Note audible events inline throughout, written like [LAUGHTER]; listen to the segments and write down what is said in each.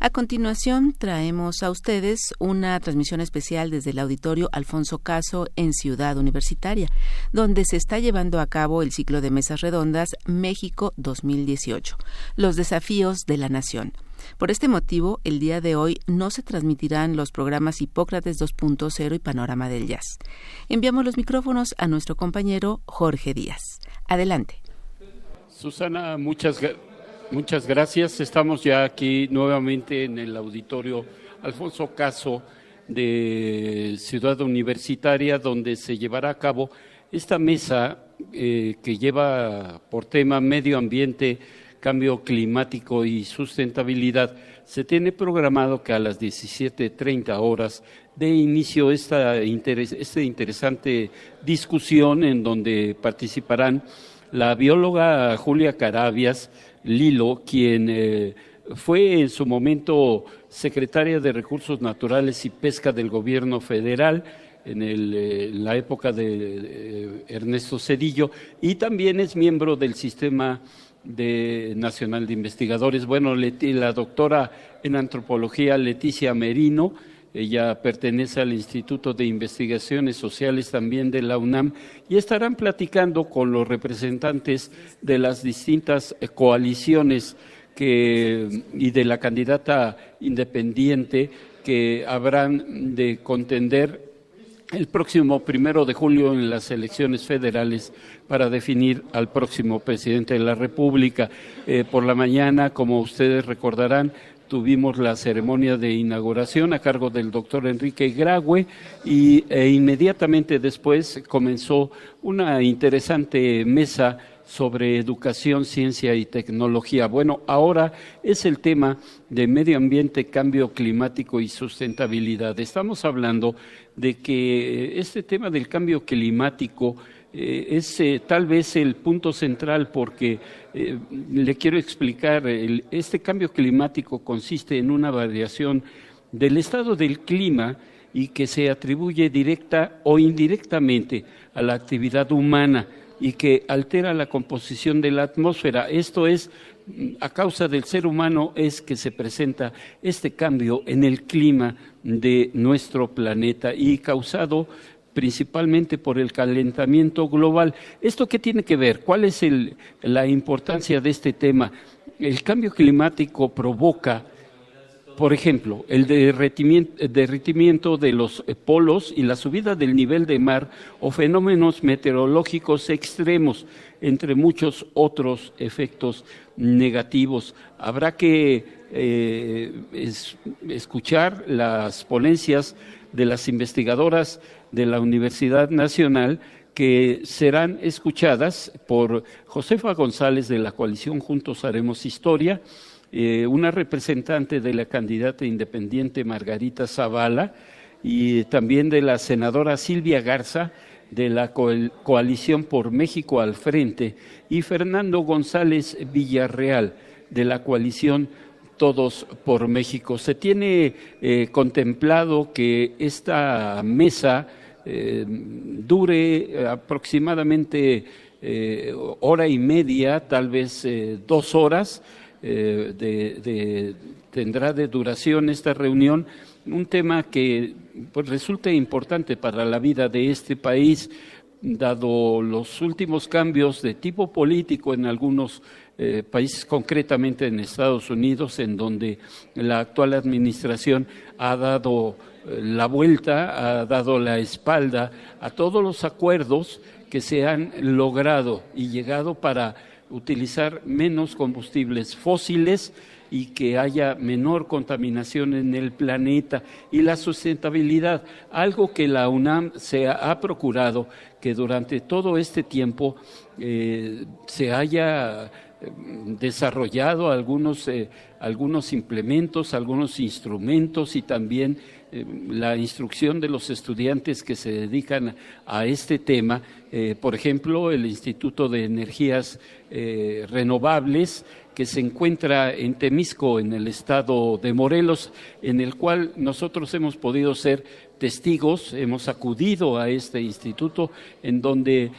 A continuación, traemos a ustedes una transmisión especial desde el auditorio Alfonso Caso en Ciudad Universitaria, donde se está llevando a cabo el ciclo de mesas redondas México 2018, los desafíos de la nación. Por este motivo, el día de hoy no se transmitirán los programas Hipócrates 2.0 y Panorama del Jazz. Enviamos los micrófonos a nuestro compañero Jorge Díaz. Adelante. Susana, muchas gracias Muchas gracias. Estamos ya aquí nuevamente en el auditorio Alfonso Caso de Ciudad Universitaria, donde se llevará a cabo esta mesa eh, que lleva por tema medio ambiente, cambio climático y sustentabilidad. Se tiene programado que a las 17.30 horas de inicio esta, esta interesante discusión en donde participarán la bióloga Julia Carabias, Lilo, quien eh, fue en su momento secretaria de Recursos Naturales y Pesca del Gobierno Federal en, eh, la época de eh, Ernesto Cedillo y también es miembro del Sistema Nacional de Investigadores. Bueno, la doctora en antropología Leticia Merino, ella pertenece al Instituto de Investigaciones Sociales también de la UNAM y estarán platicando con los representantes de las distintas eh, coaliciones y de la candidata independiente que habrán de contender el próximo primero de julio en las elecciones federales para definir al próximo presidente de la República. Eh, por la mañana, como ustedes recordarán, tuvimos la ceremonia de inauguración a cargo del doctor Enrique Graue y e inmediatamente después comenzó una interesante mesa sobre educación, ciencia y tecnología. Bueno, ahora es el tema de medio ambiente, cambio climático y sustentabilidad. Estamos hablando de que este tema del cambio climático eh, es eh, tal vez el punto central porque eh, le quiero explicar, este cambio climático consiste en una variación del estado del clima y que se atribuye directa o indirectamente a la actividad humana y que altera la composición de la atmósfera. Esto es, a causa del ser humano, es que se presenta este cambio en el clima de nuestro planeta y causado principalmente por el calentamiento global. ¿Esto qué tiene que ver? ¿Cuál es la importancia de este tema? El cambio climático provoca, por ejemplo, el derretimiento, de los polos y la subida del nivel de mar o fenómenos meteorológicos extremos, entre muchos otros efectos negativos. Habrá que eh, escuchar las ponencias de las investigadoras de la Universidad Nacional que serán escuchadas por Josefa González de la coalición Juntos Haremos Historia, eh, una representante de la candidata independiente Margarita Zavala y también de la senadora Silvia Garza de la coalición por México al frente y Fernando González Villarreal de la coalición todos por México. Se tiene eh, contemplado que esta mesa eh, dure aproximadamente eh, hora y media, tal vez dos horas, tendrá de duración esta reunión, un tema que pues, resulta importante para la vida de este país, dado los últimos cambios de tipo político en algunos eh, países, concretamente en Estados Unidos, en donde la actual administración ha dado eh, la vuelta, ha dado la espalda a todos los acuerdos que se han logrado y llegado para utilizar menos combustibles fósiles y que haya menor contaminación en el planeta. Y la sustentabilidad, algo que la UNAM se ha, procurado que durante todo este tiempo eh, se haya desarrollado algunos, eh, algunos implementos, algunos instrumentos y también eh, la instrucción de los estudiantes que se dedican a este tema. Eh, por ejemplo, el Instituto de Energías Renovables, que se encuentra en Temisco, en el estado de Morelos, en el cual nosotros hemos podido ser testigos, hemos acudido a este instituto, en donde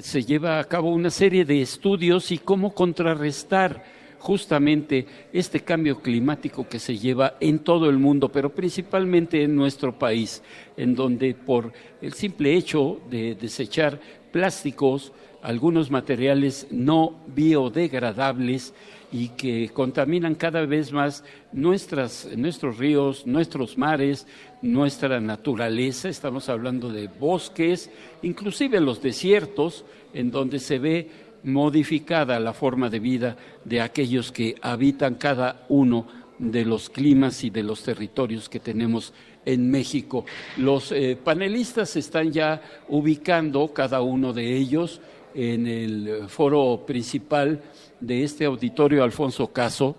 se lleva a cabo una serie de estudios y cómo contrarrestar justamente este cambio climático que se lleva en todo el mundo, pero principalmente en nuestro país, en donde por el simple hecho de desechar plásticos, algunos materiales no biodegradables y que contaminan cada vez más nuestras, nuestros ríos, nuestros mares, nuestra naturaleza, estamos hablando de bosques, inclusive los desiertos, en donde se ve modificada la forma de vida de aquellos que habitan cada uno de los climas y de los territorios que tenemos en México. Los eh, panelistas están ya ubicando cada uno de ellos en el foro principal de este auditorio Alfonso Caso,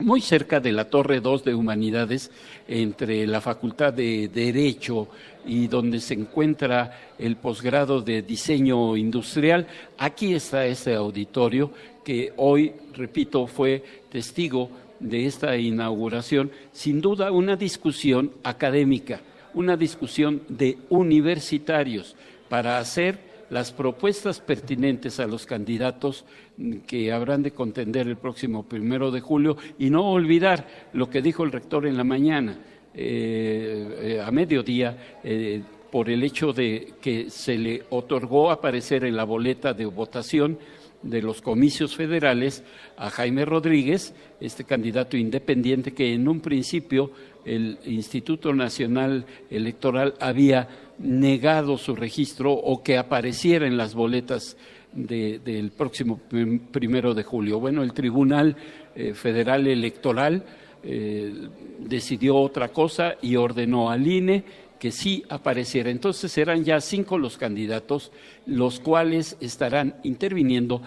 muy cerca de la Torre 2 de Humanidades, entre la Facultad de Derecho y donde se encuentra el posgrado de Diseño Industrial. Aquí está este auditorio que hoy, repito, fue testigo de esta inauguración. Sin duda, una discusión académica, una discusión de universitarios para hacer las propuestas pertinentes a los candidatos que habrán de contender el próximo primero de julio y no olvidar lo que dijo el rector en la mañana, eh, eh, a mediodía, eh, por el hecho de que se le otorgó aparecer en la boleta de votación de los comicios federales a Jaime Rodríguez, este candidato independiente que en un principio el Instituto Nacional Electoral había negado su registro o que apareciera en las boletas del próximo primero de julio. Bueno, el Tribunal eh, Federal Electoral eh, decidió otra cosa y ordenó al INE que sí apareciera. Entonces serán ya cinco los candidatos, los cuales estarán interviniendo,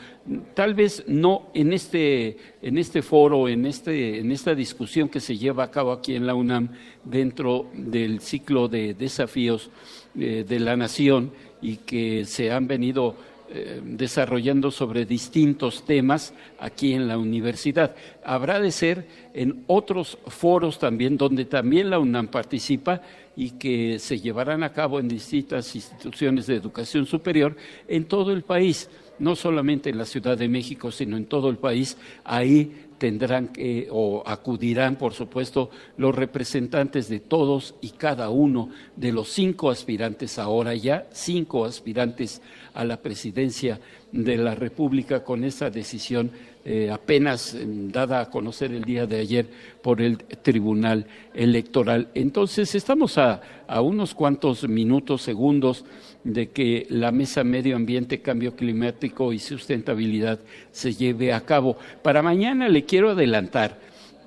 tal vez no en este, en este foro, en, este, en esta discusión que se lleva a cabo aquí en la UNAM dentro del ciclo de desafíos eh, de la nación y que se han venido eh, desarrollando sobre distintos temas aquí en la universidad. Habrá de ser en otros foros también, donde también la UNAM participa y que se llevarán a cabo en distintas instituciones de educación superior en todo el país, no solamente en la Ciudad de México, sino en todo el país. Ahí tendrán que, o acudirán, por supuesto, los representantes de todos y cada uno de los cinco aspirantes, ahora ya cinco aspirantes a la presidencia de la República con esa decisión eh, apenas eh, dada a conocer el día de ayer por el Tribunal Electoral. Entonces, estamos a unos cuantos minutos, segundos de que la Mesa Medio Ambiente, Cambio Climático y Sustentabilidad se lleve a cabo. Para mañana le quiero adelantar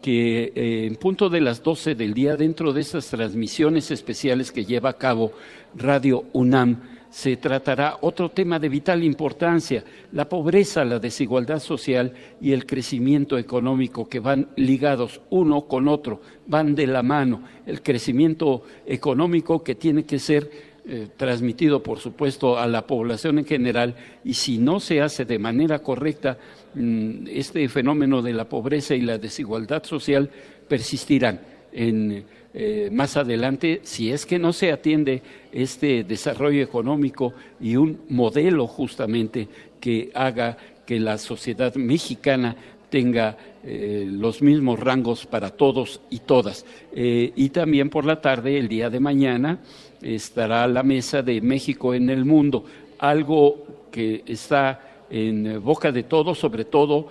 que eh, en punto de las 12 del día, dentro de esas transmisiones especiales que lleva a cabo Radio UNAM, se tratará otro tema de vital importancia, la pobreza, la desigualdad social y el crecimiento económico que van ligados uno con otro, van de la mano. El crecimiento económico que tiene que ser eh, transmitido, por supuesto, a la población en general y si no se hace de manera correcta, mm, este fenómeno de la pobreza y la desigualdad social persistirán en eh, más adelante si es que no se atiende este desarrollo económico y un modelo justamente que haga que la sociedad mexicana tenga eh, los mismos rangos para todos y todas. Y también por la tarde, el día de mañana, estará la mesa de México en el mundo, algo que está en boca de todos, sobre todo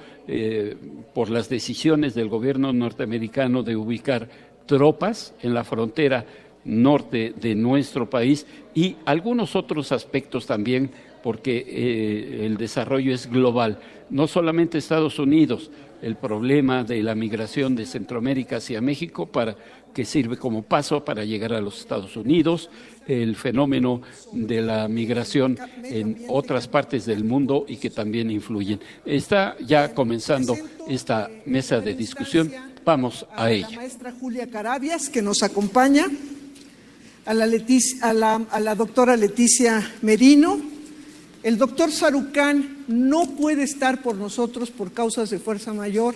por las decisiones del gobierno norteamericano de ubicar tropas en la frontera norte de nuestro país y algunos otros aspectos también, porque eh, el desarrollo es global. No solamente Estados Unidos, el problema de la migración de Centroamérica hacia México, para, que sirve como paso para llegar a los Estados Unidos, el fenómeno de la migración en otras partes del mundo y que también influyen. Está ya comenzando esta mesa de discusión Vamos a, ella. La maestra Julia Carabias, que nos acompaña, a la, a la, a la doctora Leticia Merino. El doctor Sarucán no puede estar por nosotros por causas de fuerza mayor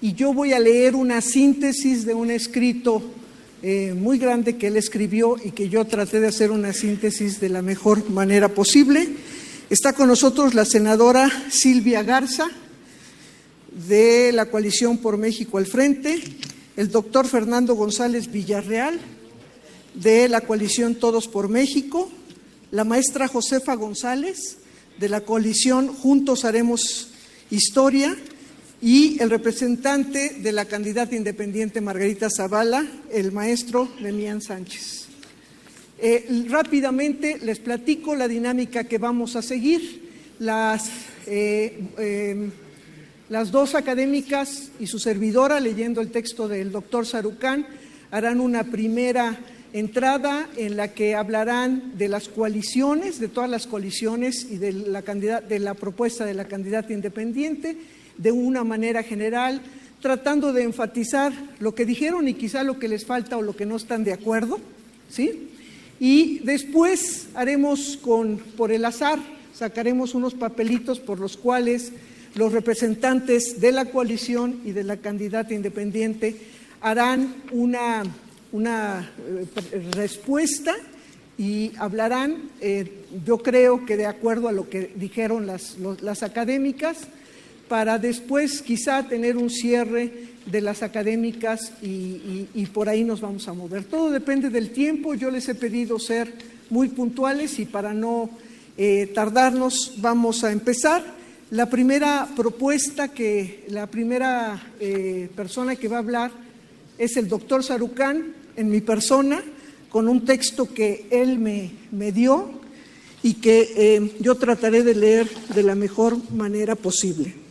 y yo voy a leer una síntesis de un escrito eh, muy grande que él escribió y que yo traté de hacer una síntesis de la mejor manera posible. Está con nosotros la senadora Silvia Garza, de la coalición por México al frente, el doctor Fernando González Villarreal, de la coalición Todos por México, la maestra Josefa González, de la coalición Juntos Haremos Historia, y el representante de la candidata independiente Margarita Zavala, el maestro Demián Sánchez. Eh, rápidamente les platico la dinámica que vamos a seguir. Las, eh, em, las dos académicas y su servidora, leyendo el texto del doctor Sarucán, harán una primera entrada en la que hablarán de las coaliciones, de todas las coaliciones y de la, de la propuesta de la candidata independiente de una manera general, tratando de enfatizar lo que dijeron y quizá lo que les falta o lo que no están de acuerdo, ¿sí? Y después haremos con, por el azar, sacaremos unos papelitos por los cuales los representantes de la coalición y de la candidata independiente harán una, una eh, respuesta y hablarán, eh, yo creo que de acuerdo a lo que dijeron las, las académicas, para después quizá tener un cierre de las académicas y, por ahí nos vamos a mover. Todo depende del tiempo, yo les he pedido ser muy puntuales y para no eh, tardarnos vamos a empezar. La primera propuesta que, la primera eh, persona que va a hablar es el doctor Sarucán en mi persona, con un texto que él me, me dio y que eh, yo trataré de leer de la mejor manera posible.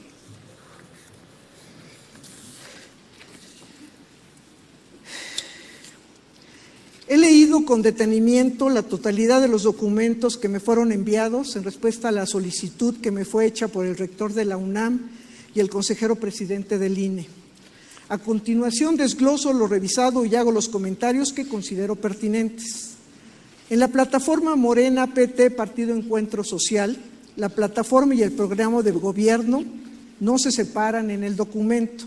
He leído con detenimiento la totalidad de los documentos que me fueron enviados en respuesta a la solicitud que me fue hecha por el rector de la UNAM y el consejero presidente del INE. A continuación desgloso lo revisado y hago los comentarios que considero pertinentes. En la plataforma Morena PT Partido Encuentro Social, la plataforma y el programa de gobierno no se separan en el documento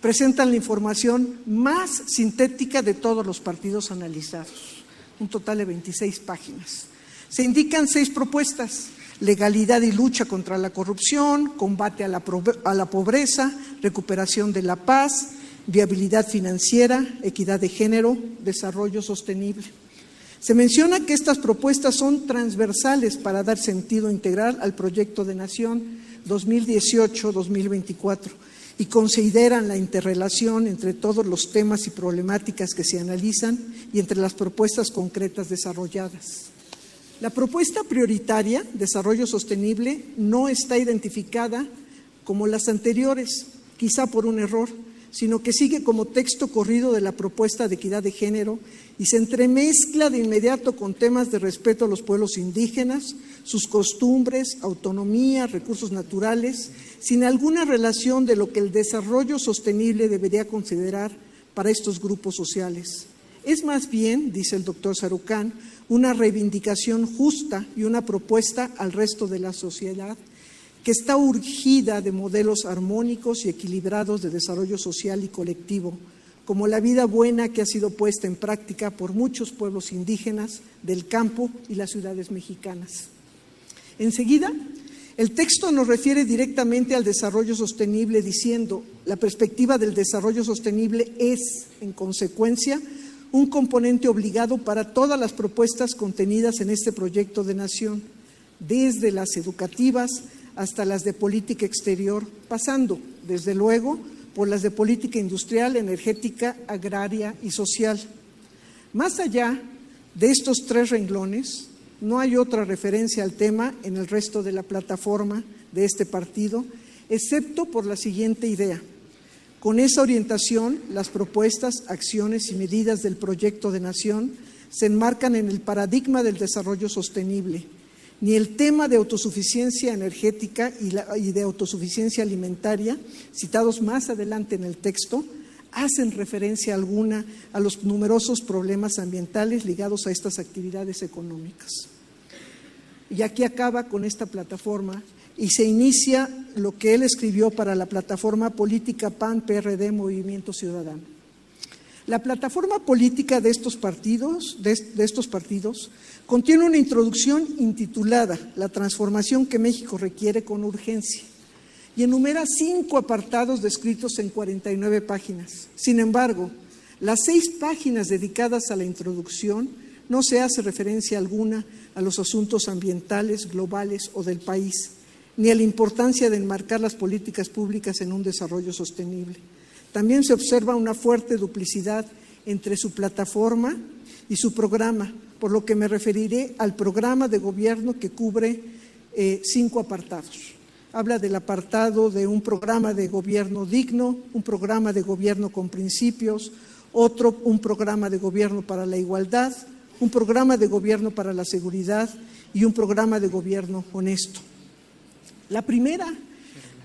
presentan la información más sintética de todos los partidos analizados, un total de 26 páginas. Se indican seis propuestas, legalidad y lucha contra la corrupción, combate a la, pobreza, recuperación de la paz, viabilidad financiera, equidad de género, desarrollo sostenible. Se menciona que estas propuestas son transversales para dar sentido integral al proyecto de nación 2018-2024 y consideran la interrelación entre todos los temas y problemáticas que se analizan y entre las propuestas concretas desarrolladas. La propuesta prioritaria, desarrollo sostenible, no está identificada como las anteriores, quizá por un error, sino que sigue como texto corrido de la propuesta de equidad de género y se entremezcla de inmediato con temas de respeto a los pueblos indígenas, sus costumbres, autonomía, recursos naturales, sin alguna relación de lo que el desarrollo sostenible debería considerar para estos grupos sociales. Es más bien, dice el doctor Sarucán, una reivindicación justa y una propuesta al resto de la sociedad que está urgida de modelos armónicos y equilibrados de desarrollo social y colectivo, como la vida buena que ha sido puesta en práctica por muchos pueblos indígenas del campo y las ciudades mexicanas. Enseguida, el texto nos refiere directamente al desarrollo sostenible diciendo, la perspectiva del desarrollo sostenible es, en consecuencia, un componente obligado para todas las propuestas contenidas en este proyecto de nación, desde las educativas hasta las de política exterior, pasando, desde luego, por las de política industrial, energética, agraria y social. Más allá de estos tres renglones, no hay otra referencia al tema en el resto de la plataforma de este partido, excepto por la siguiente idea. Con esa orientación, las propuestas, acciones y medidas del proyecto de nación se enmarcan en el paradigma del desarrollo sostenible. Ni el tema de autosuficiencia energética y, de autosuficiencia alimentaria, citados más adelante en el texto, hacen referencia alguna a los numerosos problemas ambientales ligados a estas actividades económicas. Y aquí acaba con esta plataforma y se inicia lo que él escribió para la plataforma política PAN-PRD Movimiento Ciudadano. La plataforma política de estos partidos, de, estos partidos contiene una introducción intitulada La transformación que México requiere con urgencia y enumera cinco apartados descritos en 49 páginas. Sin embargo, las seis páginas dedicadas a la introducción no se hace referencia alguna a los asuntos ambientales, globales o del país, ni a la importancia de enmarcar las políticas públicas en un desarrollo sostenible. También se observa una fuerte duplicidad entre su plataforma y su programa, por lo que me referiré al programa de gobierno que cubre eh, cinco apartados. Habla del apartado de un programa de gobierno digno, un programa de gobierno con principios, otro un programa de gobierno para la igualdad, un programa de gobierno para la seguridad y un programa de gobierno honesto. La primera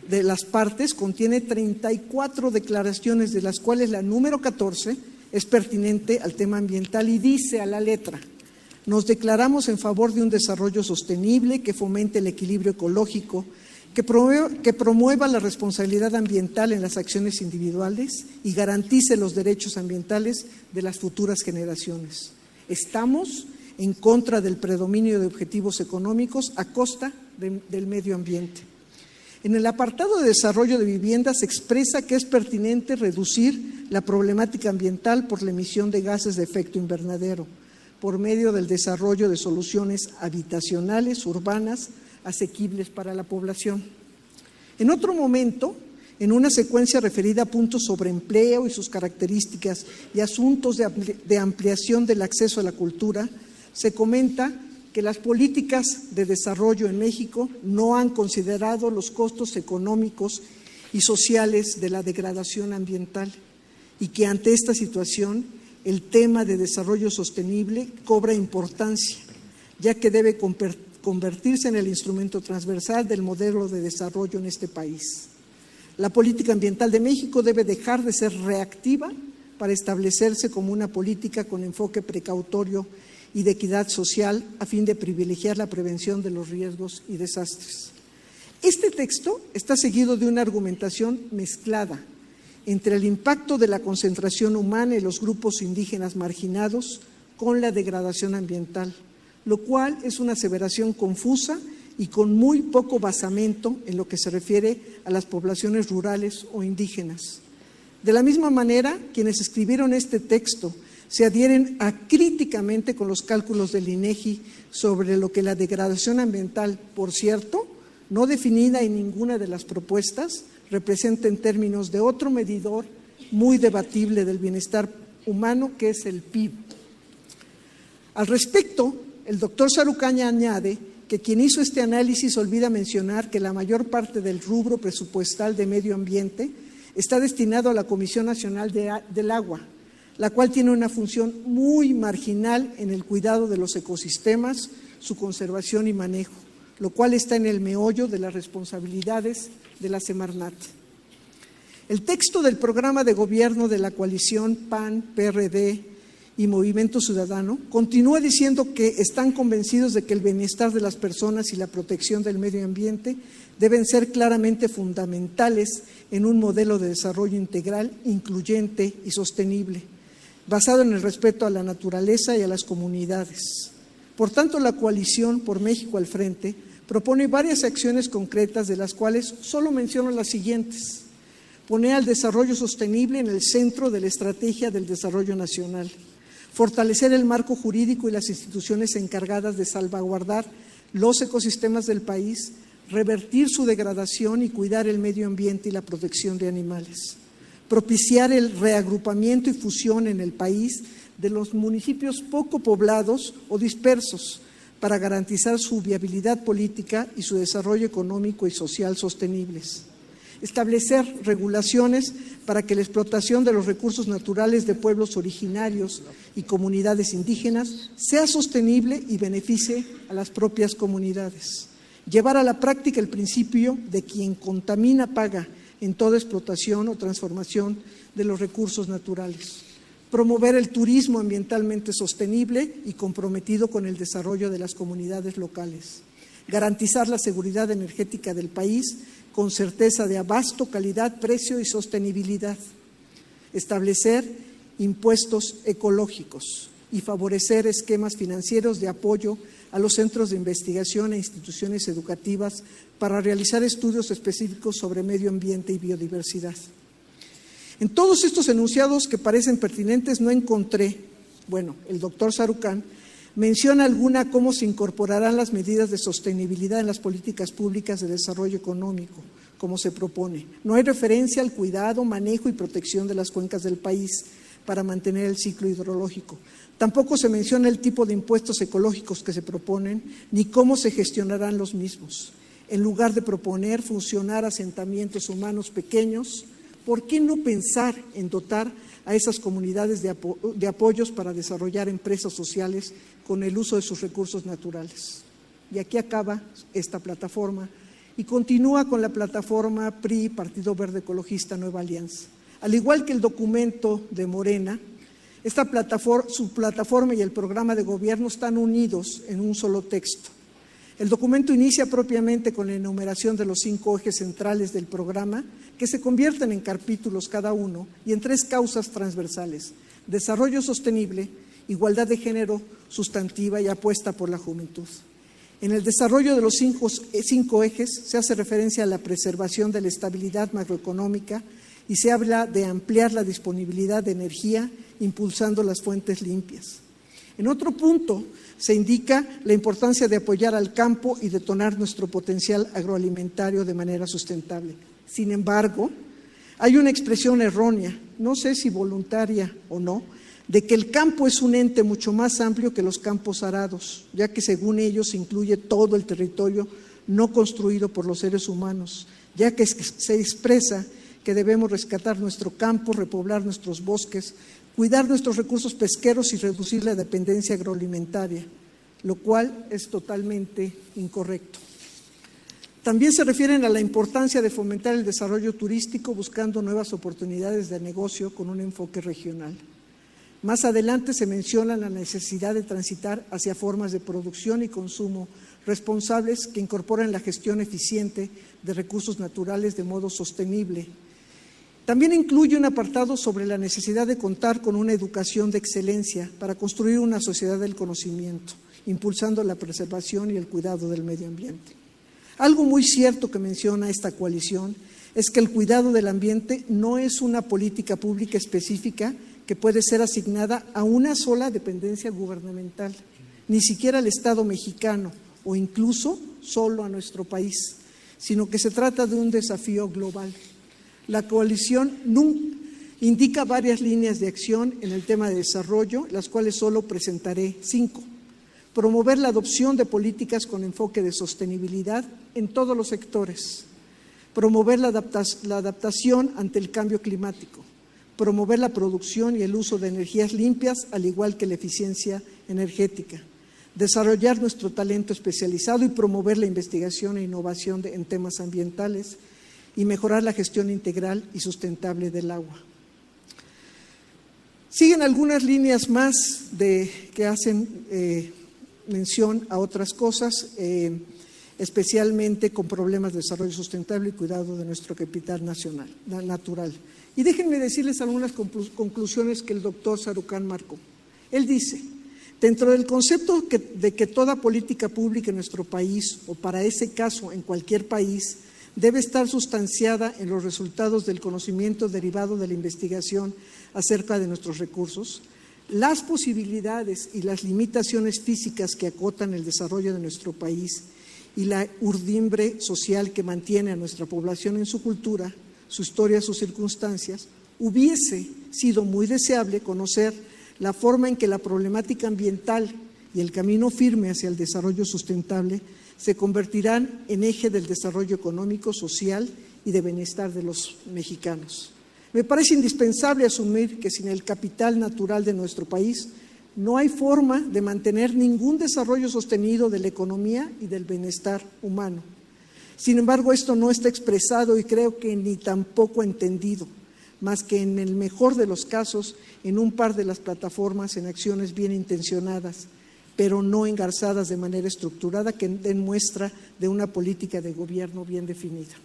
de las partes contiene 34 declaraciones, de las cuales la número 14 es pertinente al tema ambiental y dice a la letra, nos declaramos en favor de un desarrollo sostenible que fomente el equilibrio ecológico, que promueva, la responsabilidad ambiental en las acciones individuales y garantice los derechos ambientales de las futuras generaciones. Estamos en contra del predominio de objetivos económicos a costa del medio ambiente. En el apartado de desarrollo de viviendas se expresa que es pertinente reducir la problemática ambiental por la emisión de gases de efecto invernadero por medio del desarrollo de soluciones habitacionales, urbanas, asequibles para la población. En otro momento, en una secuencia referida a puntos sobre empleo y sus características y asuntos de ampliación del acceso a la cultura, se comenta que las políticas de desarrollo en México no han considerado los costos económicos y sociales de la degradación ambiental y que ante esta situación el tema de desarrollo sostenible cobra importancia, ya que debe convertirse en el instrumento transversal del modelo de desarrollo en este país. La política ambiental de México debe dejar de ser reactiva para establecerse como una política con enfoque precautorio y de equidad social a fin de privilegiar la prevención de los riesgos y desastres. Este texto está seguido de una argumentación mezclada entre el impacto de la concentración humana y los grupos indígenas marginados con la degradación ambiental, lo cual es una aseveración confusa y con muy poco basamento en lo que se refiere a las poblaciones rurales o indígenas. De la misma manera, quienes escribieron este texto se adhieren a críticamente con los cálculos del INEGI sobre lo que la degradación ambiental, por cierto, no definida en ninguna de las propuestas, representa en términos de otro medidor muy debatible del bienestar humano, que es el PIB. Al respecto, el doctor Sarucaña añade que quien hizo este análisis olvida mencionar que la mayor parte del rubro presupuestal de medio ambiente está destinado a la Comisión Nacional del Agua, la cual tiene una función muy marginal en el cuidado de los ecosistemas, su conservación y manejo lo cual está en el meollo de las responsabilidades de la Semarnat. El texto del programa de gobierno de la coalición PAN, PRD y Movimiento Ciudadano continúa diciendo que están convencidos de que el bienestar de las personas y la protección del medio ambiente deben ser claramente fundamentales en un modelo de desarrollo integral, incluyente y sostenible, basado en el respeto a la naturaleza y a las comunidades. Por tanto, la coalición por México al frente propone varias acciones concretas de las cuales solo menciono las siguientes. Poner al desarrollo sostenible en el centro de la estrategia del desarrollo nacional. Fortalecer el marco jurídico y las instituciones encargadas de salvaguardar los ecosistemas del país, revertir su degradación y cuidar el medio ambiente y la protección de animales. Propiciar el reagrupamiento y fusión en el país de los municipios poco poblados o dispersos para garantizar su viabilidad política y su desarrollo económico y social sostenibles. Establecer regulaciones para que la explotación de los recursos naturales de pueblos originarios y comunidades indígenas sea sostenible y beneficie a las propias comunidades. Llevar a la práctica el principio de quien contamina paga en toda explotación o transformación de los recursos naturales promover el turismo ambientalmente sostenible y comprometido con el desarrollo de las comunidades locales, garantizar la seguridad energética del país con certeza de abasto, calidad, precio y sostenibilidad, establecer impuestos ecológicos y favorecer esquemas financieros de apoyo a los centros de investigación e instituciones educativas para realizar estudios específicos sobre medio ambiente y biodiversidad. En todos estos enunciados que parecen pertinentes no encontré, bueno, el doctor Sarucán menciona alguna cómo se incorporarán las medidas de sostenibilidad en las políticas públicas de desarrollo económico, como se propone. No hay referencia al cuidado, manejo y protección de las cuencas del país para mantener el ciclo hidrológico. Tampoco se menciona el tipo de impuestos ecológicos que se proponen ni cómo se gestionarán los mismos. En lugar de proponer funcionar asentamientos humanos pequeños, ¿por qué no pensar en dotar a esas comunidades de, apoyos para desarrollar empresas sociales con el uso de sus recursos naturales? Y aquí acaba esta plataforma y continúa con la plataforma PRI, Partido Verde Ecologista Nueva Alianza. Al igual que el documento de Morena, esta su plataforma y el programa de gobierno están unidos en un solo texto. El documento inicia propiamente con la enumeración de los cinco ejes centrales del programa, que se convierten en capítulos cada uno y en tres causas transversales, desarrollo sostenible, igualdad de género sustantiva y apuesta por la juventud. En el desarrollo de los cinco, cinco, ejes se hace referencia a la preservación de la estabilidad macroeconómica y se habla de ampliar la disponibilidad de energía impulsando las fuentes limpias. En otro punto se indica la importancia de apoyar al campo y detonar nuestro potencial agroalimentario de manera sustentable. Sin embargo, hay una expresión errónea, no sé si voluntaria o no, de que el campo es un ente mucho más amplio que los campos arados, ya que según ellos incluye todo el territorio no construido por los seres humanos, ya que se expresa que debemos rescatar nuestro campo, repoblar nuestros bosques, cuidar nuestros recursos pesqueros y reducir la dependencia agroalimentaria, lo cual es totalmente incorrecto. También se refieren a la importancia de fomentar el desarrollo turístico buscando nuevas oportunidades de negocio con un enfoque regional. Más adelante se menciona la necesidad de transitar hacia formas de producción y consumo responsables que incorporan la gestión eficiente de recursos naturales de modo sostenible. También incluye un apartado sobre la necesidad de contar con una educación de excelencia para construir una sociedad del conocimiento, impulsando la preservación y el cuidado del medio ambiente. Algo muy cierto que menciona esta coalición es que el cuidado del ambiente no es una política pública específica que puede ser asignada a una sola dependencia gubernamental, ni siquiera al Estado mexicano o incluso solo a nuestro país, sino que se trata de un desafío global. La coalición indica varias líneas de acción en el tema de desarrollo, las cuales solo presentaré cinco. Promover la adopción de políticas con enfoque de sostenibilidad en todos los sectores, promover la, adaptación ante el cambio climático, promover la producción y el uso de energías limpias, al igual que la eficiencia energética, desarrollar nuestro talento especializado y promover la investigación e innovación en temas ambientales y mejorar la gestión integral y sustentable del agua. Siguen algunas líneas más de, que hacen eh, mención a otras cosas, eh, especialmente con problemas de desarrollo sustentable y cuidado de nuestro capital nacional, natural. Y déjenme decirles algunas conclusiones que el doctor Sarucán marcó. Él dice, dentro del concepto de que toda política pública en nuestro país, o para ese caso en cualquier país, debe estar sustanciada en los resultados del conocimiento derivado de la investigación acerca de nuestros recursos, las posibilidades y las limitaciones físicas que acotan el desarrollo de nuestro país y la urdimbre social que mantiene a nuestra población en su cultura, su historia, sus circunstancias, hubiese sido muy deseable conocer la forma en que la problemática ambiental y el camino firme hacia el desarrollo sustentable se convertirán en eje del desarrollo económico, social y de bienestar de los mexicanos. Me parece indispensable asumir que sin el capital natural de nuestro país no hay forma de mantener ningún desarrollo sostenido de la economía y del bienestar humano. Sin embargo, esto no está expresado y creo que ni tampoco entendido, más que en el mejor de los casos en un par de las plataformas en acciones bien intencionadas, pero no engarzadas de manera estructurada que den muestra de una política de gobierno bien definida.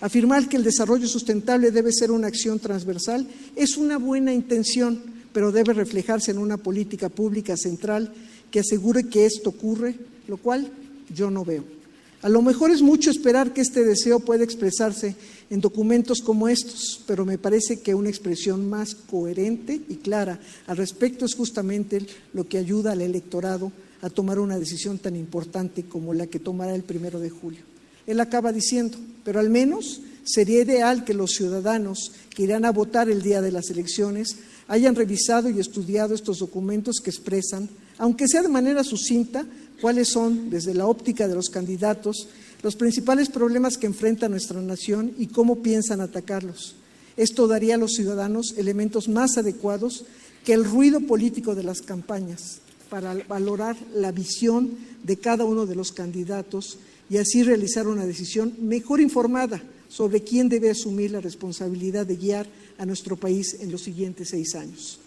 Afirmar que el desarrollo sustentable debe ser una acción transversal es una buena intención, pero debe reflejarse en una política pública central que asegure que esto ocurre, lo cual yo no veo. A lo mejor es mucho esperar que este deseo pueda expresarse en documentos como estos, pero me parece que una expresión más coherente y clara al respecto es justamente lo que ayuda al electorado a tomar una decisión tan importante como la que tomará el primero de julio. Él acaba diciendo, pero al menos sería ideal que los ciudadanos que irán a votar el día de las elecciones hayan revisado y estudiado estos documentos que expresan, aunque sea de manera sucinta, cuáles son, desde la óptica de los candidatos, los principales problemas que enfrenta nuestra nación y cómo piensan atacarlos. Esto daría a los ciudadanos elementos más adecuados que el ruido político de las campañas para valorar la visión de cada uno de los candidatos y así realizar una decisión mejor informada sobre quién debe asumir la responsabilidad de guiar a nuestro país en los siguientes seis años.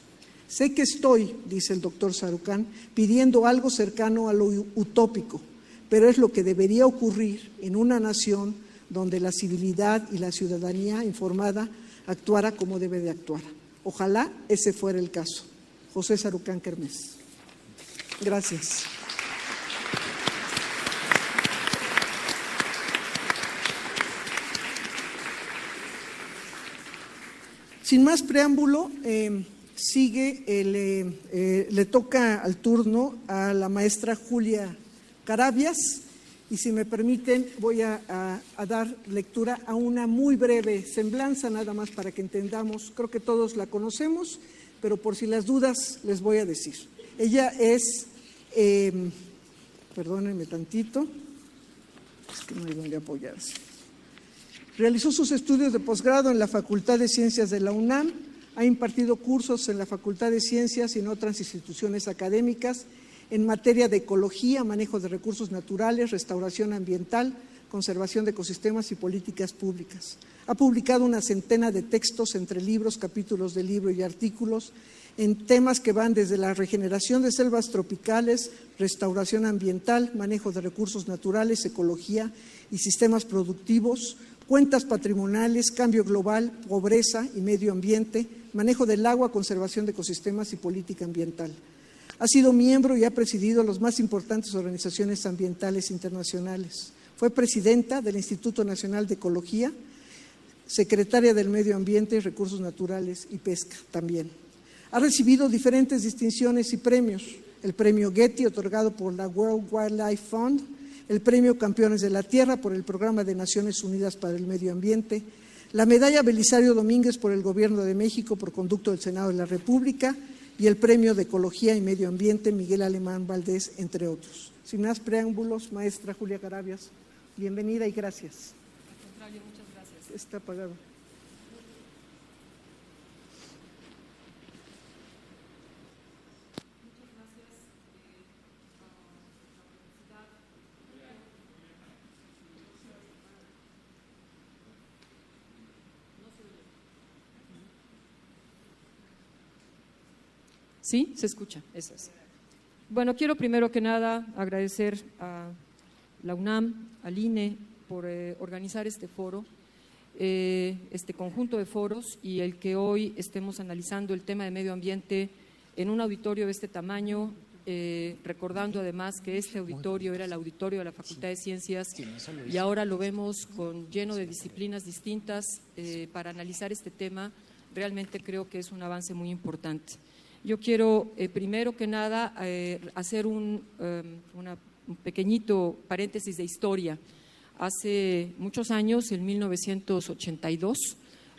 Sé que estoy, dice el doctor Sarucán, pidiendo algo cercano a lo utópico, pero es lo que debería ocurrir en una nación donde la civilidad y la ciudadanía informada actuara como debe de actuar. Ojalá ese fuera el caso. José Sarucán Kermés. Gracias. Sin más preámbulo, eh, sigue, eh, eh, le toca al turno a la maestra Julia Carabias y si me permiten voy a, dar lectura a una muy breve semblanza, nada más para que entendamos, creo que todos la conocemos, pero por si las dudas les voy a decir. Ella es, perdónenme tantito, es que no hay donde apoyarse. Realizó sus estudios de posgrado en la Facultad de Ciencias de la UNAM, ha impartido cursos en la Facultad de Ciencias y en otras instituciones académicas en materia de ecología, manejo de recursos naturales, restauración ambiental, conservación de ecosistemas y políticas públicas. Ha publicado una centena de textos entre libros, capítulos de libro y artículos en temas que van desde la regeneración de selvas tropicales, restauración ambiental, manejo de recursos naturales, ecología y sistemas productivos, cuentas patrimoniales, cambio global, pobreza y medio ambiente, manejo del agua, conservación de ecosistemas y política ambiental. Ha sido miembro y ha presidido las más importantes organizaciones ambientales internacionales. Fue presidenta del Instituto Nacional de Ecología, secretaria del Medio Ambiente Recursos Naturales y Pesca también. Ha recibido diferentes distinciones y premios. El premio Getty, otorgado por la World Wildlife Fund, el Premio Campeones de la Tierra por el Programa de Naciones Unidas para el Medio Ambiente, la Medalla Belisario Domínguez por el Gobierno de México por conducto del Senado de la República y el Premio de Ecología y Medio Ambiente Miguel Alemán Valdés, entre otros. Sin más preámbulos, maestra Julia Carabias, bienvenida y gracias. muchas gracias. Está apagado. ¿Sí? Se escucha, eso es. Bueno, quiero primero que nada agradecer a la UNAM, al INE, por eh, organizar este foro, eh, este conjunto de foros y el que hoy estemos analizando el tema de medio ambiente en un auditorio de este tamaño, eh, recordando además que este auditorio era el auditorio de la Facultad de Ciencias y ahora lo vemos con lleno de disciplinas distintas para analizar este tema, realmente creo que es un avance muy importante. Yo quiero, eh, primero que nada, eh, hacer un, un, pequeñito paréntesis de historia. Hace muchos años, en 1982,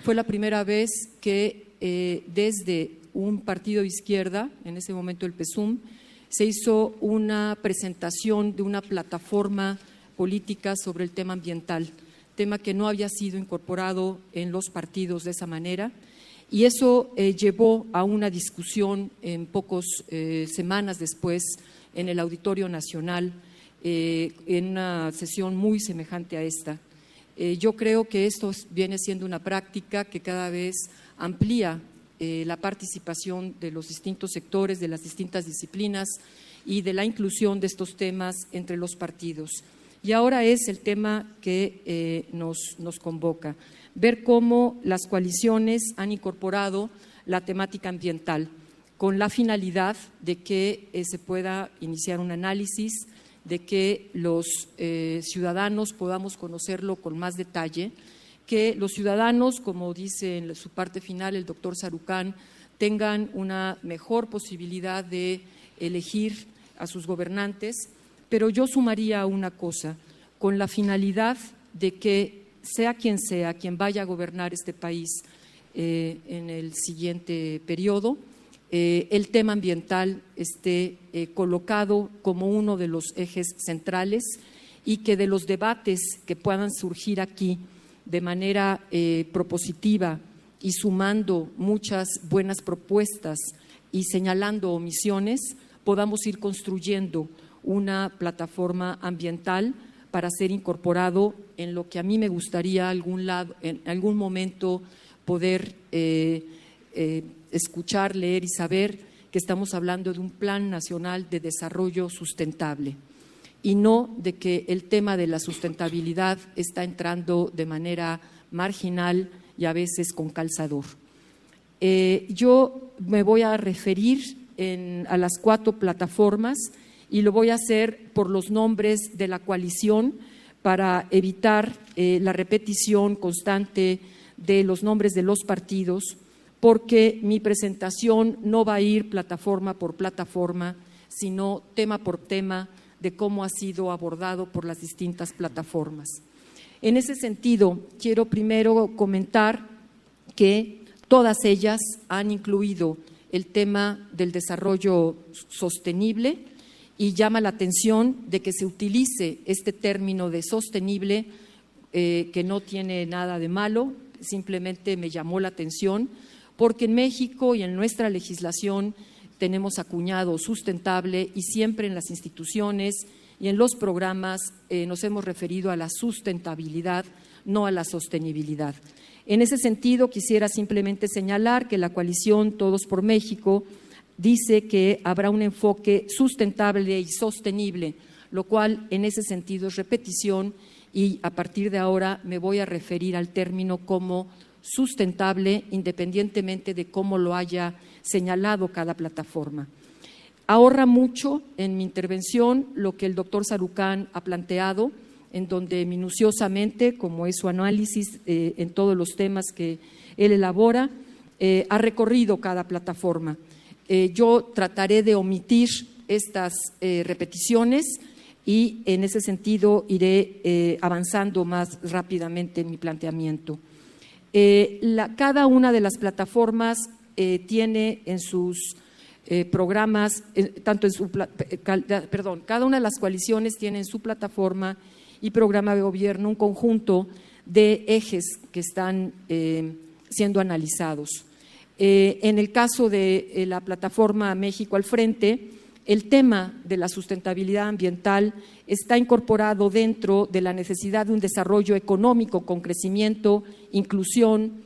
fue la primera vez que eh, desde un partido de izquierda, en ese momento el PESUM, se hizo una presentación de una plataforma política sobre el tema ambiental, tema que no había sido incorporado en los partidos de esa manera y eso eh, llevó a una discusión en pocas eh, semanas después en el Auditorio Nacional, eh, en una sesión muy semejante a esta. yo creo que esto viene siendo una práctica que cada vez amplía la participación de los distintos sectores, de las distintas disciplinas y de la inclusión de estos temas entre los partidos. Y ahora es el tema que nos convoca ver cómo las coaliciones han incorporado la temática ambiental. con la finalidad de que eh, se pueda iniciar un análisis, de que los eh, ciudadanos podamos conocerlo con más detalle, que los ciudadanos, como dice en su parte final el doctor Sarucán, tengan una mejor posibilidad de elegir a sus gobernantes, pero yo sumaría una cosa, con la finalidad de que sea quien sea quien vaya a gobernar este país eh, en el siguiente periodo, eh, el tema ambiental esté eh, colocado como uno de los ejes centrales y que de los debates que puedan surgir aquí de manera propositiva y sumando muchas buenas propuestas y señalando omisiones, podamos ir construyendo una plataforma ambiental para ser incorporado en lo que a mí me gustaría algún lado, en algún momento poder escuchar, leer y saber que estamos hablando de un plan nacional de desarrollo sustentable y no de que el tema de la sustentabilidad está entrando de manera marginal y a veces con calzador. Eh, yo me voy a referir a las cuatro plataformas y lo voy a hacer por los nombres de la coalición para evitar eh, la repetición constante de los nombres de los partidos porque mi presentación no va a ir plataforma por plataforma, sino tema por tema de cómo ha sido abordado por las distintas plataformas. En ese sentido, quiero primero comentar que todas ellas han incluido el tema del desarrollo sostenible y llama la atención de que se utilice este término de sostenible, eh, que no tiene nada de malo, simplemente me llamó la atención porque en México y en nuestra legislación tenemos acuñado sustentable y siempre en las instituciones y en los programas eh, nos hemos referido a la sustentabilidad, no a la sostenibilidad. En ese sentido, quisiera simplemente señalar que la coalición Todos por México dice que habrá un enfoque sustentable y sostenible, lo cual en ese sentido es repetición y a partir de ahora me voy a referir al término como sustentable independientemente de cómo lo haya señalado cada plataforma. Ahorra mucho en mi intervención lo que el doctor Sarucán ha planteado, en donde minuciosamente, como es su análisis eh, en todos los temas que él elabora, eh, ha recorrido cada plataforma. Eh, yo trataré de omitir estas repeticiones y en ese sentido iré avanzando más rápidamente en mi planteamiento. Eh, cada una de las plataformas eh, tiene en sus eh, programas, tanto en su, perdón, cada una de las coaliciones tiene en su plataforma y programa de gobierno un conjunto de ejes que están siendo analizados. En el caso de la plataforma México al Frente, el tema de la sustentabilidad ambiental está incorporado dentro de la necesidad de un desarrollo económico con crecimiento, inclusión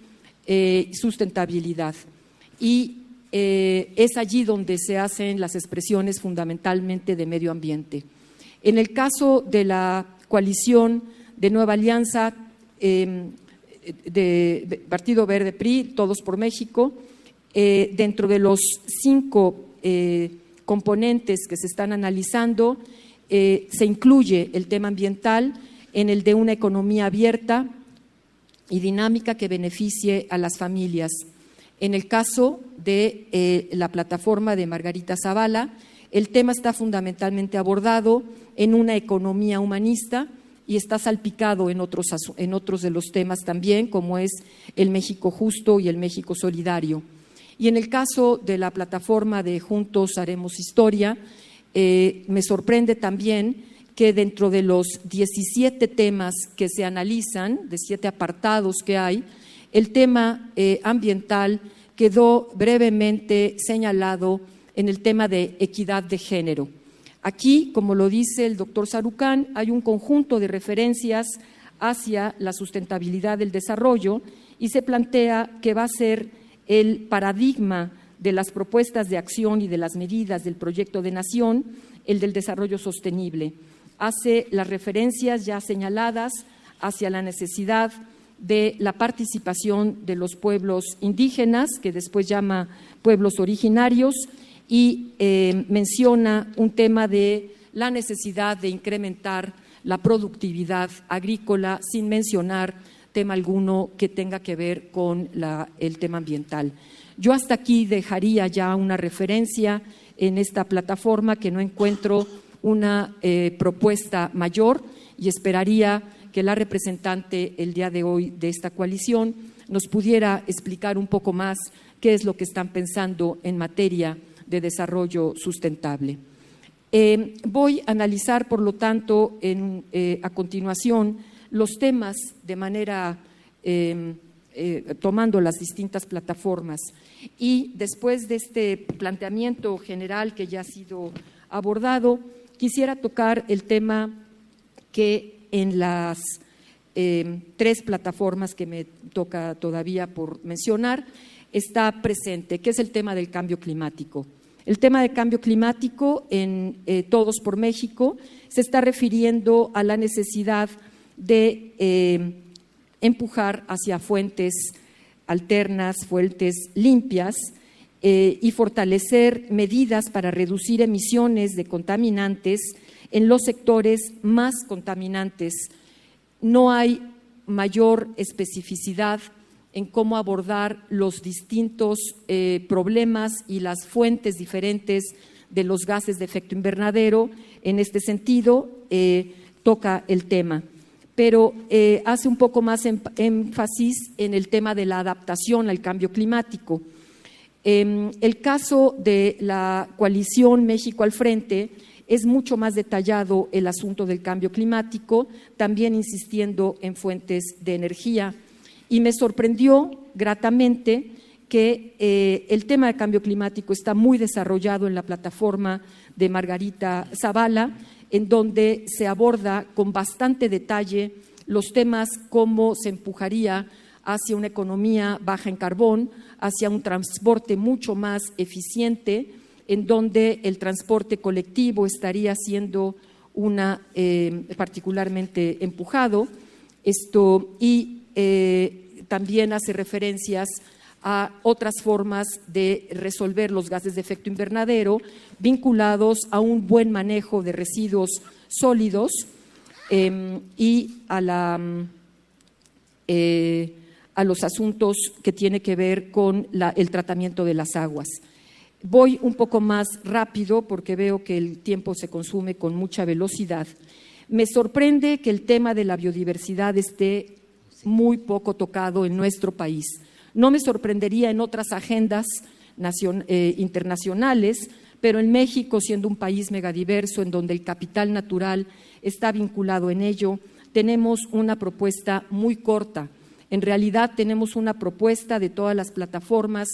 eh, sustentabilidad. Y eh, es allí donde se hacen las expresiones fundamentalmente de medio ambiente. En el caso de la coalición de Nueva Alianza em, de, Partido Verde PRI, Todos por México, eh, dentro de los cinco componentes que se están analizando, eh, se incluye el tema ambiental en el de una economía abierta y dinámica que beneficie a las familias. En el caso de eh, la plataforma de Margarita Zavala, el tema está fundamentalmente abordado en una economía humanista y está salpicado en otros, en otros de los temas también, como es el México justo y el México solidario. Y en el caso de la plataforma de Juntos Haremos Historia, eh, me sorprende también que dentro de los 17 temas que se analizan, de siete apartados que hay, el tema eh, ambiental quedó brevemente señalado en el tema de equidad de género. Aquí, como lo dice el doctor Sarucán, hay un conjunto de referencias hacia la sustentabilidad del desarrollo y se plantea que va a ser el paradigma de las propuestas de acción y de las medidas del proyecto de nación, el del desarrollo sostenible. Hace las referencias ya señaladas hacia la necesidad de la participación de los pueblos indígenas, que después llama pueblos originarios, y eh, menciona un tema de la necesidad de incrementar la productividad agrícola sin mencionar tema alguno que tenga que ver con el tema ambiental. Yo hasta aquí dejaría ya una referencia en esta plataforma que no encuentro una eh, propuesta mayor y esperaría que la representante el día de hoy de esta coalición nos pudiera explicar un poco más qué es lo que están pensando en materia de desarrollo sustentable. Eh, voy a analizar, por lo tanto, eh, a continuación los temas de manera em, eh, tomando las distintas plataformas. Y después de este planteamiento general que ya ha sido abordado, quisiera tocar el tema que en las em, tres plataformas que me toca todavía por mencionar está presente, que es el tema del cambio climático. El tema del cambio climático en eh, Todos por México se está refiriendo a la necesidad de eh, empujar hacia fuentes alternas, fuentes limpias eh, y fortalecer medidas para reducir emisiones de contaminantes en los sectores más contaminantes. No hay mayor especificidad en cómo abordar los distintos eh, problemas y las fuentes diferentes de los gases de efecto invernadero. En este sentido, eh, toca el tema. Pero eh, hace un poco más énfasis en el tema de la adaptación al cambio climático. En el caso de la coalición México al Frente, es mucho más detallado el asunto del cambio climático, también insistiendo en fuentes de energía y me sorprendió gratamente que eh, el tema del cambio climático está muy desarrollado en la plataforma de Margarita Zavala, en donde se aborda con bastante detalle los temas cómo se empujaría hacia una economía baja en carbón, hacia un transporte mucho más eficiente, en donde el transporte colectivo estaría siendo una eh, particularmente empujado. Esto, y eh, también hace referencias a otras formas de resolver los gases de efecto invernadero vinculados a un buen manejo de residuos sólidos em, y a, la, eh, a, los asuntos que tiene que ver con el tratamiento de las aguas. Voy un poco más rápido porque veo que el tiempo se consume con mucha velocidad. Me sorprende que el tema de la biodiversidad esté muy poco tocado en nuestro país. No me sorprendería en otras agendas eh, internacionales, pero en México, siendo un país megadiverso, en donde el capital natural está vinculado en ello, tenemos una propuesta muy corta. En realidad tenemos una propuesta de todas las plataformas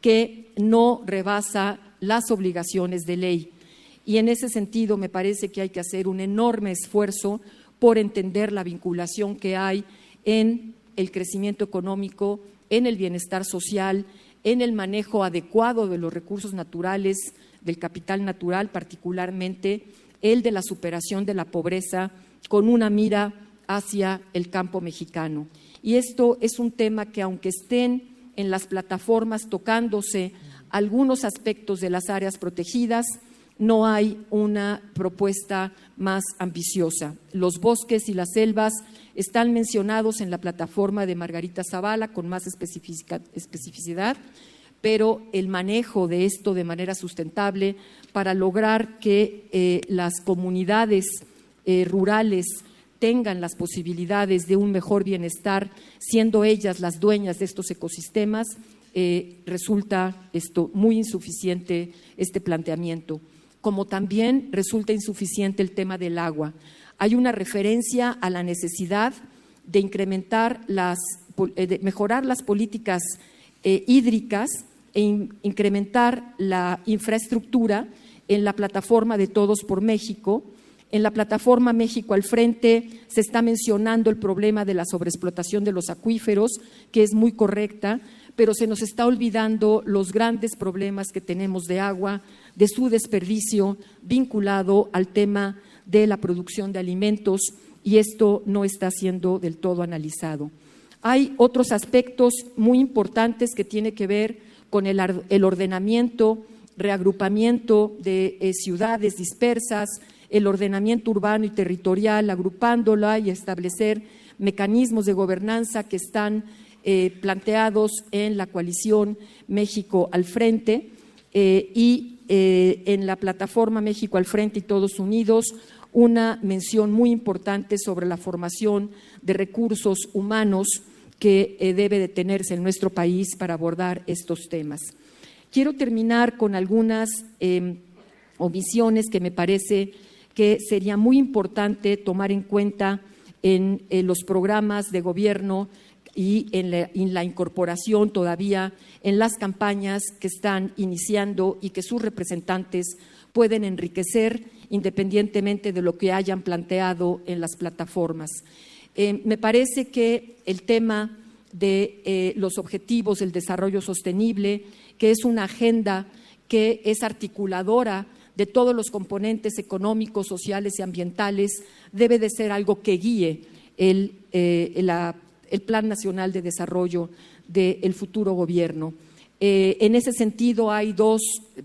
que no rebasa las obligaciones de ley. Y en ese sentido me parece que hay que hacer un enorme esfuerzo por entender la vinculación que hay en el crecimiento económico, en el bienestar social, en el manejo adecuado de los recursos naturales, del capital natural, particularmente el de la superación de la pobreza, con una mira hacia el campo mexicano. Y esto es un tema que, aunque estén en las plataformas tocándose algunos aspectos de las áreas protegidas, no hay una propuesta más ambiciosa. Los bosques y las selvas están mencionados en la plataforma de Margarita Zavala con más especificidad, pero el manejo de esto de manera sustentable para lograr que eh, las comunidades eh, rurales tengan las posibilidades de un mejor bienestar, siendo ellas las dueñas de estos ecosistemas, eh, resulta esto muy insuficiente este planteamiento como también resulta insuficiente el tema del agua. Hay una referencia a la necesidad de incrementar las, eh, de mejorar las políticas eh, hídricas e incrementar la infraestructura en la plataforma de Todos por México. En la plataforma México al Frente se está mencionando el problema de la sobreexplotación de los acuíferos, que es muy correcta, pero se nos está olvidando los grandes problemas que tenemos de agua, de su desperdicio vinculado al tema de la producción de alimentos y esto no está siendo del todo analizado. Hay otros aspectos muy importantes que tienen que ver con el, ordenamiento, reagrupamiento de eh, ciudades dispersas, el ordenamiento urbano y territorial, agrupándola y establecer mecanismos de gobernanza que están eh, planteados en la coalición México al frente eh, y en la plataforma México al frente y Todos Unidos una mención muy importante sobre la formación de recursos humanos que eh, debe de tenerse en nuestro país para abordar estos temas. Quiero terminar con algunas em, omisiones que me parece que sería muy importante tomar en cuenta en, los programas de gobierno y en la, incorporación todavía en las campañas que están iniciando y que sus representantes pueden enriquecer independientemente de lo que hayan planteado en las plataformas. Eh, me parece que el tema de eh, los objetivos del desarrollo sostenible, que es una agenda que es articuladora de todos los componentes económicos, sociales y ambientales, debe de ser algo que guíe el, eh, Plan Nacional de Desarrollo del futuro gobierno. en ese sentido, hay dos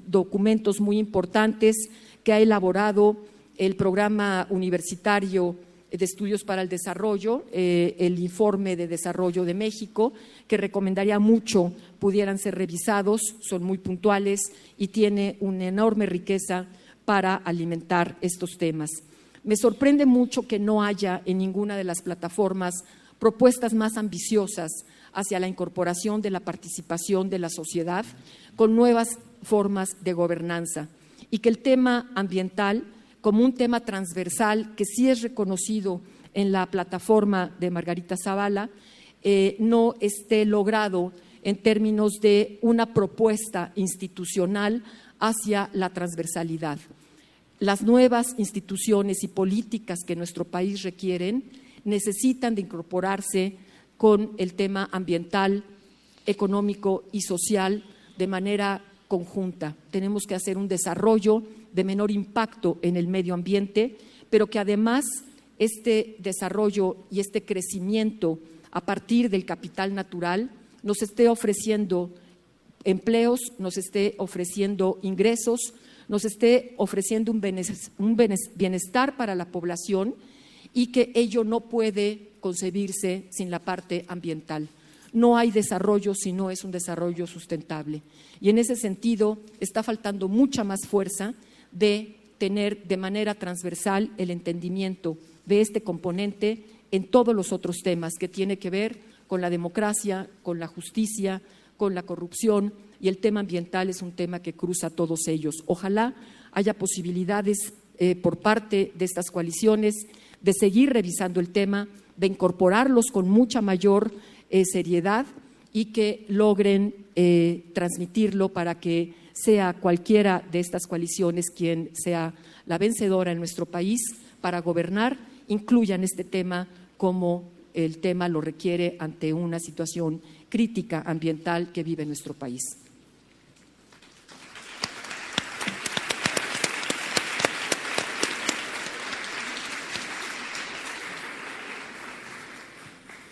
documentos muy importantes que ha elaborado el programa universitario de Estudios para el Desarrollo, eh, el informe de desarrollo de México, que recomendaría mucho pudieran ser revisados, son muy puntuales y tiene una enorme riqueza para alimentar estos temas. Me sorprende mucho que no haya en ninguna de las plataformas propuestas más ambiciosas hacia la incorporación de la participación de la sociedad con nuevas formas de gobernanza y que el tema ambiental como un tema transversal que sí es reconocido en la plataforma de Margarita Zavala, eh, no esté logrado en términos de una propuesta institucional hacia la transversalidad. Las nuevas instituciones y políticas que nuestro país requieren necesitan de incorporarse con el tema ambiental, económico y social de manera conjunta. Tenemos que hacer un desarrollo de menor impacto en el medio ambiente, pero que además este desarrollo y este crecimiento a partir del capital natural nos esté ofreciendo empleos, nos esté ofreciendo ingresos, nos esté ofreciendo un bienestar para la población y que ello no puede concebirse sin la parte ambiental. No hay desarrollo si no es un desarrollo sustentable. Y en ese sentido está faltando mucha más fuerza de tener de manera transversal el entendimiento de este componente en todos los otros temas que tiene que ver con la democracia, con la justicia, con la corrupción y el tema ambiental es un tema que cruza todos ellos. Ojalá haya posibilidades eh, por parte de estas coaliciones de seguir revisando el tema, de incorporarlos con mucha mayor eh, seriedad y que logren eh, transmitirlo para que sea cualquiera de estas coaliciones quien sea la vencedora en nuestro país para gobernar, incluyan este tema como el tema lo requiere ante una situación crítica ambiental que vive nuestro país.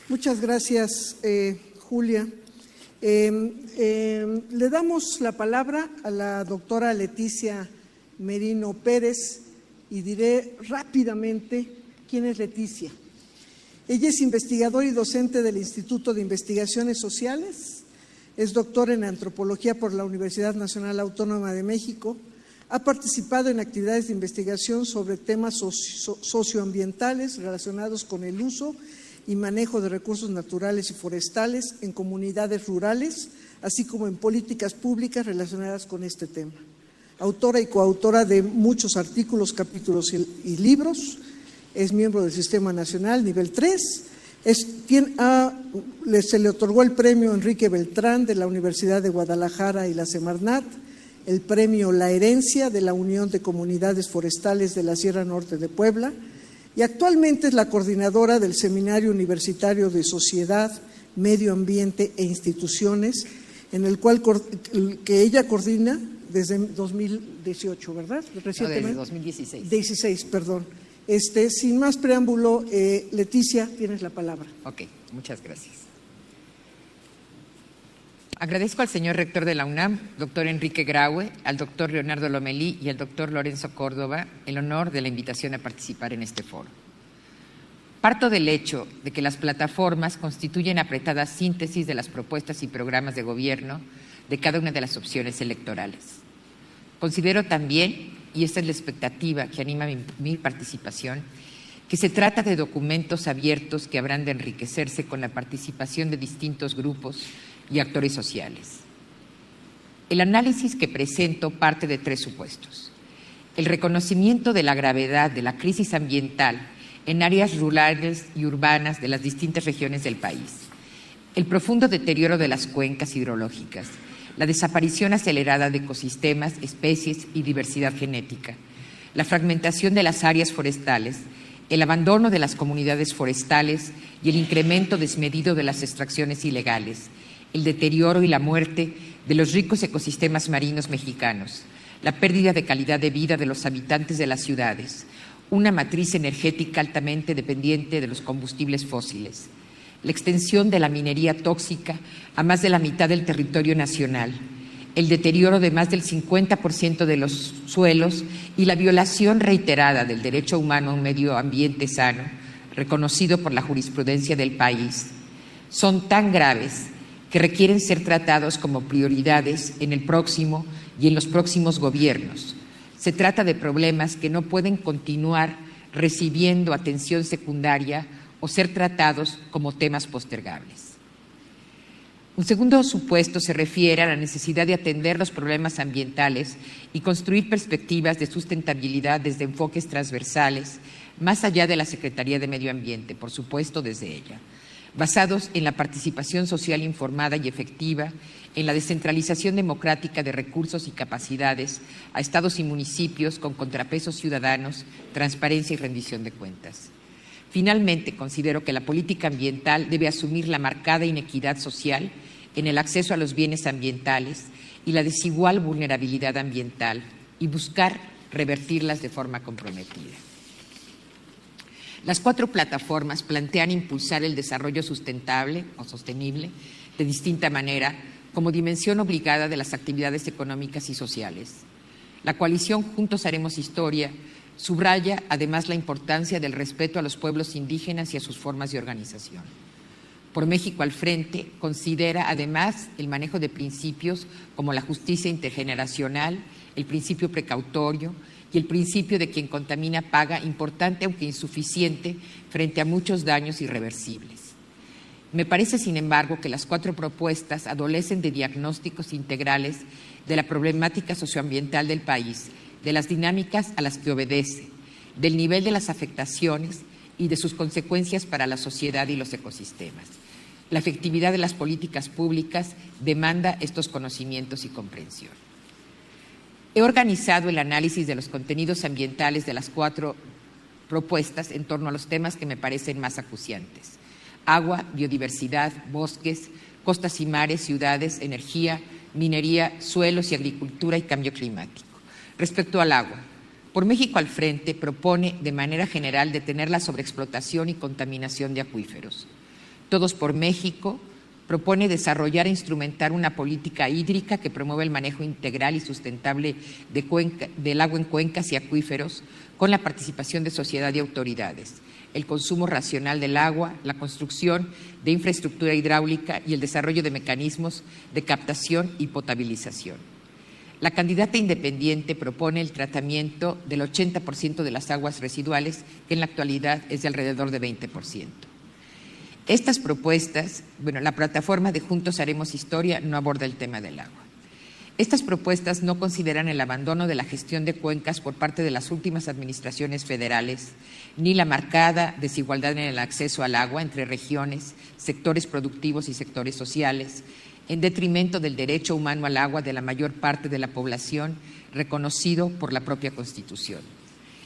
Muchas gracias, eh, Julia. Em, em, le damos la palabra a la doctora Leticia Merino Pérez y diré rápidamente quién es Leticia. Ella es investigadora y docente del Instituto de Investigaciones Sociales, es doctora en antropología por la Universidad Nacional Autónoma de México, ha participado en actividades de investigación sobre temas socioambientales relacionados con el uso y manejo de recursos naturales y forestales en comunidades rurales, así como en políticas públicas relacionadas con este tema. Autora y coautora de muchos artículos, capítulos y, libros, es miembro del Sistema Nacional Nivel 3, se le otorgó el premio Enrique Beltrán de la Universidad de Guadalajara y la Semarnat, el premio La Herencia de la Unión de Comunidades Forestales de la Sierra Norte de Puebla, y actualmente es la coordinadora del Seminario Universitario de Sociedad, Medio Ambiente e Instituciones, en el cual que ella coordina desde 2018, ¿verdad? Recientemente. desde 2016. 16, perdón. Este, sin más preámbulo, eh, Leticia, tienes la palabra. Ok, muchas gracias. Agradezco al señor rector de la UNAM, doctor Enrique Graue, al doctor Leonardo Lomelí y al doctor Lorenzo Córdoba el honor de la invitación a participar en este foro. Parto del hecho de que las plataformas constituyen apretadas síntesis de las propuestas y programas de gobierno de cada una de las opciones electorales. Considero también, y esta es la expectativa que anima mi, mi participación, que se trata de documentos abiertos que habrán de enriquecerse con la participación de distintos grupos y actores sociales. El análisis que presento parte de tres supuestos. El reconocimiento de la gravedad de la crisis ambiental en áreas rurales y urbanas de las distintas regiones del país. El profundo deterioro de las cuencas hidrológicas, la desaparición acelerada de ecosistemas, especies y diversidad genética, la fragmentación de las áreas forestales, el abandono de las comunidades forestales y el incremento desmedido de las extracciones ilegales, el deterioro y la muerte de los ricos ecosistemas marinos mexicanos, la pérdida de calidad de vida de los habitantes de las ciudades, una matriz energética altamente dependiente de los combustibles fósiles, la extensión de la minería tóxica a más de la mitad del territorio nacional, el deterioro de más del 50% de los suelos y la violación reiterada del derecho humano a un medio ambiente sano, reconocido por la jurisprudencia del país, son tan graves que requieren ser tratados como prioridades en el próximo y en los próximos gobiernos. Se trata de problemas que no pueden continuar recibiendo atención secundaria o ser tratados como temas postergables. Un segundo supuesto se refiere a la necesidad de atender los problemas ambientales y construir perspectivas de sustentabilidad desde enfoques transversales, más allá de la Secretaría de Medio Ambiente, por supuesto desde ella basados en la participación social informada y efectiva, en la descentralización democrática de recursos y capacidades a estados y municipios con contrapesos ciudadanos, transparencia y rendición de cuentas. Finalmente, considero que la política ambiental debe asumir la marcada inequidad social en el acceso a los bienes ambientales y la desigual vulnerabilidad ambiental y buscar revertirlas de forma comprometida. Las cuatro plataformas plantean impulsar el desarrollo sustentable o sostenible de distinta manera como dimensión obligada de las actividades económicas y sociales. La coalición Juntos Haremos Historia subraya además la importancia del respeto a los pueblos indígenas y a sus formas de organización. Por México al frente considera además el manejo de principios como la justicia intergeneracional, el principio precautorio, y el principio de quien contamina paga, importante aunque insuficiente, frente a muchos daños irreversibles. Me parece, sin embargo, que las cuatro propuestas adolecen de diagnósticos integrales de la problemática socioambiental del país, de las dinámicas a las que obedece, del nivel de las afectaciones y de sus consecuencias para la sociedad y los ecosistemas. La efectividad de las políticas públicas demanda estos conocimientos y comprensión. He organizado el análisis de los contenidos ambientales de las cuatro propuestas en torno a los temas que me parecen más acuciantes. Agua, biodiversidad, bosques, costas y mares, ciudades, energía, minería, suelos y agricultura y cambio climático. Respecto al agua, por México al frente propone de manera general detener la sobreexplotación y contaminación de acuíferos. Todos por México propone desarrollar e instrumentar una política hídrica que promueva el manejo integral y sustentable del agua en cuencas y acuíferos con la participación de sociedad y autoridades, el consumo racional del agua, la construcción de infraestructura hidráulica y el desarrollo de mecanismos de captación y potabilización. La candidata independiente propone el tratamiento del 80% de las aguas residuales, que en la actualidad es de alrededor de 20%. Estas propuestas, bueno, la plataforma de Juntos Haremos Historia no aborda el tema del agua. Estas propuestas no consideran el abandono de la gestión de cuencas por parte de las últimas administraciones federales, ni la marcada desigualdad en el acceso al agua entre regiones, sectores productivos y sectores sociales, en detrimento del derecho humano al agua de la mayor parte de la población reconocido por la propia Constitución.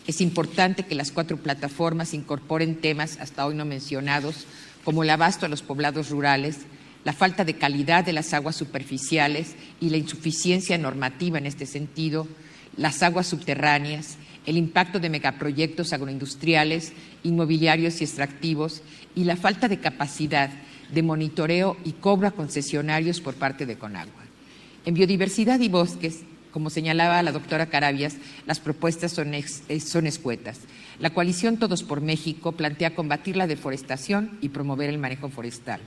Es importante que las cuatro plataformas incorporen temas hasta hoy no mencionados como el abasto a los poblados rurales, la falta de calidad de las aguas superficiales y la insuficiencia normativa en este sentido, las aguas subterráneas, el impacto de megaproyectos agroindustriales, inmobiliarios y extractivos y la falta de capacidad de monitoreo y cobro a concesionarios por parte de Conagua. En biodiversidad y bosques, como señalaba la doctora Carabias, las propuestas son, eh, son escuetas. La coalición Todos por México plantea combatir la deforestación y promover el manejo forestal,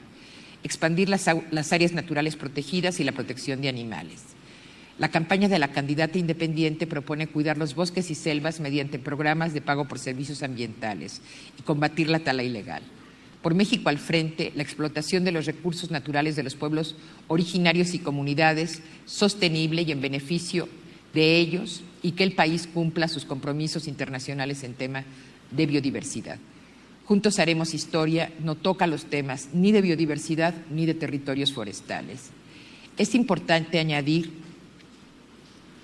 expandir las, áreas naturales protegidas y la protección de animales. La campaña de la candidata independiente propone cuidar los bosques y selvas mediante programas de pago por servicios ambientales y combatir la tala ilegal. Por México al frente, la explotación de los recursos naturales de los pueblos originarios y comunidades sostenible y en beneficio de ellos y que el país cumpla sus compromisos internacionales en tema de biodiversidad. Juntos haremos historia, no toca los temas ni de biodiversidad ni de territorios forestales. Es importante añadir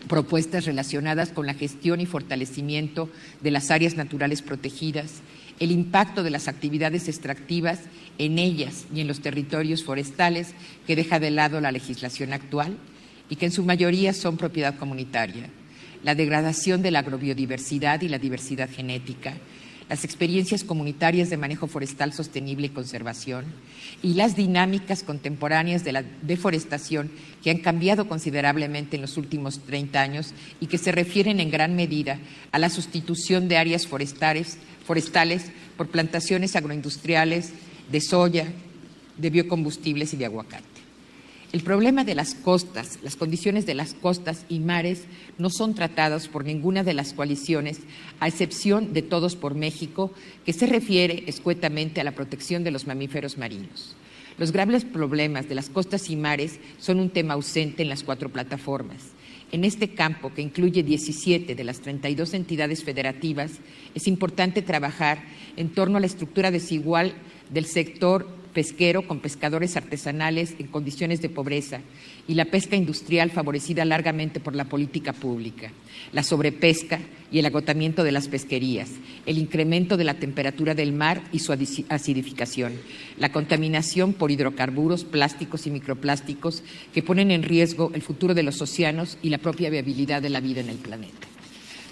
propuestas relacionadas con la gestión y fortalecimiento de las áreas naturales protegidas, el impacto de las actividades extractivas en ellas y en los territorios forestales que deja de lado la legislación actual y que en su mayoría son propiedad comunitaria, la degradación de la agrobiodiversidad y la diversidad genética, las experiencias comunitarias de manejo forestal sostenible y conservación y las dinámicas contemporáneas de la deforestación que han cambiado considerablemente en los últimos 30 años y que se refieren en gran medida a la sustitución de áreas forestales, por plantaciones agroindustriales de soya, de biocombustibles y de aguacate. El problema de las costas, las condiciones de las costas y mares no son tratados por ninguna de las coaliciones, a excepción de Todos por México, que se refiere escuetamente a la protección de los mamíferos marinos. Los graves problemas de las costas y mares son un tema ausente en las cuatro plataformas. En este campo, que incluye 17 de las 32 entidades federativas, es importante trabajar en torno a la estructura desigual del sector pesquero con pescadores artesanales en condiciones de pobreza y la pesca industrial favorecida largamente por la política pública, la sobrepesca y el agotamiento de las pesquerías, el incremento de la temperatura del mar y su acidificación, la contaminación por hidrocarburos, plásticos y microplásticos que ponen en riesgo el futuro de los océanos y la propia viabilidad de la vida en el planeta.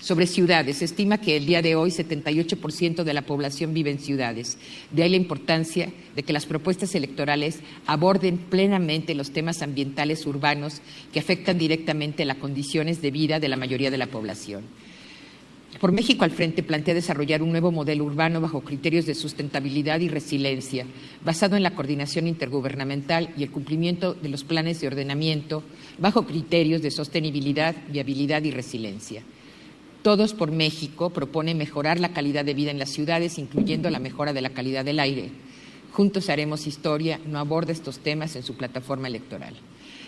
Sobre ciudades, se estima que el día de hoy 78% de la población vive en ciudades. De ahí la importancia de que las propuestas electorales aborden plenamente los temas ambientales urbanos que afectan directamente las condiciones de vida de la mayoría de la población. Por México al frente plantea desarrollar un nuevo modelo urbano bajo criterios de sustentabilidad y resiliencia, basado en la coordinación intergubernamental y el cumplimiento de los planes de ordenamiento bajo criterios de sostenibilidad, viabilidad y resiliencia. Todos por México propone mejorar la calidad de vida en las ciudades, incluyendo la mejora de la calidad del aire. Juntos haremos historia, no aborda estos temas en su plataforma electoral.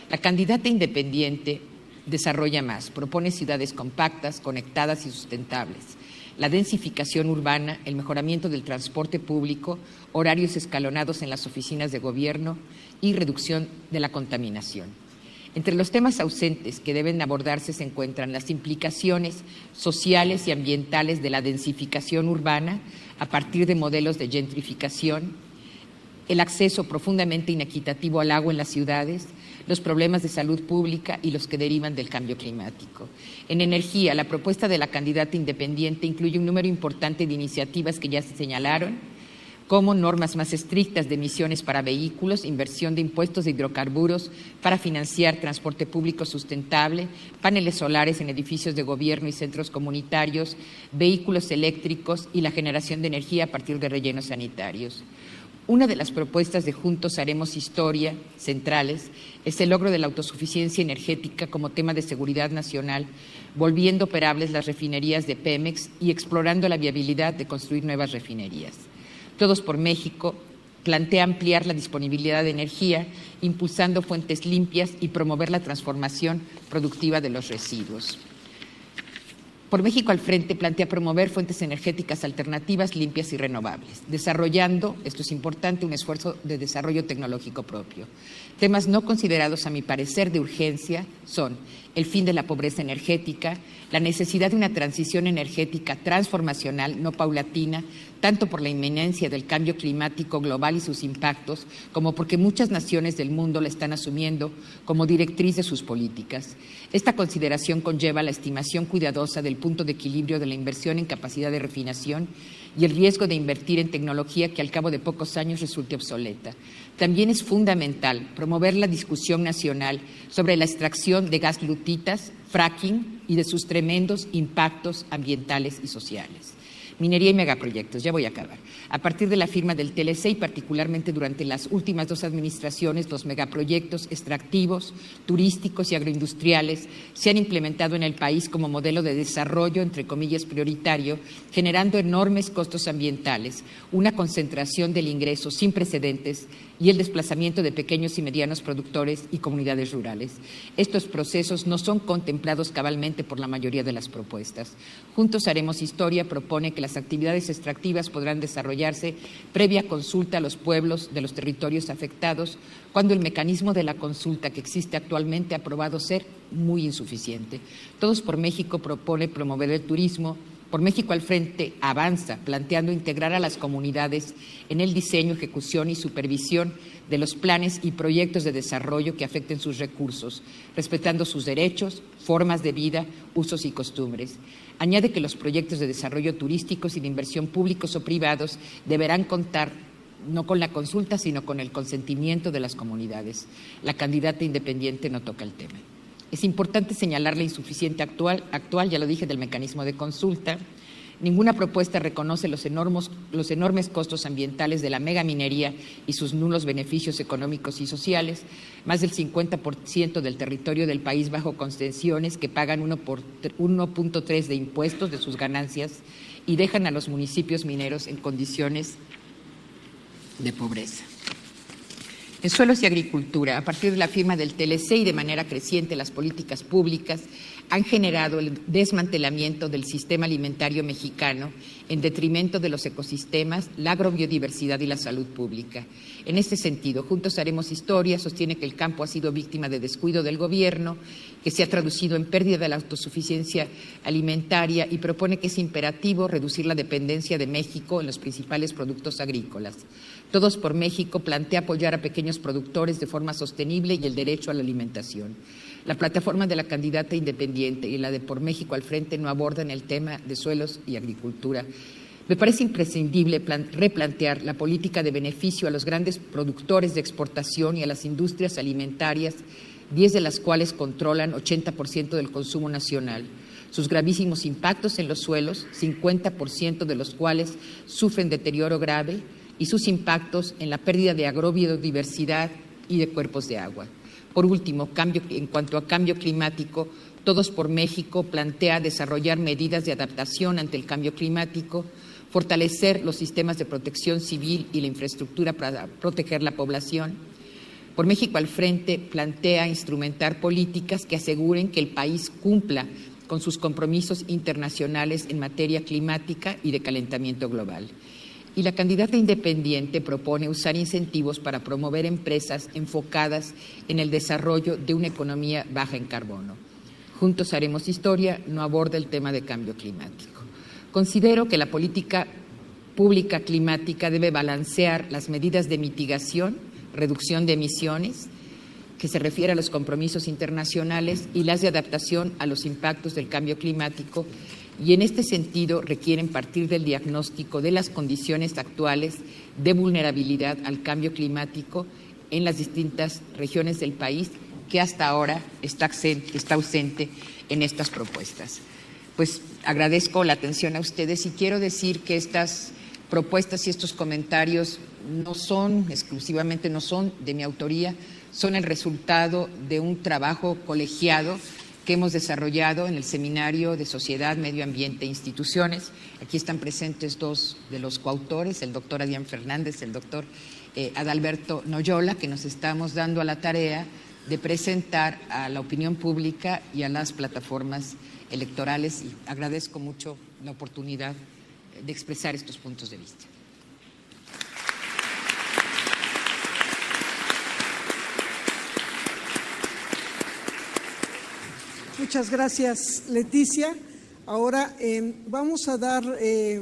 La candidata independiente desarrolla más, propone ciudades compactas, conectadas y sustentables, la densificación urbana, el mejoramiento del transporte público, horarios escalonados en las oficinas de gobierno y reducción de la contaminación. Entre los temas ausentes que deben abordarse se encuentran las implicaciones sociales y ambientales de la densificación urbana a partir de modelos de gentrificación, el acceso profundamente inequitativo al agua en las ciudades, los problemas de salud pública y los que derivan del cambio climático. En energía, la propuesta de la candidata independiente incluye un número importante de iniciativas que ya se señalaron, como normas más estrictas de emisiones para vehículos, inversión de impuestos de hidrocarburos para financiar transporte público sustentable, paneles solares en edificios de gobierno y centros comunitarios, vehículos eléctricos y la generación de energía a partir de rellenos sanitarios. Una de las propuestas de Juntos Haremos Historia centrales es el logro de la autosuficiencia energética como tema de seguridad nacional, volviendo operables las refinerías de Pemex y explorando la viabilidad de construir nuevas refinerías. Todos por México plantea ampliar la disponibilidad de energía, impulsando fuentes limpias y promover la transformación productiva de los residuos. Por México al frente plantea promover fuentes energéticas alternativas, limpias y renovables, desarrollando, esto es importante, un esfuerzo de desarrollo tecnológico propio. Temas no considerados, a mi parecer, de urgencia son el fin de la pobreza energética, la necesidad de una transición energética transformacional, no paulatina, tanto por la inminencia del cambio climático global y sus impactos, como porque muchas naciones del mundo la están asumiendo como directriz de sus políticas. Esta consideración conlleva la estimación cuidadosa del punto de equilibrio de la inversión en capacidad de refinación y el riesgo de invertir en tecnología que al cabo de pocos años resulte obsoleta. También es fundamental promover la discusión nacional sobre la extracción de gas lutitas, fracking y de sus tremendos impactos ambientales y sociales. Minería y megaproyectos, ya voy a acabar. A partir de la firma del TLC y particularmente durante las últimas dos administraciones, los megaproyectos extractivos, turísticos y agroindustriales se han implementado en el país como modelo de desarrollo, entre comillas, prioritario, generando enormes costos ambientales, una concentración del ingreso sin precedentes y el desplazamiento de pequeños y medianos productores y comunidades rurales. Estos procesos no son contemplados cabalmente por la mayoría de las propuestas. Juntos Haremos Historia propone que las actividades extractivas podrán desarrollarse previa consulta a los pueblos de los territorios afectados, cuando el mecanismo de la consulta que existe actualmente ha probado ser muy insuficiente. Todos por México propone promover el turismo, por México al Frente avanza, planteando integrar a las comunidades en el diseño, ejecución y supervisión de los planes y proyectos de desarrollo que afecten sus recursos, respetando sus derechos, formas de vida, usos y costumbres. Añade que los proyectos de desarrollo turísticos y de inversión públicos o privados deberán contar no con la consulta, sino con el consentimiento de las comunidades. La candidata independiente no toca el tema. Es importante señalar la insuficiente actual, actual, ya lo dije, del mecanismo de consulta. Ninguna propuesta reconoce los, enormes, los enormes costos ambientales de la megaminería y sus nulos beneficios económicos y sociales. Más del 50% del territorio del país bajo concesiones que pagan 1.3 de impuestos de sus ganancias y dejan a los municipios mineros en condiciones de pobreza. En suelos y agricultura, a partir de la firma del TLC y de manera creciente las políticas públicas han generado el desmantelamiento del sistema alimentario mexicano en detrimento de los ecosistemas, la agrobiodiversidad y la salud pública. En este sentido, Juntos Haremos Historia sostiene que el campo ha sido víctima de descuido del gobierno, que se ha traducido en pérdida de la autosuficiencia alimentaria y propone que es imperativo reducir la dependencia de México en los principales productos agrícolas. Todos por México plantea apoyar a pequeños productores de forma sostenible y el derecho a la alimentación. La plataforma de la candidata independiente y la de Por México al frente no abordan el tema de suelos y agricultura. Me parece imprescindible replantear la política de beneficio a los grandes productores de exportación y a las industrias alimentarias, diez de las cuales controlan 80% del consumo nacional sus gravísimos impactos en los suelos, 50% de los cuales sufren deterioro grave, y sus impactos en la pérdida de agrobiodiversidad y de cuerpos de agua. Por último, en cuanto a cambio climático, Todos por México plantea desarrollar medidas de adaptación ante el cambio climático, fortalecer los sistemas de protección civil y la infraestructura para proteger la población. Por México al frente plantea instrumentar políticas que aseguren que el país cumpla con sus compromisos internacionales en materia climática y de calentamiento global y la candidata independiente propone usar incentivos para promover empresas enfocadas en el desarrollo de una economía baja en carbono. Juntos haremos historia, no aborda el tema de cambio climático. Considero que la política pública climática debe balancear las medidas de mitigación, reducción de emisiones, que se refiere a los compromisos internacionales y las de adaptación a los impactos del cambio climático y en este sentido requieren partir del diagnóstico de las condiciones actuales de vulnerabilidad al cambio climático en las distintas regiones del país que hasta ahora está ausente, en estas propuestas. Pues agradezco la atención a ustedes y quiero decir que estas propuestas y estos comentarios no son exclusivamente, no son de mi autoría, son el resultado de un trabajo colegiado que hemos desarrollado en el Seminario de Sociedad, Medio Ambiente e Instituciones. Aquí están presentes dos de los coautores, el doctor Adrián Fernández, el doctor eh, Adalberto Noyola, que nos estamos dando a la tarea de presentar a la opinión pública y a las plataformas electorales. Y agradezco mucho la oportunidad de expresar estos puntos de vista. Muchas gracias, Leticia. Ahora eh, vamos a dar eh,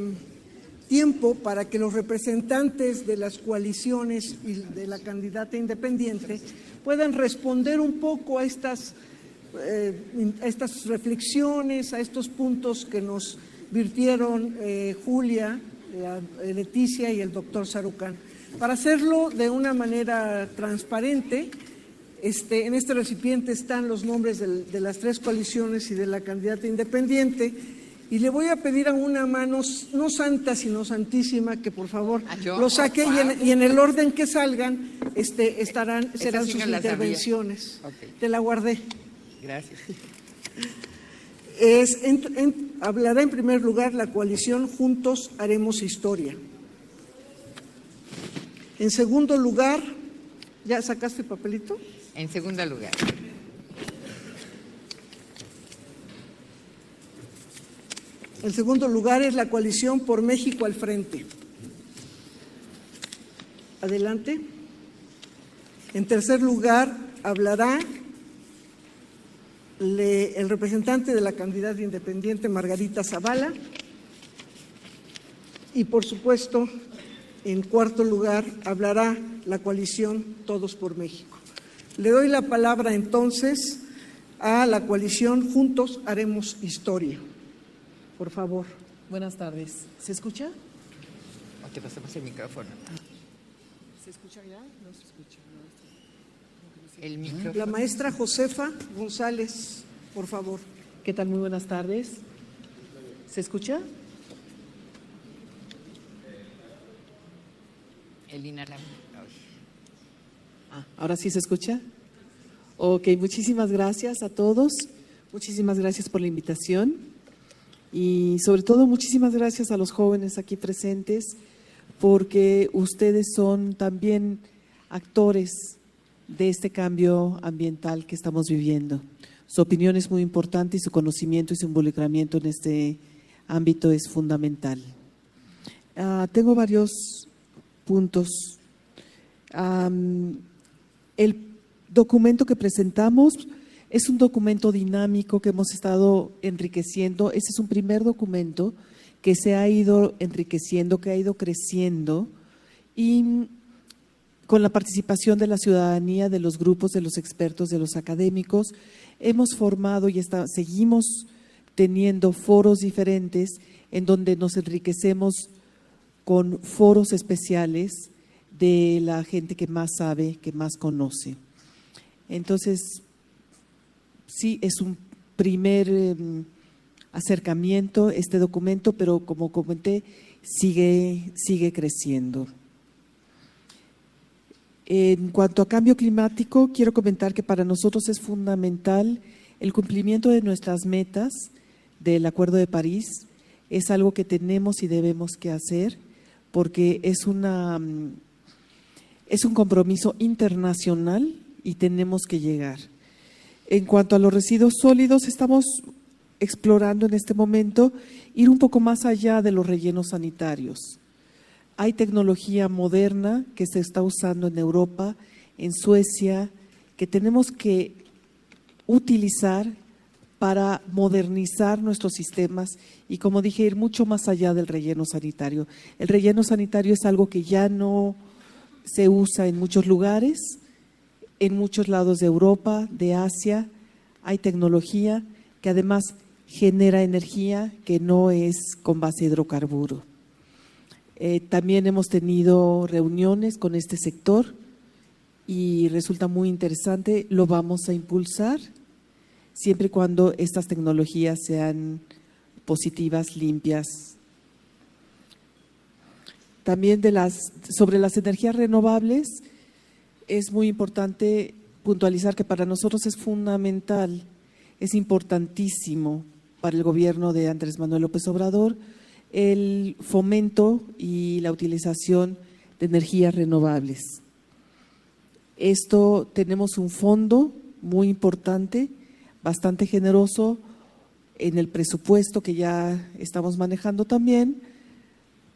tiempo para que los representantes de las coaliciones y de la candidata independiente puedan responder un poco a estas, eh, estas reflexiones, a estos puntos que nos virtieron Julia la Leticia y el doctor Sarucán. Para hacerlo de una manera transparente, este, en este recipiente están los nombres de las tres coaliciones y de la candidata independiente. Y le voy a pedir a una mano, no santa, sino santísima, que por favor Ah, lo saque y en, y en el orden que salgan este, estarán, serán sí sus no intervenciones. Te la guardé. Gracias. Es, en- en- hablará en primer lugar la coalición Juntos Haremos Historia. En segundo lugar, ¿ya sacaste papelito? En segundo lugar, En segundo lugar es la coalición por México al frente. Adelante. En tercer lugar hablará el representante de la candidata independiente Margarita Zavala. Y por supuesto, en cuarto lugar hablará la coalición Todos por México. Le doy la palabra entonces a la coalición Juntos Haremos Historia. Por favor. Buenas tardes. ¿Se escucha? o te pasamos el micrófono. ¿Se escucha ya? No se escucha. El micrófono. La maestra Josefa González, por favor. ¿Qué tal? Muy buenas tardes. ¿Se escucha? El inhalable. Ah, ahora sí se escucha. Ok, muchísimas gracias a todos. Muchísimas gracias por la invitación. Y sobre todo, muchísimas gracias a los jóvenes aquí presentes, porque ustedes son también actores de este cambio ambiental que estamos viviendo. Su opinión es muy importante y su conocimiento y su involucramiento en este ámbito es fundamental. Ah, tengo varios puntos. El documento que presentamos es un documento dinámico que hemos estado enriqueciendo. Este es un primer documento que se ha ido enriqueciendo, que ha ido creciendo y con la participación de la ciudadanía, de los grupos, de los expertos, de los académicos, hemos formado y seguimos teniendo foros diferentes en donde nos enriquecemos con foros especiales de la gente que más sabe, que más conoce. Entonces, sí, es un primer em, acercamiento este documento, pero como comenté, sigue, sigue creciendo. En cuanto a cambio climático, quiero comentar que para nosotros es fundamental el cumplimiento de nuestras metas del Acuerdo de París. Es algo que tenemos y debemos que hacer porque es una mm, es un compromiso internacional y tenemos que llegar. En cuanto a los residuos sólidos, estamos explorando en este momento ir un poco más allá de los rellenos sanitarios. Hay tecnología moderna que se está usando en Europa, en Suecia, que tenemos que utilizar para modernizar nuestros sistemas y, como dije, ir mucho más allá del relleno sanitario. El relleno sanitario es algo que ya no se usa en muchos lugares, en muchos lados de Europa, de Asia, hay tecnología que además genera energía que no es con base a hidrocarburo. Eh, también hemos tenido reuniones con este sector y resulta muy interesante, lo vamos a impulsar siempre y cuando estas tecnologías sean positivas, limpias. También de las, sobre las energías renovables, es muy importante puntualizar que para nosotros es fundamental, es importantísimo para el gobierno de Andrés Manuel López Obrador el fomento y la utilización de energías renovables. Esto tenemos un fondo muy importante, bastante generoso en el presupuesto que ya estamos manejando también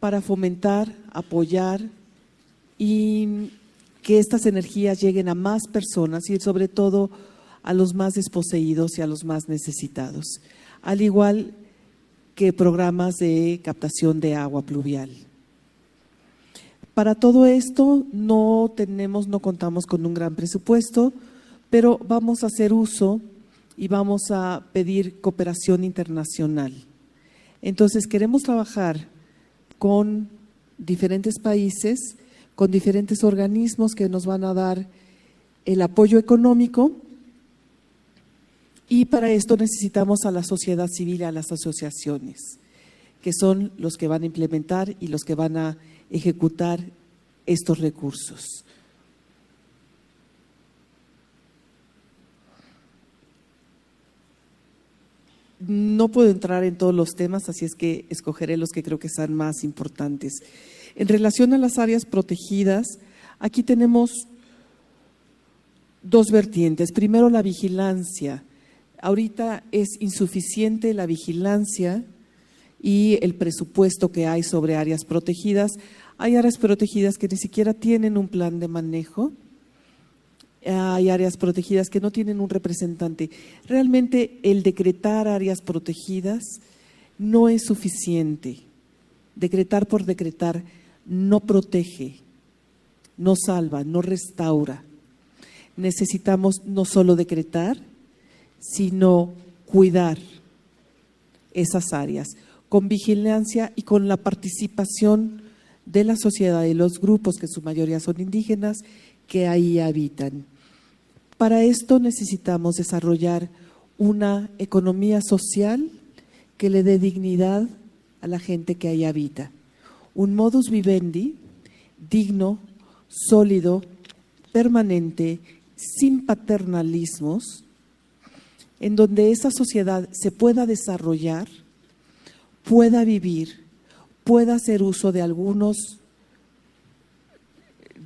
para fomentar, apoyar y que estas energías lleguen a más personas y sobre todo a los más desposeídos y a los más necesitados, al igual que programas de captación de agua pluvial. Para todo esto no tenemos, no contamos con un gran presupuesto, pero vamos a hacer uso y vamos a pedir cooperación internacional. Entonces queremos trabajar con diferentes países, con diferentes organismos que nos van a dar el apoyo económico y para esto necesitamos a la sociedad civil a las asociaciones, que son los que van a implementar y los que van a ejecutar estos recursos. No puedo entrar en todos los temas, así es que escogeré los que creo que son más importantes. En relación a las áreas protegidas, aquí tenemos dos vertientes. Primero, la vigilancia. Ahorita es insuficiente la vigilancia y el presupuesto que hay sobre áreas protegidas. Hay áreas protegidas que ni siquiera tienen un plan de manejo hay áreas protegidas que no tienen un representante. Realmente el decretar áreas protegidas no es suficiente. Decretar por decretar no protege, no salva, no restaura. Necesitamos no solo decretar, sino cuidar esas áreas con vigilancia y con la participación de la sociedad y los grupos, que en su mayoría son indígenas, que ahí habitan. Para esto necesitamos desarrollar una economía social que le dé dignidad a la gente que ahí habita. Un modus vivendi digno, sólido, permanente, sin paternalismos, en donde esa sociedad se pueda desarrollar, pueda vivir, pueda hacer uso de algunos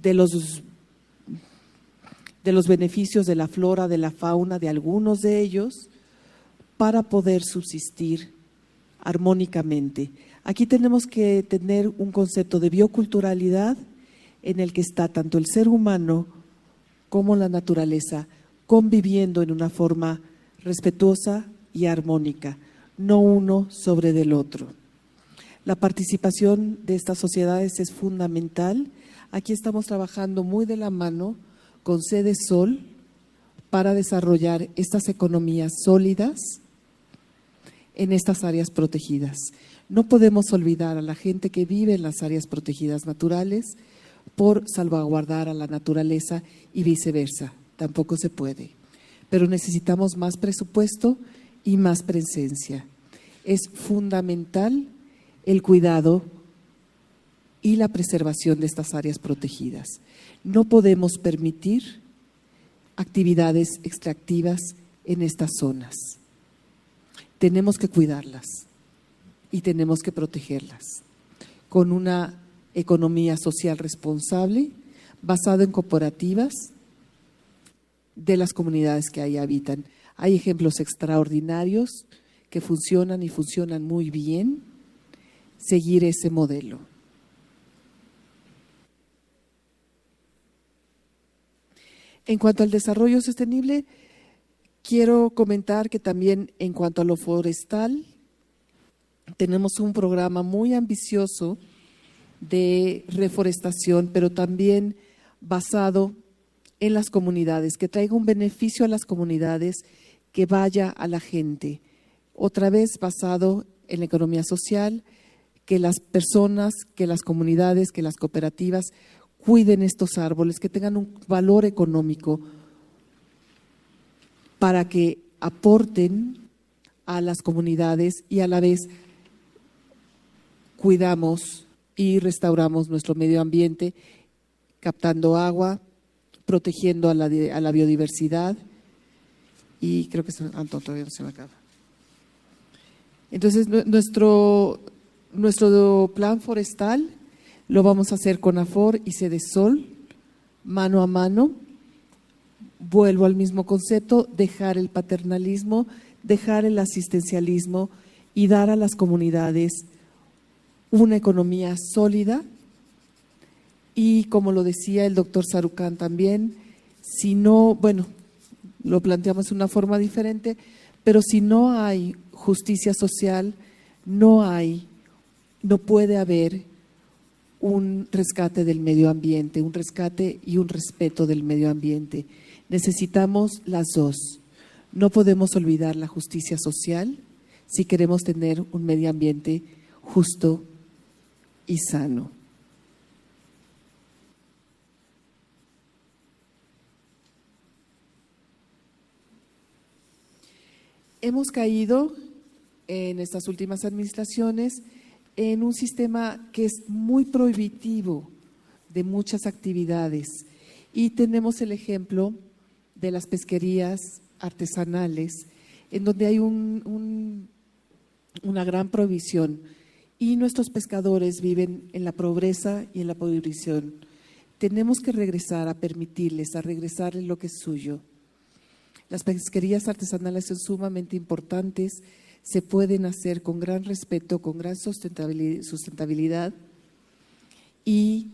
de los de los beneficios de la flora, de la fauna, de algunos de ellos, para poder subsistir armónicamente. Aquí tenemos que tener un concepto de bioculturalidad en el que está tanto el ser humano como la naturaleza conviviendo en una forma respetuosa y armónica, no uno sobre del otro. La participación de estas sociedades es fundamental. Aquí estamos trabajando muy de la mano con sede Sol para desarrollar estas economías sólidas en estas áreas protegidas. No podemos olvidar a la gente que vive en las áreas protegidas naturales por salvaguardar a la naturaleza y viceversa. Tampoco se puede. Pero necesitamos más presupuesto y más presencia. Es fundamental el cuidado y la preservación de estas áreas protegidas. No podemos permitir actividades extractivas en estas zonas. Tenemos que cuidarlas y tenemos que protegerlas con una economía social responsable basada en cooperativas de las comunidades que ahí habitan. Hay ejemplos extraordinarios que funcionan y funcionan muy bien. Seguir ese modelo. En cuanto al desarrollo sostenible, quiero comentar que también en cuanto a lo forestal, tenemos un programa muy ambicioso de reforestación, pero también basado en las comunidades, que traiga un beneficio a las comunidades, que vaya a la gente. Otra vez basado en la economía social, que las personas, que las comunidades, que las cooperativas cuiden estos árboles, que tengan un valor económico para que aporten a las comunidades y a la vez cuidamos y restauramos nuestro medio ambiente, captando agua, protegiendo a la, biodiversidad y creo que Anton, todavía no se me acaba. Entonces, nuestro, nuestro plan forestal lo vamos a hacer con AFOR y Sol, mano a mano. Vuelvo al mismo concepto, dejar el paternalismo, dejar el asistencialismo y dar a las comunidades una economía sólida. Y como lo decía el doctor Sarucán también, si no, bueno, lo planteamos de una forma diferente, pero si no hay justicia social, no hay, no puede haber un rescate del medio ambiente, un rescate y un respeto del medio ambiente. Necesitamos las dos. No podemos olvidar la justicia social si queremos tener un medio ambiente justo y sano. Hemos caído en estas últimas administraciones en un sistema que es muy prohibitivo de muchas actividades y tenemos el ejemplo de las pesquerías artesanales en donde hay un, una gran prohibición y nuestros pescadores viven en la pobreza y en la prohibición. Tenemos que regresar a permitirles, a regresarles lo que es suyo. Las pesquerías artesanales son sumamente importantes, se pueden hacer con gran respeto, con gran sustentabilidad y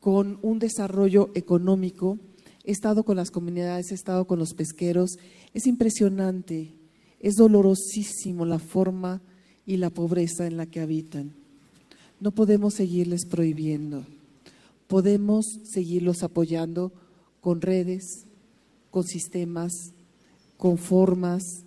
con un desarrollo económico. He estado con las comunidades, he estado con los pesqueros. Es impresionante, es dolorosísimo la forma y la pobreza en la que habitan. No podemos seguirles prohibiendo. Podemos seguirlos apoyando con redes, con sistemas, con formas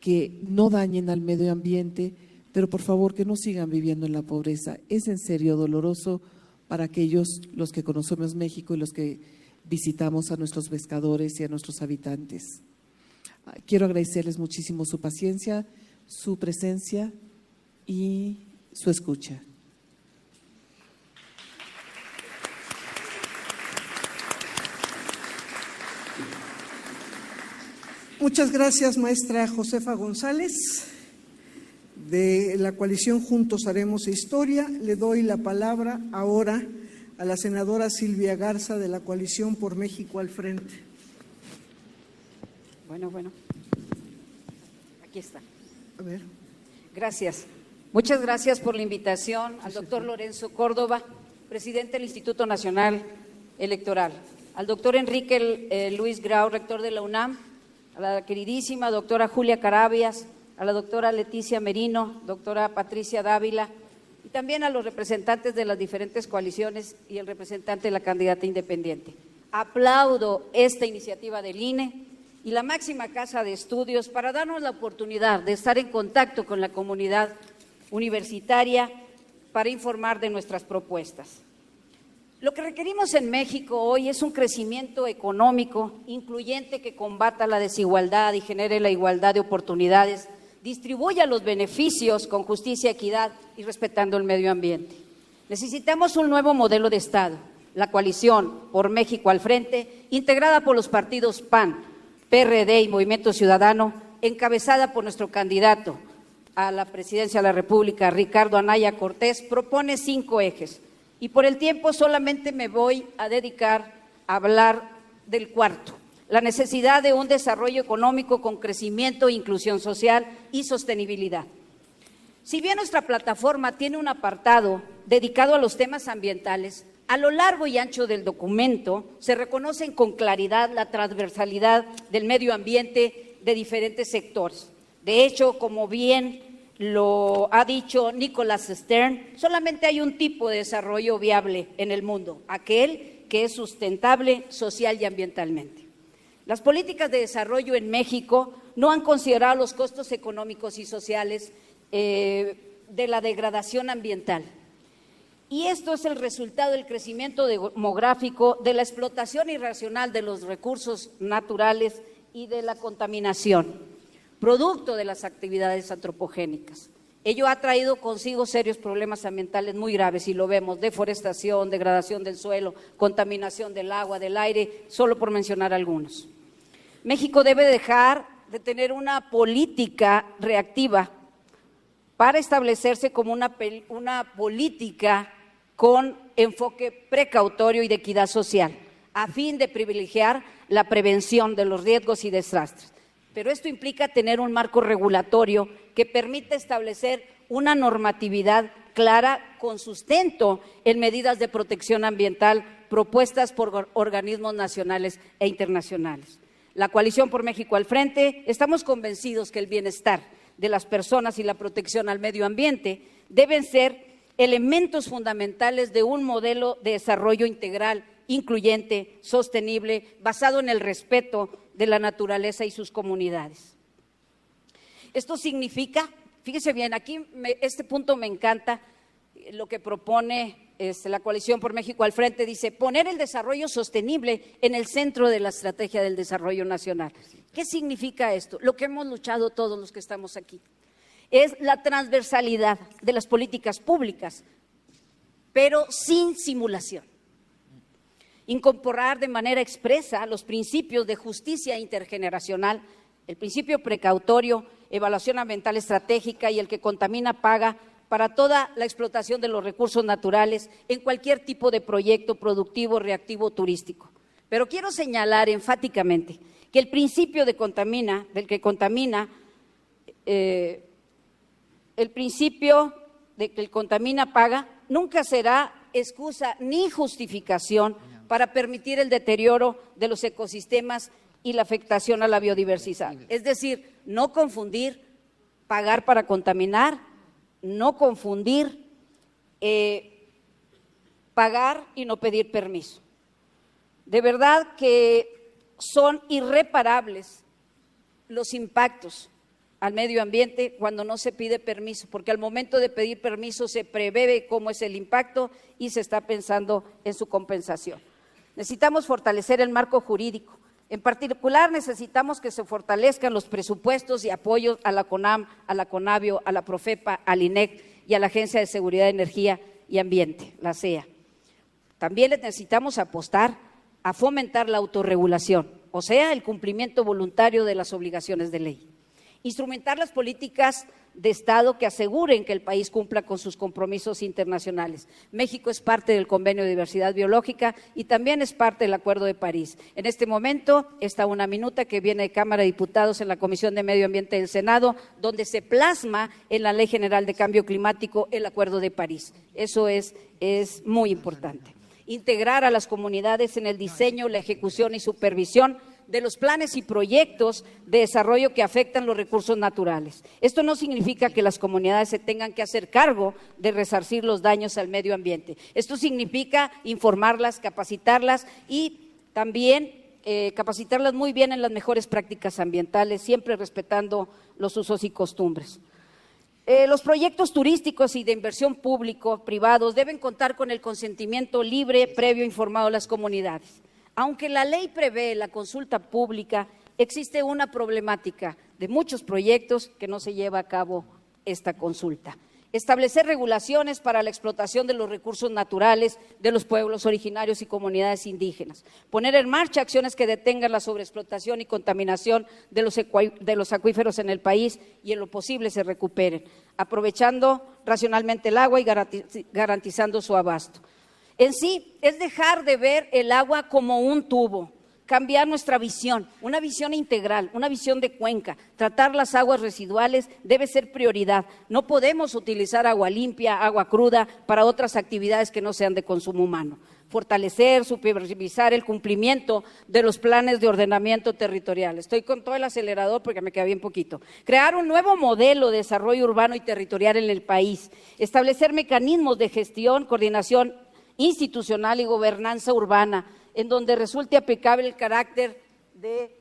que no dañen al medio ambiente, pero por favor que no sigan viviendo en la pobreza. Es en serio doloroso para aquellos los que conocemos México y los que visitamos a nuestros pescadores y a nuestros habitantes. Ah, quiero agradecerles muchísimo su paciencia, su presencia y su escucha. Muchas gracias, maestra Josefa González. De la coalición Juntos Haremos Historia, le doy la palabra ahora a la senadora Silvia Garza de la coalición por México al frente. Bueno, bueno. Aquí está. A ver. Gracias. Muchas gracias por la invitación al doctor Lorenzo Córdoba, presidente del Instituto Nacional Electoral, al doctor Enrique eh, Luis Grau, rector de la UNAM, a la queridísima doctora Julia Carabias, a la doctora Leticia Merino, doctora Patricia Dávila, y también a los representantes de las diferentes coaliciones y el representante de la candidata independiente. Aplaudo esta iniciativa del INE y la máxima casa de estudios para darnos la oportunidad de estar en contacto con la comunidad universitaria para informar de nuestras propuestas. Lo que requerimos en México hoy es un crecimiento económico incluyente que combata la desigualdad y genere la igualdad de oportunidades, distribuya los beneficios con justicia, equidad y respetando el medio ambiente. Necesitamos un nuevo modelo de Estado, la coalición por México al frente, integrada por los partidos PAN, PRD y Movimiento Ciudadano, encabezada por nuestro candidato a la presidencia de la República, Ricardo Anaya Cortés, propone cinco ejes y por el tiempo solamente me voy a dedicar a hablar del cuarto, la necesidad de un desarrollo económico con crecimiento, inclusión social y sostenibilidad. Si bien nuestra plataforma tiene un apartado dedicado a los temas ambientales, a lo largo y ancho del documento se reconocen con claridad la transversalidad del medio ambiente de diferentes sectores. De hecho, como bien lo ha dicho Nicholas Stern, solamente hay un tipo de desarrollo viable en el mundo, aquel que es sustentable social y ambientalmente. Las políticas de desarrollo en México no han considerado los costos económicos y sociales eh, de la degradación ambiental. Y esto es el resultado del crecimiento demográfico, de la explotación irracional de los recursos naturales y de la contaminación producto de las actividades antropogénicas. Ello ha traído consigo serios problemas ambientales muy graves y lo vemos, deforestación, degradación del suelo, contaminación del agua, del aire, solo por mencionar algunos. México debe dejar de tener una política reactiva para establecerse como una, una política con enfoque precautorio y de equidad social, a fin de privilegiar la prevención de los riesgos y desastres pero esto implica tener un marco regulatorio que permita establecer una normatividad clara con sustento en medidas de protección ambiental propuestas por organismos nacionales e internacionales. La coalición por México al frente, estamos convencidos que el bienestar de las personas y la protección al medio ambiente deben ser elementos fundamentales de un modelo de desarrollo integral, incluyente, sostenible, basado en el respeto de la naturaleza y sus comunidades. Esto significa, fíjese bien, aquí este punto me encanta, lo que propone este, la coalición por México al frente, dice poner el desarrollo sostenible en el centro de la estrategia del desarrollo nacional. ¿Qué significa esto? Lo que hemos luchado todos los que estamos aquí. Es la transversalidad de las políticas públicas, pero sin simulación. Incorporar de manera expresa los principios de justicia intergeneracional, el principio precautorio, evaluación ambiental estratégica y el que contamina paga para toda la explotación de los recursos naturales en cualquier tipo de proyecto productivo, reactivo, turístico. Pero quiero señalar enfáticamente que el principio de contamina, del que contamina, eh, el principio de que el contamina paga, nunca será excusa ni justificación para permitir el deterioro de los ecosistemas y la afectación a la biodiversidad. Es decir, no confundir pagar para contaminar no confundir eh, pagar y no pedir permiso. De verdad que son irreparables los impactos al medio ambiente cuando no se pide permiso, porque al momento de pedir permiso se prevé cómo es el impacto y se está pensando en su compensación. Necesitamos fortalecer el marco jurídico. En particular, necesitamos que se fortalezcan los presupuestos y apoyos a la CONAM, a la CONAVIO, a la PROFEPA, al INEC y a la Agencia de Seguridad de Energía y Ambiente, la CEA. También necesitamos apostar a fomentar la autorregulación, o sea, el cumplimiento voluntario de las obligaciones de ley. Instrumentar las políticas de Estado que aseguren que el país cumpla con sus compromisos internacionales. México es parte del Convenio de Diversidad Biológica y también es parte del Acuerdo de París. En este momento está una minuta que viene de Cámara de Diputados en la Comisión de Medio Ambiente del Senado, donde se plasma en la Ley General de Cambio Climático el Acuerdo de París. Eso es, es muy importante. Integrar a las comunidades en el diseño, la ejecución y supervisión de los planes y proyectos de desarrollo que afectan los recursos naturales. Esto no significa que las comunidades se tengan que hacer cargo de resarcir los daños al medio ambiente. Esto significa informarlas, capacitarlas y también eh, capacitarlas muy bien en las mejores prácticas ambientales, siempre respetando los usos y costumbres. Eh, los proyectos turísticos y de inversión público, privados, deben contar con el consentimiento libre, previo, informado de las comunidades. Aunque la ley prevé la consulta pública, existe una problemática de muchos proyectos que no se lleva a cabo esta consulta. Establecer regulaciones para la explotación de los recursos naturales de los pueblos originarios y comunidades indígenas. Poner en marcha acciones que detengan la sobreexplotación y contaminación de los, de los acuíferos en el país y en lo posible se recuperen, aprovechando racionalmente el agua y garantizando su abasto. En sí es dejar de ver el agua como un tubo, cambiar nuestra visión, una visión integral, una visión de cuenca. Tratar las aguas residuales debe ser prioridad. No podemos utilizar agua limpia, agua cruda para otras actividades que no sean de consumo humano. Fortalecer, supervisar el cumplimiento de los planes de ordenamiento territorial. Estoy con todo el acelerador porque me queda bien poquito. Crear un nuevo modelo de desarrollo urbano y territorial en el país. Establecer mecanismos de gestión, coordinación institucional y gobernanza urbana, en donde resulte aplicable el carácter de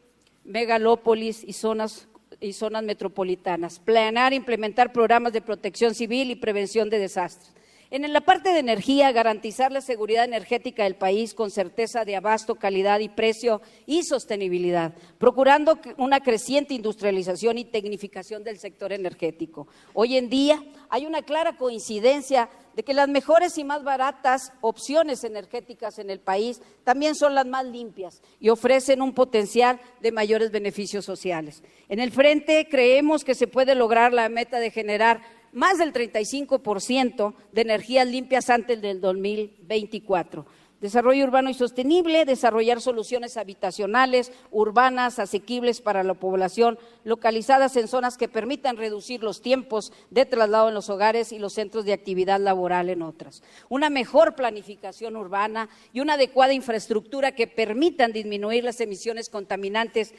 megalópolis y zonas y zonas metropolitanas, planear e implementar programas de protección civil y prevención de desastres. En la parte de energía, garantizar la seguridad energética del país con certeza de abasto, calidad y precio y sostenibilidad, procurando una creciente industrialización y tecnificación del sector energético. Hoy en día hay una clara coincidencia de que las mejores y más baratas opciones energéticas en el país también son las más limpias y ofrecen un potencial de mayores beneficios sociales. En el frente creemos que se puede lograr la meta de generar más del 35% de energías limpias antes del 2024. Desarrollo urbano y sostenible, desarrollar soluciones habitacionales, urbanas, asequibles para la población, localizadas en zonas que permitan reducir los tiempos de traslado en los hogares y los centros de actividad laboral en otras. Una mejor planificación urbana y una adecuada infraestructura que permitan disminuir las emisiones contaminantes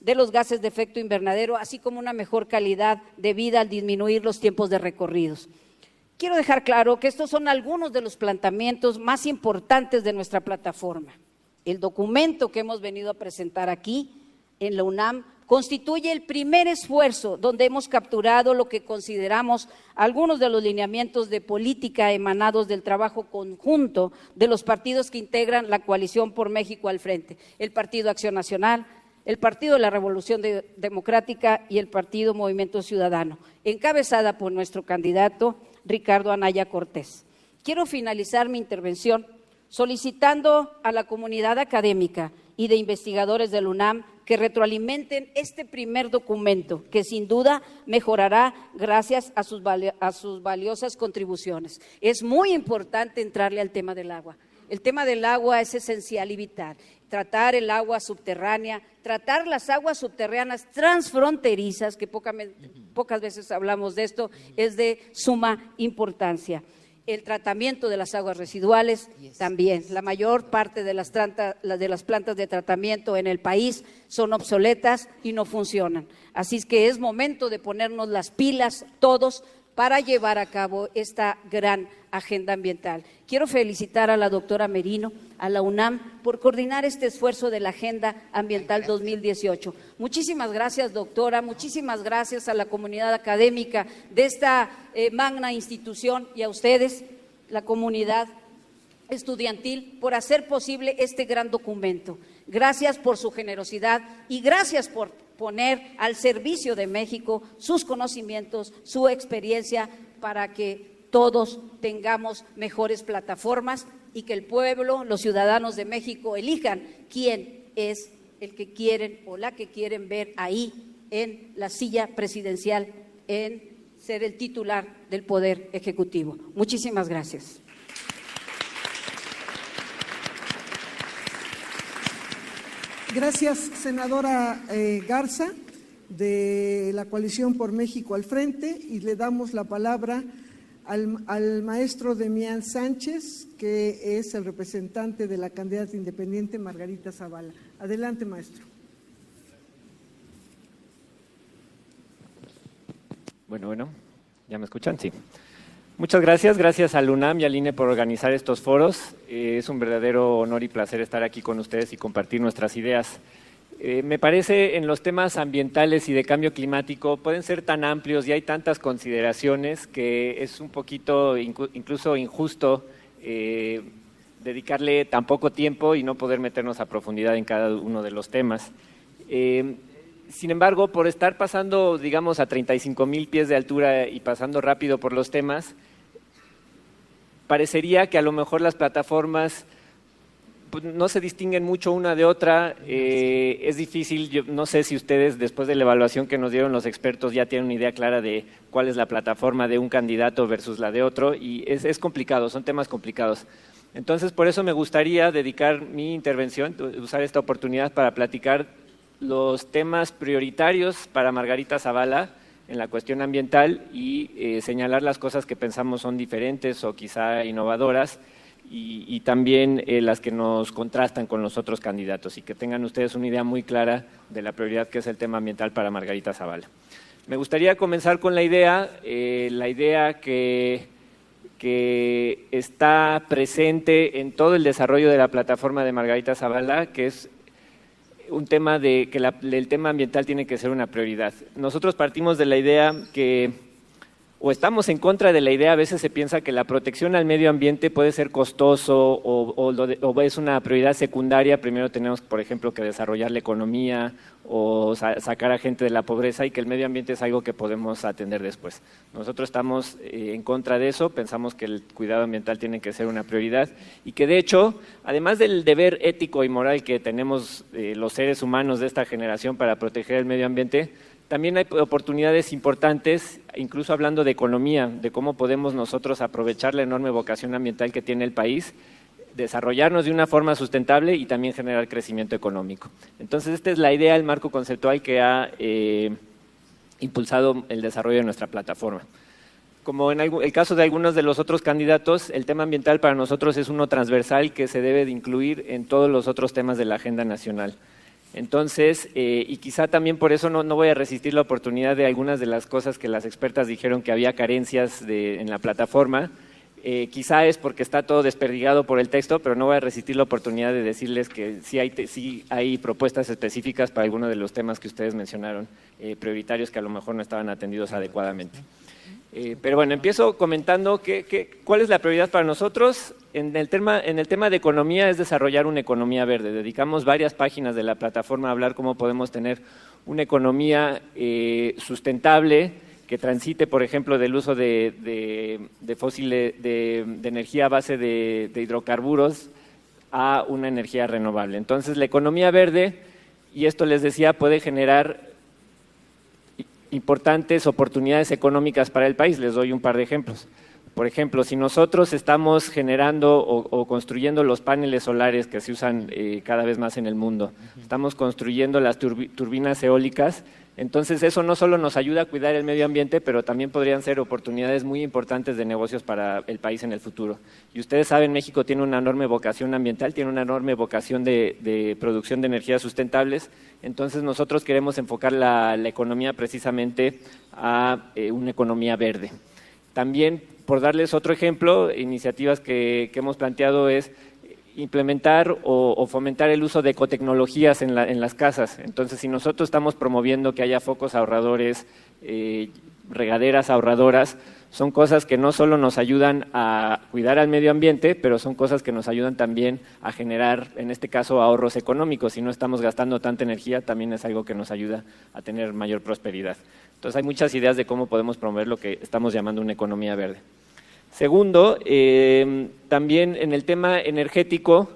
de los gases de efecto invernadero, así como una mejor calidad de vida al disminuir los tiempos de recorridos. Quiero dejar claro que estos son algunos de los planteamientos más importantes de nuestra plataforma. El documento que hemos venido a presentar aquí en la UNAM constituye el primer esfuerzo donde hemos capturado lo que consideramos algunos de los lineamientos de política emanados del trabajo conjunto de los partidos que integran la coalición por México al frente, el Partido Acción Nacional, el Partido de la Revolución Democrática y el Partido Movimiento Ciudadano, encabezada por nuestro candidato Ricardo Anaya Cortés. Quiero finalizar mi intervención solicitando a la comunidad académica y de investigadores del UNAM que retroalimenten este primer documento, que sin duda mejorará gracias a sus, valiosas contribuciones. Es muy importante entrarle al tema del agua. El tema del agua es esencial y vital. Tratar el agua subterránea, tratar las aguas subterráneas transfronterizas, que pocas veces hablamos de esto, es de suma importancia el tratamiento de las aguas residuales también. La mayor parte de las, de las plantas de tratamiento en el país son obsoletas y no funcionan. Así es que es momento de ponernos las pilas todos para llevar a cabo esta gran agenda ambiental. Quiero felicitar a la doctora Merino, a la UNAM, por coordinar este esfuerzo de la Agenda Ambiental 2018. Muchísimas gracias, doctora. Muchísimas gracias a la comunidad académica de esta eh, magna institución y a ustedes, la comunidad estudiantil, por hacer posible este gran documento. Gracias por su generosidad y gracias por poner al servicio de México sus conocimientos, su experiencia, para que todos tengamos mejores plataformas y que el pueblo, los ciudadanos de México elijan quién es el que quieren o la que quieren ver ahí en la silla presidencial, en ser el titular del Poder Ejecutivo. Muchísimas gracias. Gracias, senadora eh, Garza, de la coalición por México al frente, y le damos la palabra al, maestro Demián Sánchez, que es el representante de la candidata independiente Margarita Zavala. Adelante, maestro. Bueno, bueno, ¿ya me escuchan? Sí. Muchas gracias, gracias al UNAM y al INE por organizar estos foros. Eh, es un verdadero honor y placer estar aquí con ustedes y compartir nuestras ideas. Eh, me parece en los temas ambientales y de cambio climático pueden ser tan amplios y hay tantas consideraciones que es un poquito incluso injusto eh, dedicarle tan poco tiempo y no poder meternos a profundidad en cada uno de los temas. sin embargo, por estar pasando, digamos, a 35 mil pies de altura y pasando rápido por los temas, parecería que a lo mejor las plataformas no se distinguen mucho una de otra. Eh, es difícil, yo no sé si ustedes después de la evaluación que nos dieron los expertos ya tienen una idea clara de cuál es la plataforma de un candidato versus la de otro y es, es complicado, son temas complicados. Entonces, por eso me gustaría dedicar mi intervención, usar esta oportunidad para platicar los temas prioritarios para Margarita Zavala en la cuestión ambiental y eh, señalar las cosas que pensamos son diferentes o quizá innovadoras y, también eh, las que nos contrastan con los otros candidatos y que tengan ustedes una idea muy clara de la prioridad que es el tema ambiental para Margarita Zavala. Me gustaría comenzar con la idea, eh, la idea que, que está presente en todo el desarrollo de la plataforma de Margarita Zavala, que es un tema de que el tema ambiental tiene que ser una prioridad. Nosotros partimos de la idea que estamos en contra de la idea, a veces se piensa que la protección al medio ambiente puede ser costoso o, es una prioridad secundaria. Primero tenemos, por ejemplo, que desarrollar la economía o sacar a gente de la pobreza y que el medio ambiente es algo que podemos atender después. Nosotros estamos eh, en contra de eso, pensamos que el cuidado ambiental tiene que ser una prioridad y que de hecho, además del deber ético y moral que tenemos eh, los seres humanos de esta generación para proteger el medio ambiente, también hay oportunidades importantes, incluso hablando de economía, de cómo podemos nosotros aprovechar la enorme vocación ambiental que tiene el país, desarrollarnos de una forma sustentable y también generar crecimiento económico. Entonces, esta es la idea, el marco conceptual que ha eh, impulsado el desarrollo de nuestra plataforma. Como en el caso de algunos de los otros candidatos, el tema ambiental para nosotros es uno transversal que se debe de incluir en todos los otros temas de la agenda nacional. Entonces, eh, y quizá también por eso no, voy a resistir la oportunidad de algunas de las cosas que las expertas dijeron que había carencias en la plataforma. Eh, quizá es porque está todo desperdigado por el texto, pero no voy a resistir la oportunidad de decirles que sí hay, sí hay propuestas específicas para algunos de los temas que ustedes mencionaron, eh, prioritarios que a lo mejor no estaban atendidos adecuadamente. Eh, pero bueno, empiezo comentando que, cuál es la prioridad para nosotros. En el, tema, en el tema de economía es desarrollar una economía verde. Dedicamos varias páginas de la plataforma a hablar cómo podemos tener una economía sustentable, que transite, por ejemplo, del uso de, de, fósiles, de, energía a base de, hidrocarburos a una energía renovable. Entonces, la economía verde, y esto les decía, puede generar importantes oportunidades económicas para el país. Les doy un par de ejemplos. Por ejemplo, si nosotros estamos generando o, construyendo los paneles solares que se usan eh, cada vez más en el mundo, estamos construyendo las turbinas eólicas, entonces, eso no solo nos ayuda a cuidar el medio ambiente, pero también podrían ser oportunidades muy importantes de negocios para el país en el futuro. Y ustedes saben, México tiene una enorme vocación ambiental, tiene una enorme vocación de, producción de energías sustentables. Entonces, nosotros queremos enfocar la, economía precisamente a eh, una economía verde. También, por darles otro ejemplo, iniciativas que hemos planteado es implementar o, fomentar el uso de ecotecnologías en, las casas. Entonces, si nosotros estamos promoviendo que haya focos ahorradores, eh, regaderas ahorradoras, son cosas que no solo nos ayudan a cuidar al medio ambiente, pero son cosas que nos ayudan también a generar, en este caso, ahorros económicos. Si no estamos gastando tanta energía, también es algo que nos ayuda a tener mayor prosperidad. Entonces, hay muchas ideas de cómo podemos promover lo que estamos llamando una economía verde. Segundo, eh, también en el tema energético,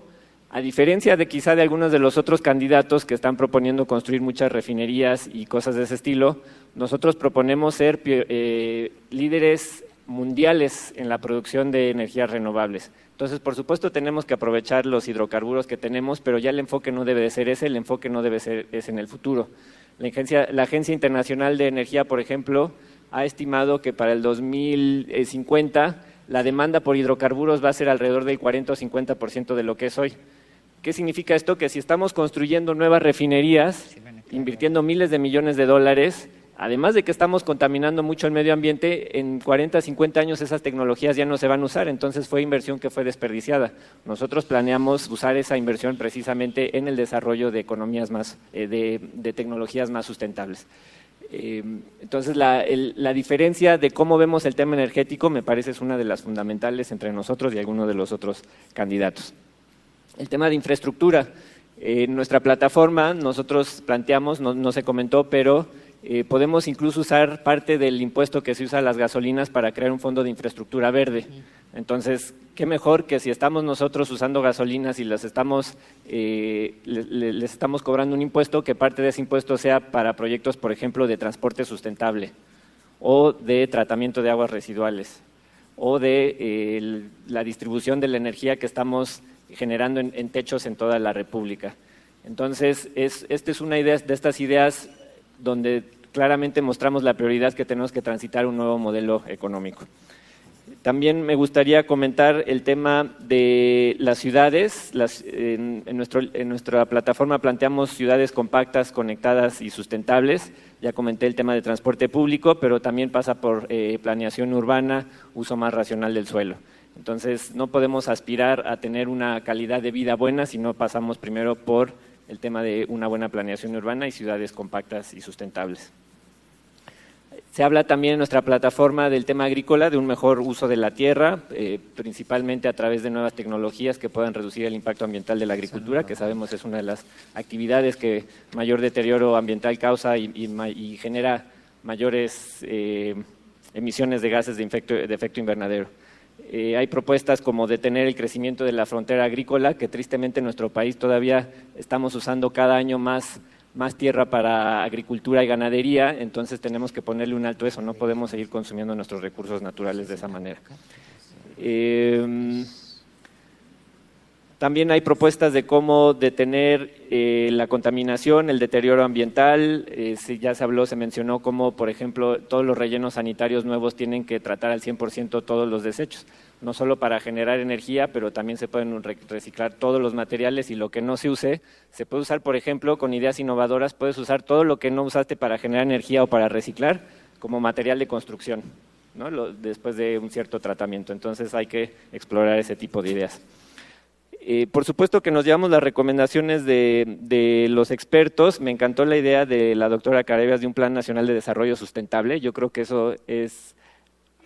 a diferencia de quizá de algunos de los otros candidatos que están proponiendo construir muchas refinerías y cosas de ese estilo, nosotros proponemos ser eh, líderes mundiales en la producción de energías renovables. Entonces, por supuesto, tenemos que aprovechar los hidrocarburos que tenemos, pero ya el enfoque no debe de ser ese, el enfoque no debe ser ese en el futuro. La Agencia, la Agencia Internacional de Energía, por ejemplo, ha estimado que para el 2050 la demanda por hidrocarburos va a ser alrededor del 40 o 50% de lo que es hoy. ¿Qué significa esto? Que si estamos construyendo nuevas refinerías, invirtiendo miles de millones de dólares, además de que estamos contaminando mucho el medio ambiente, en 40, 50 años esas tecnologías ya no se van a usar, entonces fue inversión que fue desperdiciada. Nosotros planeamos usar esa inversión precisamente en el desarrollo de economías más, eh, de tecnologías más sustentables. Eh, entonces, la, diferencia de cómo vemos el tema energético me parece es una de las fundamentales entre nosotros y algunos de los otros candidatos. El tema de infraestructura. en nuestra plataforma nosotros planteamos, no se comentó, pero eh, podemos incluso usar parte del impuesto que se usa a las gasolinas para crear un fondo de infraestructura verde. Entonces, qué mejor que si estamos nosotros usando gasolinas y las estamos, eh, les estamos cobrando un impuesto, que parte de ese impuesto sea para proyectos, por ejemplo, de transporte sustentable o de tratamiento de aguas residuales o de eh, la distribución de la energía que estamos generando en, techos en toda la República. Entonces, esta es una idea de estas ideas donde claramente mostramos la prioridad que tenemos que transitar un nuevo modelo económico. También me gustaría comentar el tema de las ciudades. en, nuestra plataforma planteamos ciudades compactas, conectadas y sustentables. Ya comenté el tema de transporte público, pero también pasa por eh, planeación urbana, uso más racional del suelo. Entonces, no podemos aspirar a tener una calidad de vida buena si no pasamos primero por el tema de una buena planeación urbana y ciudades compactas y sustentables. Se habla también en nuestra plataforma del tema agrícola, de un mejor uso de la tierra, eh, principalmente a través de nuevas tecnologías que puedan reducir el impacto ambiental de la agricultura, que sabemos es una de las actividades que mayor deterioro ambiental causa y, genera mayores eh, emisiones de gases de efecto invernadero. Eh, hay propuestas como detener el crecimiento de la frontera agrícola, que tristemente en nuestro país todavía estamos usando cada año más, tierra para agricultura y ganadería, entonces tenemos que ponerle un alto a eso, no podemos seguir consumiendo nuestros recursos naturales de esa manera. Eh, también hay propuestas de cómo detener eh, la contaminación, el deterioro ambiental. Eh, ya se habló, se mencionó cómo, por ejemplo, todos los rellenos sanitarios nuevos tienen que tratar al 100% todos los desechos, no solo para generar energía, pero también se pueden reciclar todos los materiales y lo que no se use, se puede usar, por ejemplo, con ideas innovadoras, puedes usar todo lo que no usaste para generar energía o para reciclar como material de construcción. después de un cierto tratamiento. Entonces hay que explorar ese tipo de ideas. Eh, por supuesto que nos llevamos las recomendaciones de, los expertos. Me encantó la idea de la doctora Carabias de un Plan Nacional de Desarrollo Sustentable. Yo creo que eso es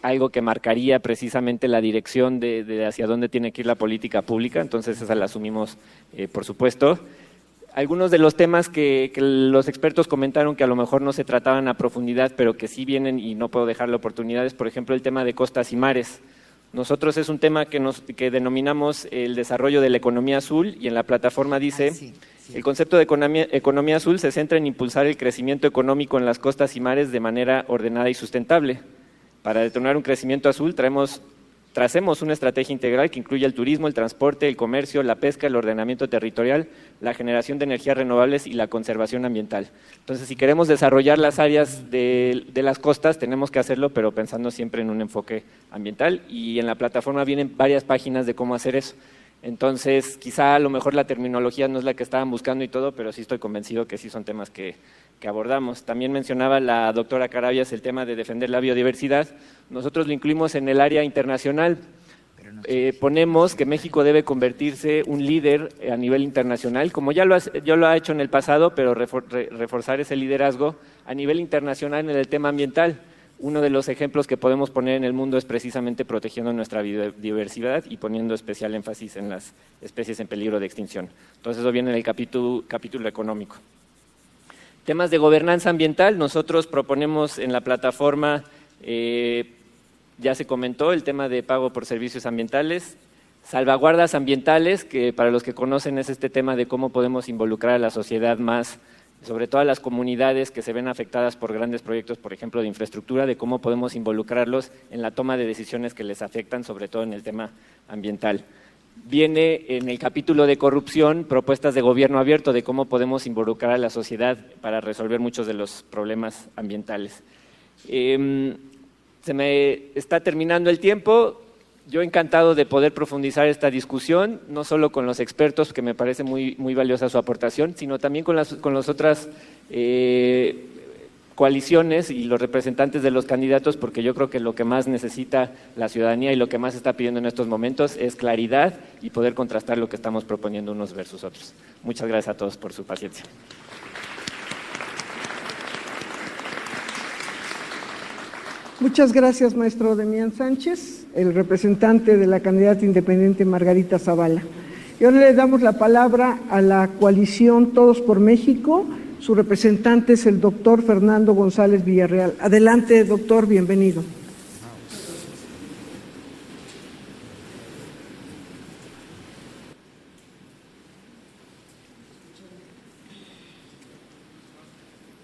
algo que marcaría precisamente la dirección de, hacia dónde tiene que ir la política pública. Entonces esa la asumimos, eh, por supuesto. Algunos de los temas que, los expertos comentaron que a lo mejor no se trataban a profundidad, pero que sí vienen y no puedo dejar la oportunidad, por ejemplo el tema de costas y mares. Nosotros es un tema que, nos, que denominamos el desarrollo de la economía azul y en la plataforma dice, ah, el concepto de economía, economía azul se centra en impulsar el crecimiento económico en las costas y mares de manera ordenada y sustentable. Para detonar un crecimiento azul traemos Tracemos una estrategia integral que incluya el turismo, el transporte, el comercio, la pesca, el ordenamiento territorial, la generación de energías renovables y la conservación ambiental. Entonces, si queremos desarrollar las áreas de, las costas, tenemos que hacerlo, pero pensando siempre en un enfoque ambiental. Y en la plataforma vienen varias páginas de cómo hacer eso. Entonces, quizá a lo mejor la terminología no es la que estaban buscando y todo, pero sí estoy convencido que sí son temas que, que abordamos. También mencionaba la doctora Carabias el tema de defender la biodiversidad. Nosotros lo incluimos en el área internacional. Eh, ponemos que México debe convertirse un líder a nivel internacional, como ya lo, ha, lo ha hecho en el pasado, pero reforzar ese liderazgo a nivel internacional en el tema ambiental. Uno de los ejemplos que podemos poner en el mundo es precisamente protegiendo nuestra biodiversidad y poniendo especial énfasis en las especies en peligro de extinción. Entonces eso viene en el capítulo económico. Temas de gobernanza ambiental, nosotros proponemos en la plataforma, eh, ya se comentó, el tema de pago por servicios ambientales, salvaguardas ambientales, que para los que conocen es este tema de cómo podemos involucrar a la sociedad más, sobre todo a las comunidades que se ven afectadas por grandes proyectos, por ejemplo, de infraestructura, de cómo podemos involucrarlos en la toma de decisiones que les afectan, sobre todo en el tema ambiental viene en el capítulo de corrupción propuestas de gobierno abierto de cómo podemos involucrar a la sociedad para resolver muchos de los problemas ambientales. Em, se me está terminando el tiempo. Yo encantado de poder profundizar esta discusión, no solo con los expertos, que me parece muy, muy valiosa su aportación, sino también con las, con las otras eh, coaliciones y los representantes de los candidatos, porque yo creo que lo que más necesita la ciudadanía y lo que más está pidiendo en estos momentos es claridad y poder contrastar lo que estamos proponiendo unos versus otros. Muchas gracias a todos por su paciencia. Muchas gracias, maestro Demián Sánchez, el representante de la candidata independiente Margarita Zavala. Y ahora le damos la palabra a la coalición Todos por México su representante es el doctor Fernando González Villarreal. Adelante, doctor, bienvenido.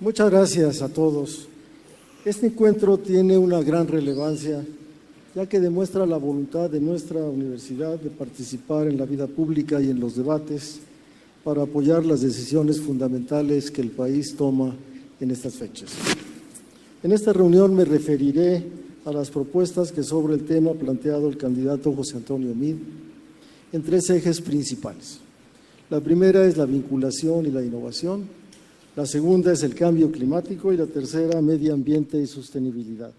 Muchas gracias a todos. Este encuentro tiene una gran relevancia, ya que demuestra la voluntad de nuestra universidad de participar en la vida pública y en los debates para apoyar las decisiones fundamentales que el país toma en estas fechas. En esta reunión me referiré a las propuestas que sobre el tema ha planteado el candidato José Antonio Mid en tres ejes principales. La primera es la vinculación y la innovación, la segunda es el cambio climático y la tercera medio ambiente y sostenibilidad.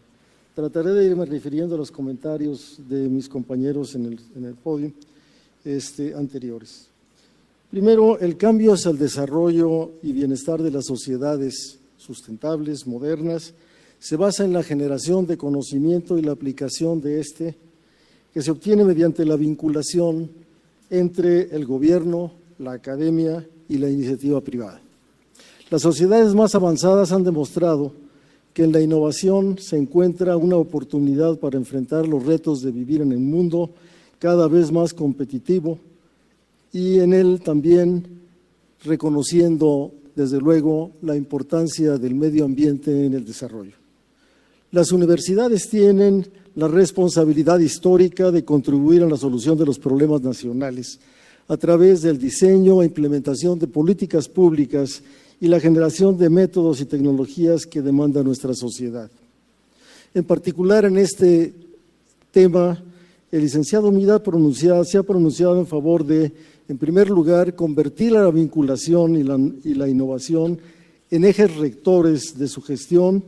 Trataré de irme refiriendo a los comentarios de mis compañeros en el, podio este, anteriores. Primero, el cambio hacia el desarrollo y bienestar de las sociedades sustentables, modernas, se basa en la generación de conocimiento y la aplicación de este, que se obtiene mediante la vinculación entre el gobierno, la academia y la iniciativa privada. Las sociedades más avanzadas han demostrado que en la innovación se encuentra una oportunidad para enfrentar los retos de vivir en el mundo cada vez más competitivo y en él también reconociendo, desde luego, la importancia del medio ambiente en el desarrollo. Las universidades tienen la responsabilidad histórica de contribuir a la solución de los problemas nacionales a través del diseño e implementación de políticas públicas y la generación de métodos y tecnologías que demanda nuestra sociedad. En particular, en este tema, el licenciado Mida se ha pronunciado en favor de en primer lugar, convertir la vinculación y la, innovación en ejes rectores de su gestión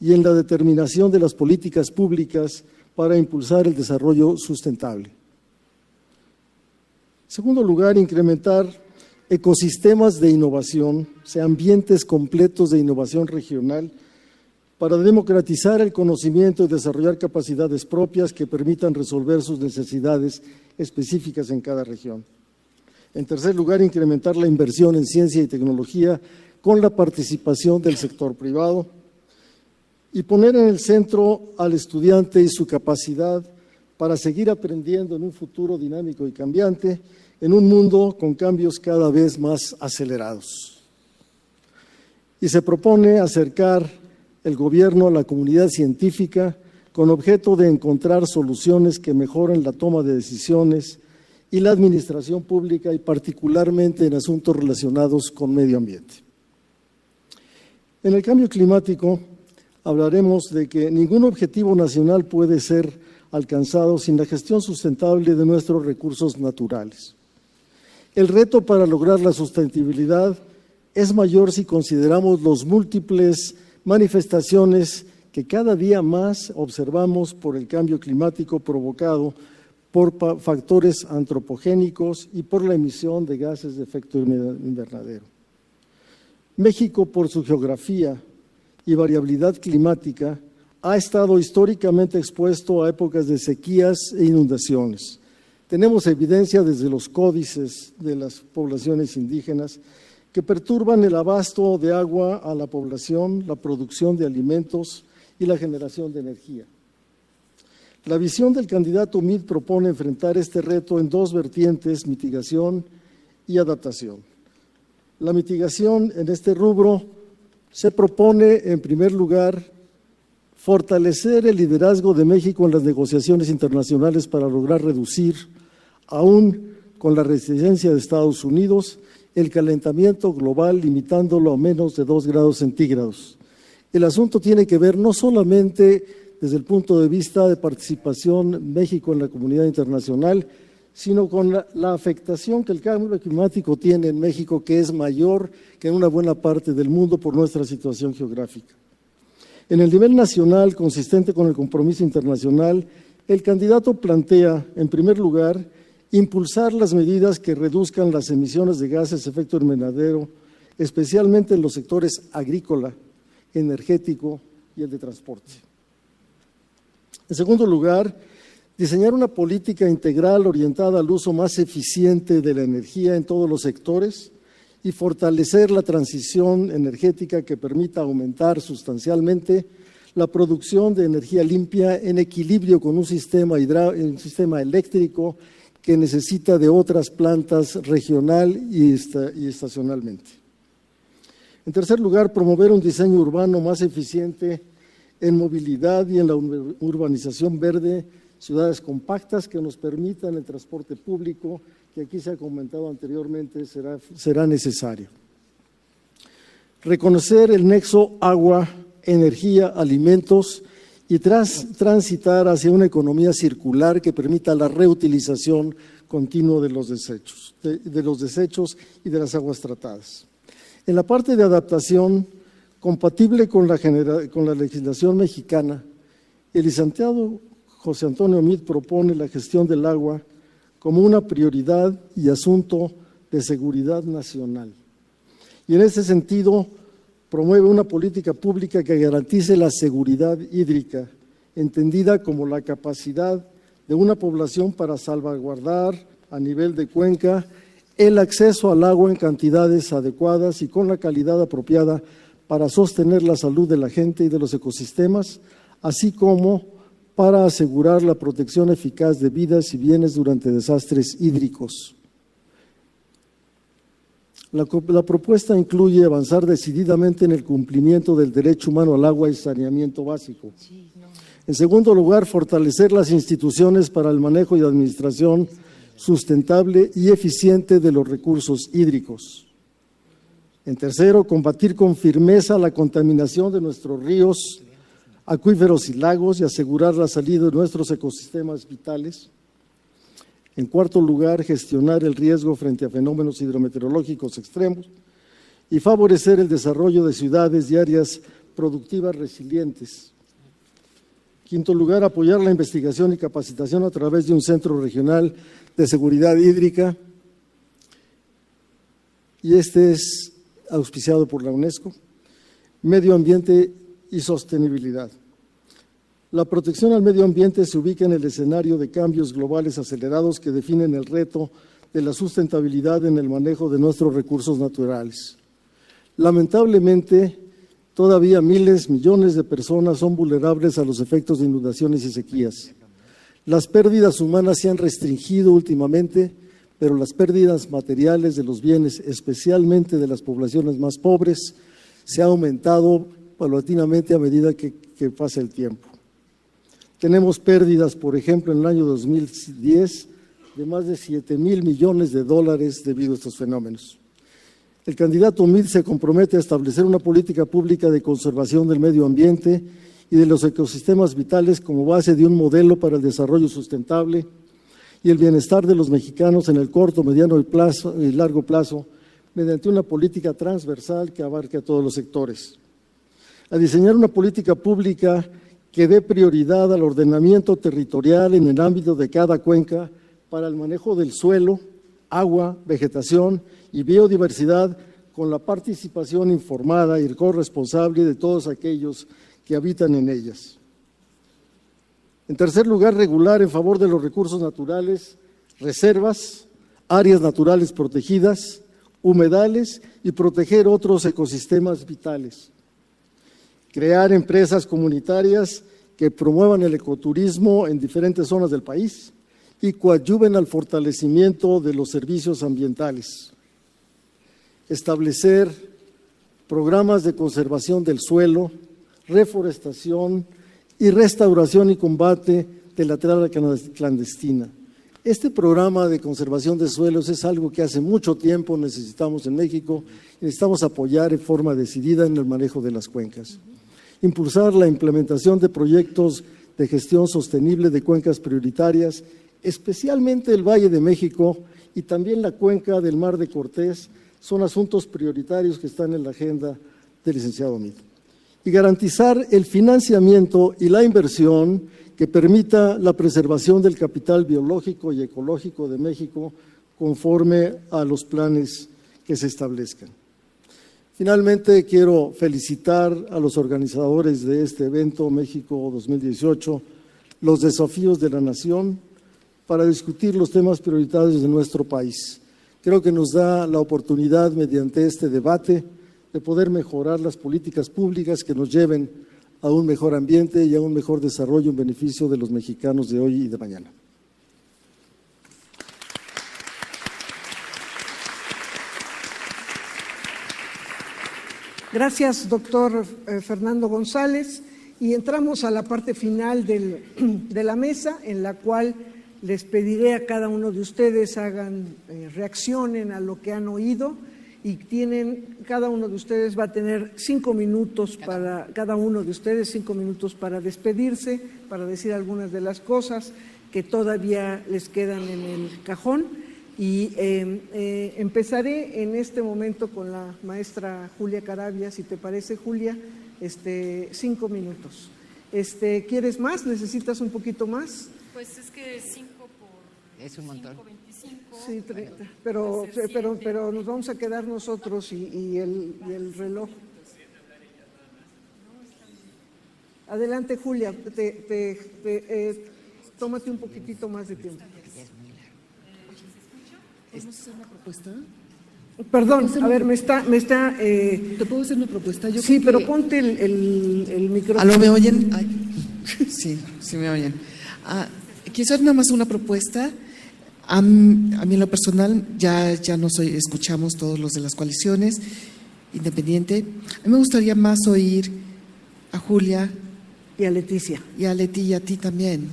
y en la determinación de las políticas públicas para impulsar el desarrollo sustentable. En segundo lugar, incrementar ecosistemas de innovación, ambientes completos de innovación regional, para democratizar el conocimiento y desarrollar capacidades propias que permitan resolver sus necesidades específicas en cada región. En tercer lugar, incrementar la inversión en ciencia y tecnología con la participación del sector privado y poner en el centro al estudiante y su capacidad para seguir aprendiendo en un futuro dinámico y cambiante, en un mundo con cambios cada vez más acelerados. Y se propone acercar el gobierno a la comunidad científica con objeto de encontrar soluciones que mejoren la toma de decisiones y la administración pública y particularmente en asuntos relacionados con medio ambiente. En el cambio climático hablaremos de que ningún objetivo nacional puede ser alcanzado sin la gestión sustentable de nuestros recursos naturales. El reto para lograr la sustentabilidad es mayor si consideramos los múltiples manifestaciones que cada día más observamos por el cambio climático provocado por factores antropogénicos y por la emisión de gases de efecto invernadero. México, por su geografía y variabilidad climática, ha estado históricamente expuesto a épocas de sequías e inundaciones. Tenemos evidencia desde los códices de las poblaciones indígenas que perturban el abasto de agua a la población, la producción de alimentos y la generación de energía. La visión del candidato MID propone enfrentar este reto en dos vertientes, mitigación y adaptación. La mitigación en este rubro se propone, en primer lugar, fortalecer el liderazgo de México en las negociaciones internacionales para lograr reducir, aún con la resistencia de Estados Unidos, el calentamiento global limitándolo a menos de dos grados centígrados. El asunto tiene que ver no solamente desde el punto de vista de participación México en la comunidad internacional, sino con la, afectación que el cambio climático tiene en México, que es mayor que en una buena parte del mundo por nuestra situación geográfica. En el nivel nacional, consistente con el compromiso internacional, el candidato plantea, en primer lugar, impulsar las medidas que reduzcan las emisiones de gases de efecto invernadero, especialmente en los sectores agrícola, energético y el de transporte. En segundo lugar, diseñar una política integral orientada al uso más eficiente de la energía en todos los sectores y fortalecer la transición energética que permita aumentar sustancialmente la producción de energía limpia en equilibrio con un sistema, un sistema eléctrico que necesita de otras plantas regional y estacionalmente. En tercer lugar, promover un diseño urbano más eficiente en movilidad y en la urbanización verde, ciudades compactas que nos permitan el transporte público, que aquí se ha comentado anteriormente, será, será necesario. Reconocer el nexo agua, energía, alimentos y tras, transitar hacia una economía circular que permita la reutilización continua de los desechos, de los desechos y de las aguas tratadas. En la parte de adaptación, compatible con la, con la legislación mexicana, el licenciado José Antonio Mid propone la gestión del agua como una prioridad y asunto de seguridad nacional. Y en ese sentido, promueve una política pública que garantice la seguridad hídrica, entendida como la capacidad de una población para salvaguardar a nivel de cuenca el acceso al agua en cantidades adecuadas y con la calidad apropiada para sostener la salud de la gente y de los ecosistemas, así como para asegurar la protección eficaz de vidas y bienes durante desastres hídricos. La, propuesta incluye avanzar decididamente en el cumplimiento del derecho humano al agua y saneamiento básico. En segundo lugar, fortalecer las instituciones para el manejo y administración sustentable y eficiente de los recursos hídricos. En tercero, combatir con firmeza la contaminación de nuestros ríos, acuíferos y lagos y asegurar la salida de nuestros ecosistemas vitales. En cuarto lugar, gestionar el riesgo frente a fenómenos hidrometeorológicos extremos y favorecer el desarrollo de ciudades y áreas productivas resilientes. Quinto lugar, apoyar la investigación y capacitación a través de un centro regional de seguridad hídrica. Y este es auspiciado por la UNESCO. Medio ambiente y sostenibilidad. La protección al medio ambiente se ubica en el escenario de cambios globales acelerados que definen el reto de la sustentabilidad en el manejo de nuestros recursos naturales. Lamentablemente, todavía miles, millones de personas son vulnerables a los efectos de inundaciones y sequías. Las pérdidas humanas se han restringido últimamente, pero las pérdidas materiales de los bienes, especialmente de las poblaciones más pobres, se ha aumentado paulatinamente a medida que, que pasa el tiempo. Tenemos pérdidas, por ejemplo, en el año 2010 de más de 7 mil millones de dólares debido a estos fenómenos. El candidato MID se compromete a establecer una política pública de conservación del medio ambiente y de los ecosistemas vitales como base de un modelo para el desarrollo sustentable y el bienestar de los mexicanos en el corto, mediano y, plazo, y largo plazo mediante una política transversal que abarque a todos los sectores. A diseñar una política pública que dé prioridad al ordenamiento territorial en el ámbito de cada cuenca para el manejo del suelo, agua, vegetación y biodiversidad con la participación informada y corresponsable de todos aquellos que habitan en ellas. En tercer lugar, regular en favor de los recursos naturales, reservas, áreas naturales protegidas, humedales y proteger otros ecosistemas vitales crear empresas comunitarias que promuevan el ecoturismo en diferentes zonas del país y coadyuven al fortalecimiento de los servicios ambientales. Establecer programas de conservación del suelo, reforestación y restauración y combate de la tierra clandestina. Este programa de conservación de suelos es algo que hace mucho tiempo necesitamos en México y necesitamos apoyar en forma decidida en el manejo de las cuencas impulsar la implementación de proyectos de gestión sostenible de cuencas prioritarias, especialmente el Valle de México y también la cuenca del Mar de Cortés, son asuntos prioritarios que están en la agenda del licenciado Mito. Y garantizar el financiamiento y la inversión que permita la preservación del capital biológico y ecológico de México conforme a los planes que se establezcan. Finalmente, quiero felicitar a los organizadores de este evento México 2018, los desafíos de la nación, para discutir los temas prioritarios de nuestro país. Creo que nos da la oportunidad, mediante este debate, de poder mejorar las políticas públicas que nos lleven a un mejor ambiente y a un mejor desarrollo en beneficio de los mexicanos de hoy y de mañana. Gracias, doctor eh, Fernando González. Y entramos a la parte final [CLEARS THROAT] de la mesa, en la cual les pediré a cada uno de ustedes hagan, eh, reaccionen a lo que han oído. Y tienen, cada uno de ustedes va a tener cinco minutos para, cada uno de ustedes cinco minutos para despedirse, para decir algunas de las cosas que todavía les quedan en el cajón y em, eh, empezaré en este momento con la maestra Julia Carabia, si te parece, Julia, este, cinco minutos. Este, ¿Quieres más? ¿Necesitas un poquito más? Pues es que cinco por... Es un montón. 25, sí, pero, pero, pero nos vamos a quedar nosotros y, el, y el, reloj. Adelante, Julia, te, te, eh, tómate un poquitito más de tiempo. ¿Podemos hacer una propuesta? Perdón, a ver, me está... Me está eh... ¿Te puedo hacer una propuesta? Yo sí, pero ponte el, el, el micrófono. ¿Aló, me oyen? Ay. [LAUGHS] Sí, sí me oyen. Ah, quiero hacer nada más una propuesta. A, mí, a mí en lo personal, ya, ya nos escuchamos todos los de las coaliciones, independiente. A mí me gustaría más oír a Julia. Y a Leticia. Y a Leti y a ti también.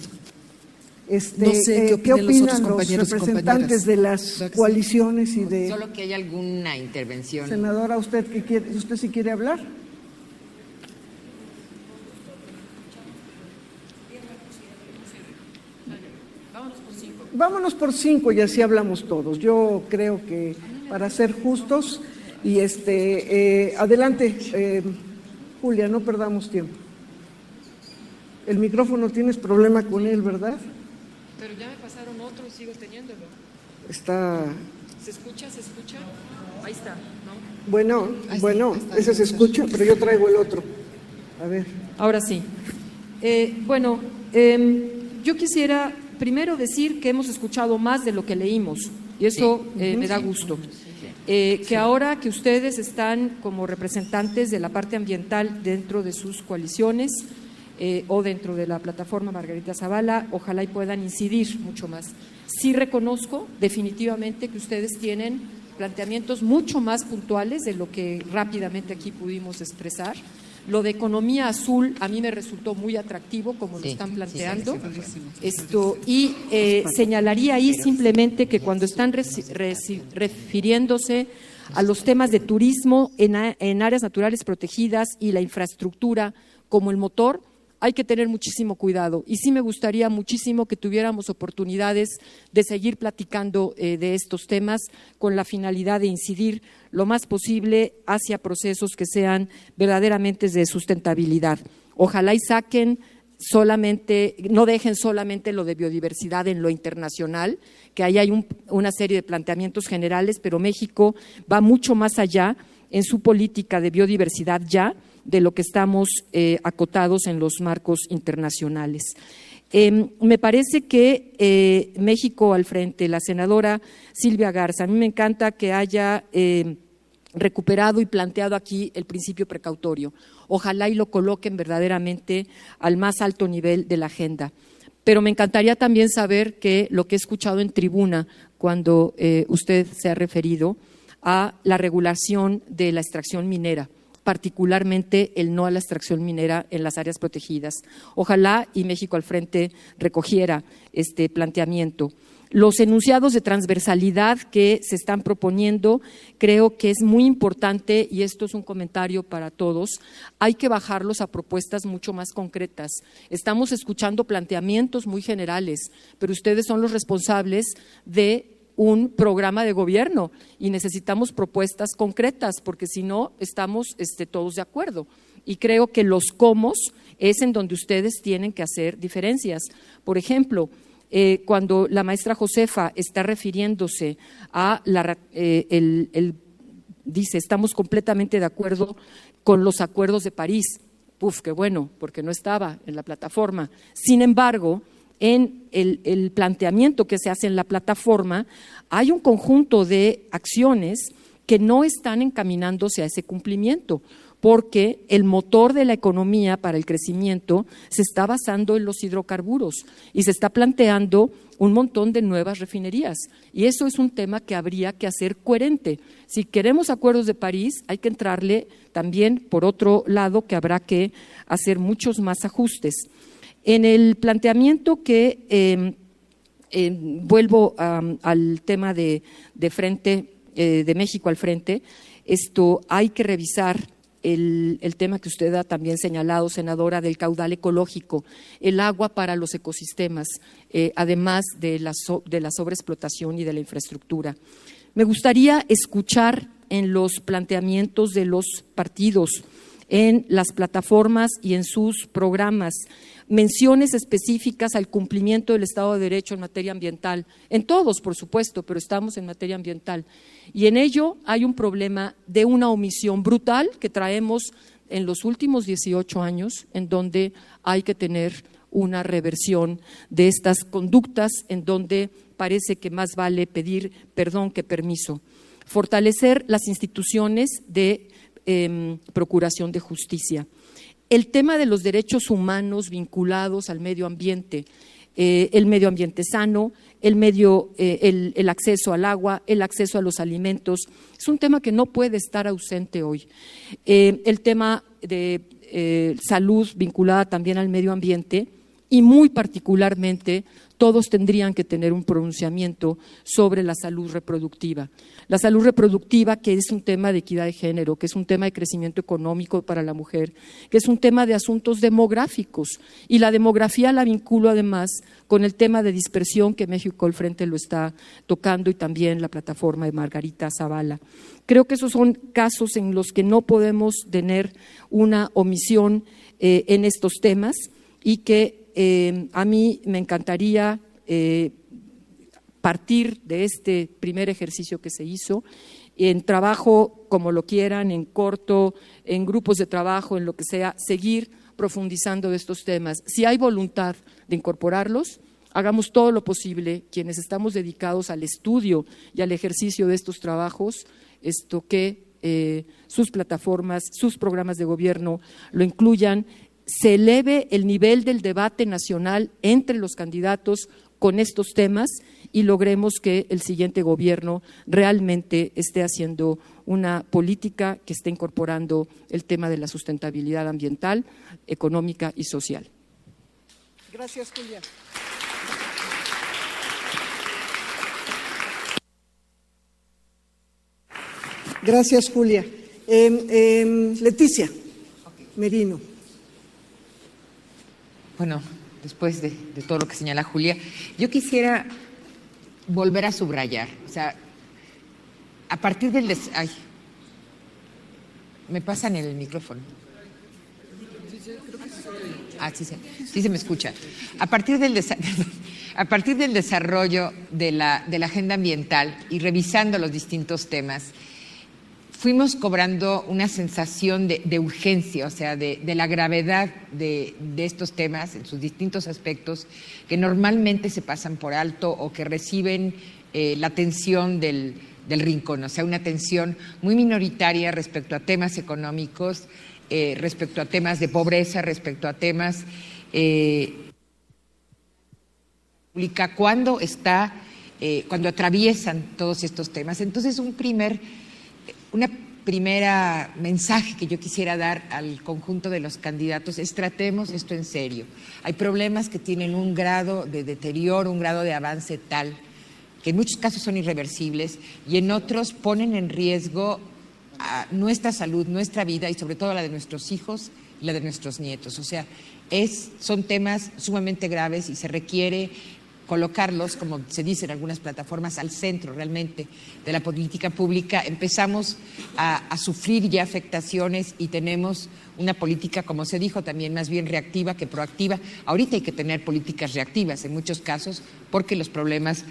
Este, no sé, ¿qué, eh, opinan los, representantes de las coaliciones y de... Solo que haya alguna intervención. Senadora, ¿usted, qué quiere, usted si quiere hablar? Vámonos por cinco y así hablamos todos. Yo creo que para ser justos y este, eh, adelante, eh, Julia, no perdamos tiempo. El micrófono tienes problema con él, ¿verdad? Pero ya me pasaron otro y sigo teniéndolo. Está. ¿Se escucha? ¿Se escucha? Ahí está, ¿no? Bueno, bueno, ese se escucha, pero yo traigo el otro. A ver. Ahora sí. Eh, bueno, em, yo quisiera primero decir que hemos escuchado más de lo que leímos y eso eh, me da gusto. Eh, que ahora que ustedes están como representantes de la parte ambiental dentro de sus coaliciones o dentro de la plataforma Margarita Zavala, ojalá y puedan incidir mucho más. Sí reconozco definitivamente que ustedes tienen planteamientos mucho más puntuales de lo que rápidamente aquí pudimos expresar. Lo de economía azul a mí me resultó muy atractivo, como lo están planteando. Esto, y eh, señalaría ahí simplemente que cuando están refiriéndose a los temas de turismo en, en áreas naturales protegidas y la infraestructura como el motor, hay que tener muchísimo cuidado. Y sí me gustaría muchísimo que tuviéramos oportunidades de seguir platicando eh, de estos temas con la finalidad de incidir lo más posible hacia procesos que sean verdaderamente de sustentabilidad. Ojalá y saquen solamente, no dejen solamente lo de biodiversidad en lo internacional, que ahí hay una serie de planteamientos generales, pero México va mucho más allá en su política de biodiversidad ya de lo que estamos eh, acotados en los marcos internacionales. Em, me parece que eh, México al frente, la senadora Silvia Garza, a mí me encanta que haya em, recuperado y planteado aquí el principio precautorio. Ojalá y lo coloquen verdaderamente al más alto nivel de la agenda. Pero me encantaría también saber que lo que he escuchado en tribuna cuando eh, usted se ha referido a la regulación de la extracción minera particularmente el no a la extracción minera en las áreas protegidas. Ojalá y México al frente recogiera este planteamiento. Los enunciados de transversalidad que se están proponiendo, creo que es muy importante, y esto es un comentario para todos, hay que bajarlos a propuestas mucho más concretas. Estamos escuchando planteamientos muy generales, pero ustedes son los responsables de un programa de gobierno y necesitamos propuestas concretas, porque si no, estamos este, todos de acuerdo. Y creo que los cómo es en donde ustedes tienen que hacer diferencias. Por ejemplo, eh, cuando la maestra Josefa está refiriéndose a la, eh, el, dice, estamos completamente de acuerdo con los acuerdos de París. Uf, qué bueno, porque no estaba en la plataforma. Sin embargo, en el, planteamiento que se hace en la plataforma, hay un conjunto de acciones que no están encaminándose a ese cumplimiento, porque el motor de la economía para el crecimiento se está basando en los hidrocarburos y se está planteando un montón de nuevas refinerías. Y eso es un tema que habría que hacer coherente. Si queremos acuerdos de París, hay que entrarle también por otro lado que habrá que hacer muchos más ajustes. En el planteamiento que em, em, vuelvo al tema de, frente, eh, de México al frente, esto hay que revisar el, tema que usted ha también señalado, senadora, del caudal ecológico, el agua para los ecosistemas, eh, además de la, de la sobreexplotación y de la infraestructura. Me gustaría escuchar en los planteamientos de los partidos, en las plataformas y en sus programas, menciones específicas al cumplimiento del Estado de Derecho en materia ambiental, en todos, por supuesto, pero estamos en materia ambiental. Y en ello hay un problema de una omisión brutal que traemos en los últimos 18 años, en donde hay que tener una reversión de estas conductas, en donde parece que más vale pedir perdón que permiso. Fortalecer las instituciones de em, procuración de justicia el tema de los derechos humanos vinculados al medio ambiente, eh, el medio ambiente sano, eh, el, acceso al agua, el acceso a los alimentos, es un tema que no puede estar ausente hoy. Eh, el tema de salud vinculada también al medio ambiente y muy particularmente todos tendrían que tener un pronunciamiento sobre la salud reproductiva. La salud reproductiva, que es un tema de equidad de género, que es un tema de crecimiento económico para la mujer, que es un tema de asuntos demográficos. Y la demografía la vinculo además con el tema de dispersión que México al frente lo está tocando y también la plataforma de Margarita Zavala. Creo que esos son casos en los que no podemos tener una omisión eh, en estos temas y que eh, a mí me encantaría eh, partir de este primer ejercicio que se hizo en trabajo como lo quieran, en corto, en grupos de trabajo, en lo que sea, seguir profundizando de estos temas. Si hay voluntad de incorporarlos, hagamos todo lo posible, quienes estamos dedicados al estudio y al ejercicio de estos trabajos, esto que eh, sus plataformas, sus programas de gobierno lo incluyan, se eleve el nivel del debate nacional entre los candidatos con estos temas y logremos que el siguiente gobierno realmente esté haciendo una política que esté incorporando el tema de la sustentabilidad ambiental, económica y social. Gracias, Julia. Gracias, Julia. Em, em, Leticia Merino. Bueno, después de, todo lo que señala Julia, yo quisiera volver a subrayar, o sea, a partir del... ay, me pasan el micrófono. Ah, sí, sí, sí se me escucha. A partir del, [LAUGHS] a partir del desarrollo de la, de la agenda ambiental y revisando los distintos temas, fuimos cobrando una sensación de, urgencia, o sea, de, la gravedad de, estos temas en sus distintos aspectos que normalmente se pasan por alto o que reciben eh, la atención del, rincón, o sea, una atención muy minoritaria respecto a temas económicos, eh, respecto a temas de pobreza, respecto a temas eh, cuando está, cuando atraviesan todos estos temas. Entonces, un primer una primera mensaje que yo quisiera dar al conjunto de los candidatos es tratemos esto en serio. Hay problemas que tienen un grado de deterioro, un grado de avance tal que en muchos casos son irreversibles y en otros ponen en riesgo nuestra salud, nuestra vida y sobre todo la de nuestros hijos y la de nuestros nietos. O sea, son temas sumamente graves y se requiere colocarlos, como se dice en algunas plataformas, al centro realmente de la política pública, empezamos a, sufrir ya afectaciones y tenemos una política, como se dijo, también más bien reactiva que proactiva. Ahorita hay que tener políticas reactivas en muchos casos porque los problemas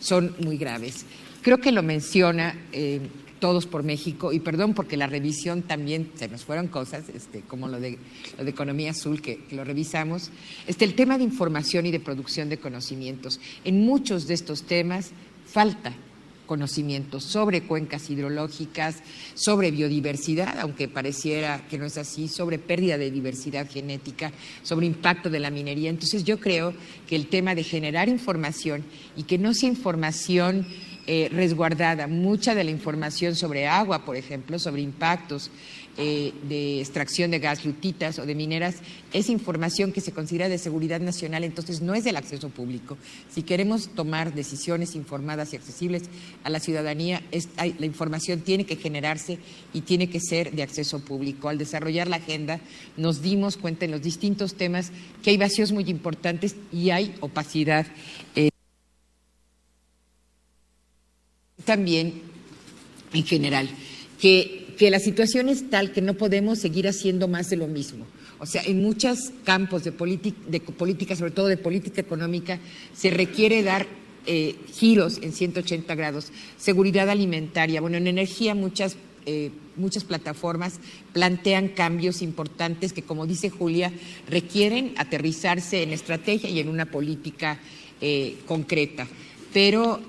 son muy graves. Creo que lo menciona eh, todos por México, y perdón porque la revisión también se nos fueron cosas, este, como lo de, lo de Economía Azul, que, lo revisamos, este, el tema de información y de producción de conocimientos. En muchos de estos temas falta conocimiento sobre cuencas hidrológicas, sobre biodiversidad, aunque pareciera que no es así, sobre pérdida de diversidad genética, sobre impacto de la minería. Entonces yo creo que el tema de generar información y que no sea información eh, resguardada. Mucha de la información sobre agua, por ejemplo, sobre impactos eh, de extracción de gas, lutitas o de mineras, es información que se considera de seguridad nacional, entonces no es del acceso público. Si queremos tomar decisiones informadas y accesibles a la ciudadanía, la información tiene que generarse y tiene que ser de acceso público. Al desarrollar la agenda nos dimos cuenta en los distintos temas que hay vacíos muy importantes y hay opacidad. Eh, también en general, que, que la situación es tal que no podemos seguir haciendo más de lo mismo. O sea, en muchos campos de, de política, sobre todo de política económica, se requiere dar eh, giros en 180 grados. Seguridad alimentaria. Bueno, en energía muchas, eh, muchas plataformas plantean cambios importantes que, como dice Julia, requieren aterrizarse en estrategia y en una política eh, concreta. Pero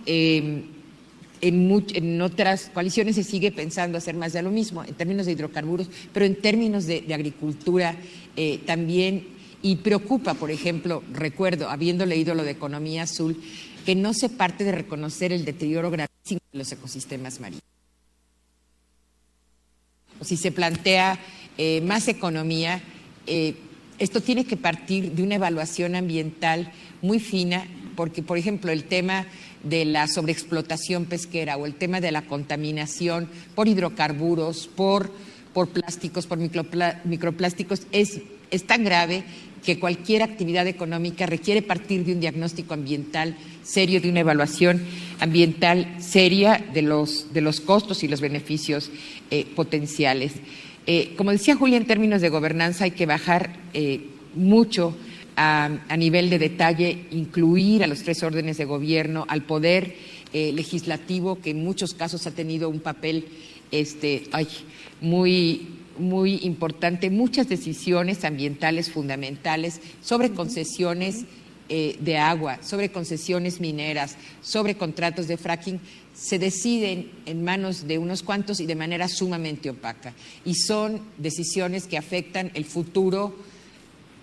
en, otras coaliciones se sigue pensando hacer más de lo mismo, en términos de hidrocarburos, pero en términos de, agricultura eh, también. Y preocupa, por ejemplo, recuerdo, habiendo leído lo de economía azul, que no se parte de reconocer el deterioro gravísimo de los ecosistemas marinos. Si se plantea eh, más economía, eh, esto tiene que partir de una evaluación ambiental muy fina porque, por ejemplo, el tema de la sobreexplotación pesquera o el tema de la contaminación por hidrocarburos, por, por plásticos, por microplásticos, es, es tan grave que cualquier actividad económica requiere partir de un diagnóstico ambiental serio, de una evaluación ambiental seria de los, de los costos y los beneficios eh, potenciales. Eh, como decía Julia, en términos de gobernanza hay que bajar eh, mucho a, nivel de detalle, incluir a los tres órdenes de gobierno, al poder legislativo, que en muchos casos ha tenido un papel este, muy muy importante muchas decisiones ambientales fundamentales sobre concesiones eh, de agua, sobre concesiones mineras, sobre contratos de fracking, se deciden en manos de unos cuantos y de manera sumamente opaca. Y son decisiones que afectan el futuro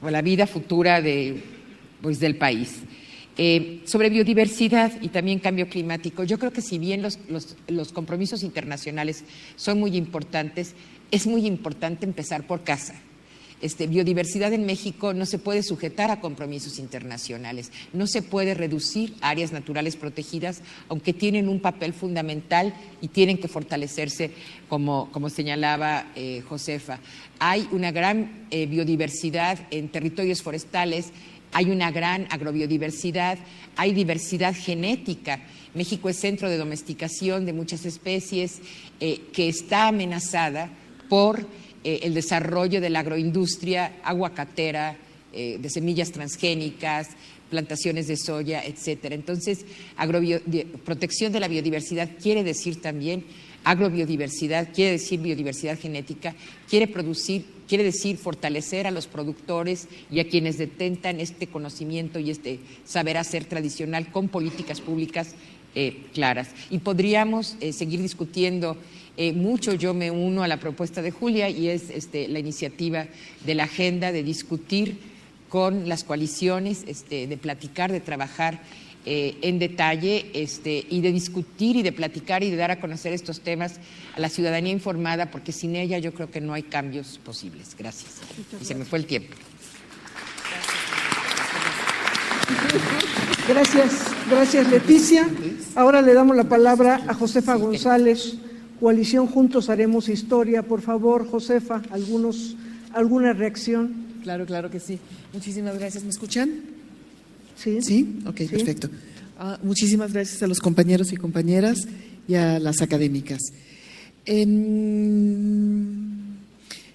o la vida futura de, pues, del país. Eh, sobre biodiversidad y también cambio climático, yo creo que si bien los, los compromisos internacionales son muy importantes, es muy importante empezar por casa. Este, biodiversidad en México no se puede sujetar a compromisos internacionales, no se puede reducir áreas naturales protegidas, aunque tienen un papel fundamental y tienen que fortalecerse, como, como señalaba eh, Josefa. Hay una gran eh, biodiversidad en territorios forestales, hay una gran agrobiodiversidad, hay diversidad genética. México es centro de domesticación de muchas especies eh, que está amenazada por eh, el desarrollo de la agroindustria aguacatera, eh, de semillas transgénicas, plantaciones de soya, etcétera. Entonces, protección de la biodiversidad quiere decir también agrobiodiversidad, quiere decir biodiversidad genética, quiere producir, quiere decir fortalecer a los productores y a quienes detentan este conocimiento y este saber hacer tradicional con políticas públicas eh, claras. Y podríamos seguir discutiendo eh, mucho yo me uno a la propuesta de Julia y es este, la iniciativa de la agenda de discutir con las coaliciones, este, de platicar, de trabajar eh, en detalle este, y de discutir y de platicar y de dar a conocer estos temas a la ciudadanía informada, porque sin ella yo creo que no hay cambios posibles. Gracias. Y se me fue el tiempo. Gracias, gracias Leticia. Ahora le damos la palabra a Josefa González. Coalición Juntos Haremos Historia. Por favor, Josefa, algunos, ¿alguna reacción? Claro, claro que sí. Muchísimas gracias. ¿Me escuchan? Sí. Sí, ok, perfecto. Ah, muchísimas gracias a los compañeros y compañeras y a las académicas.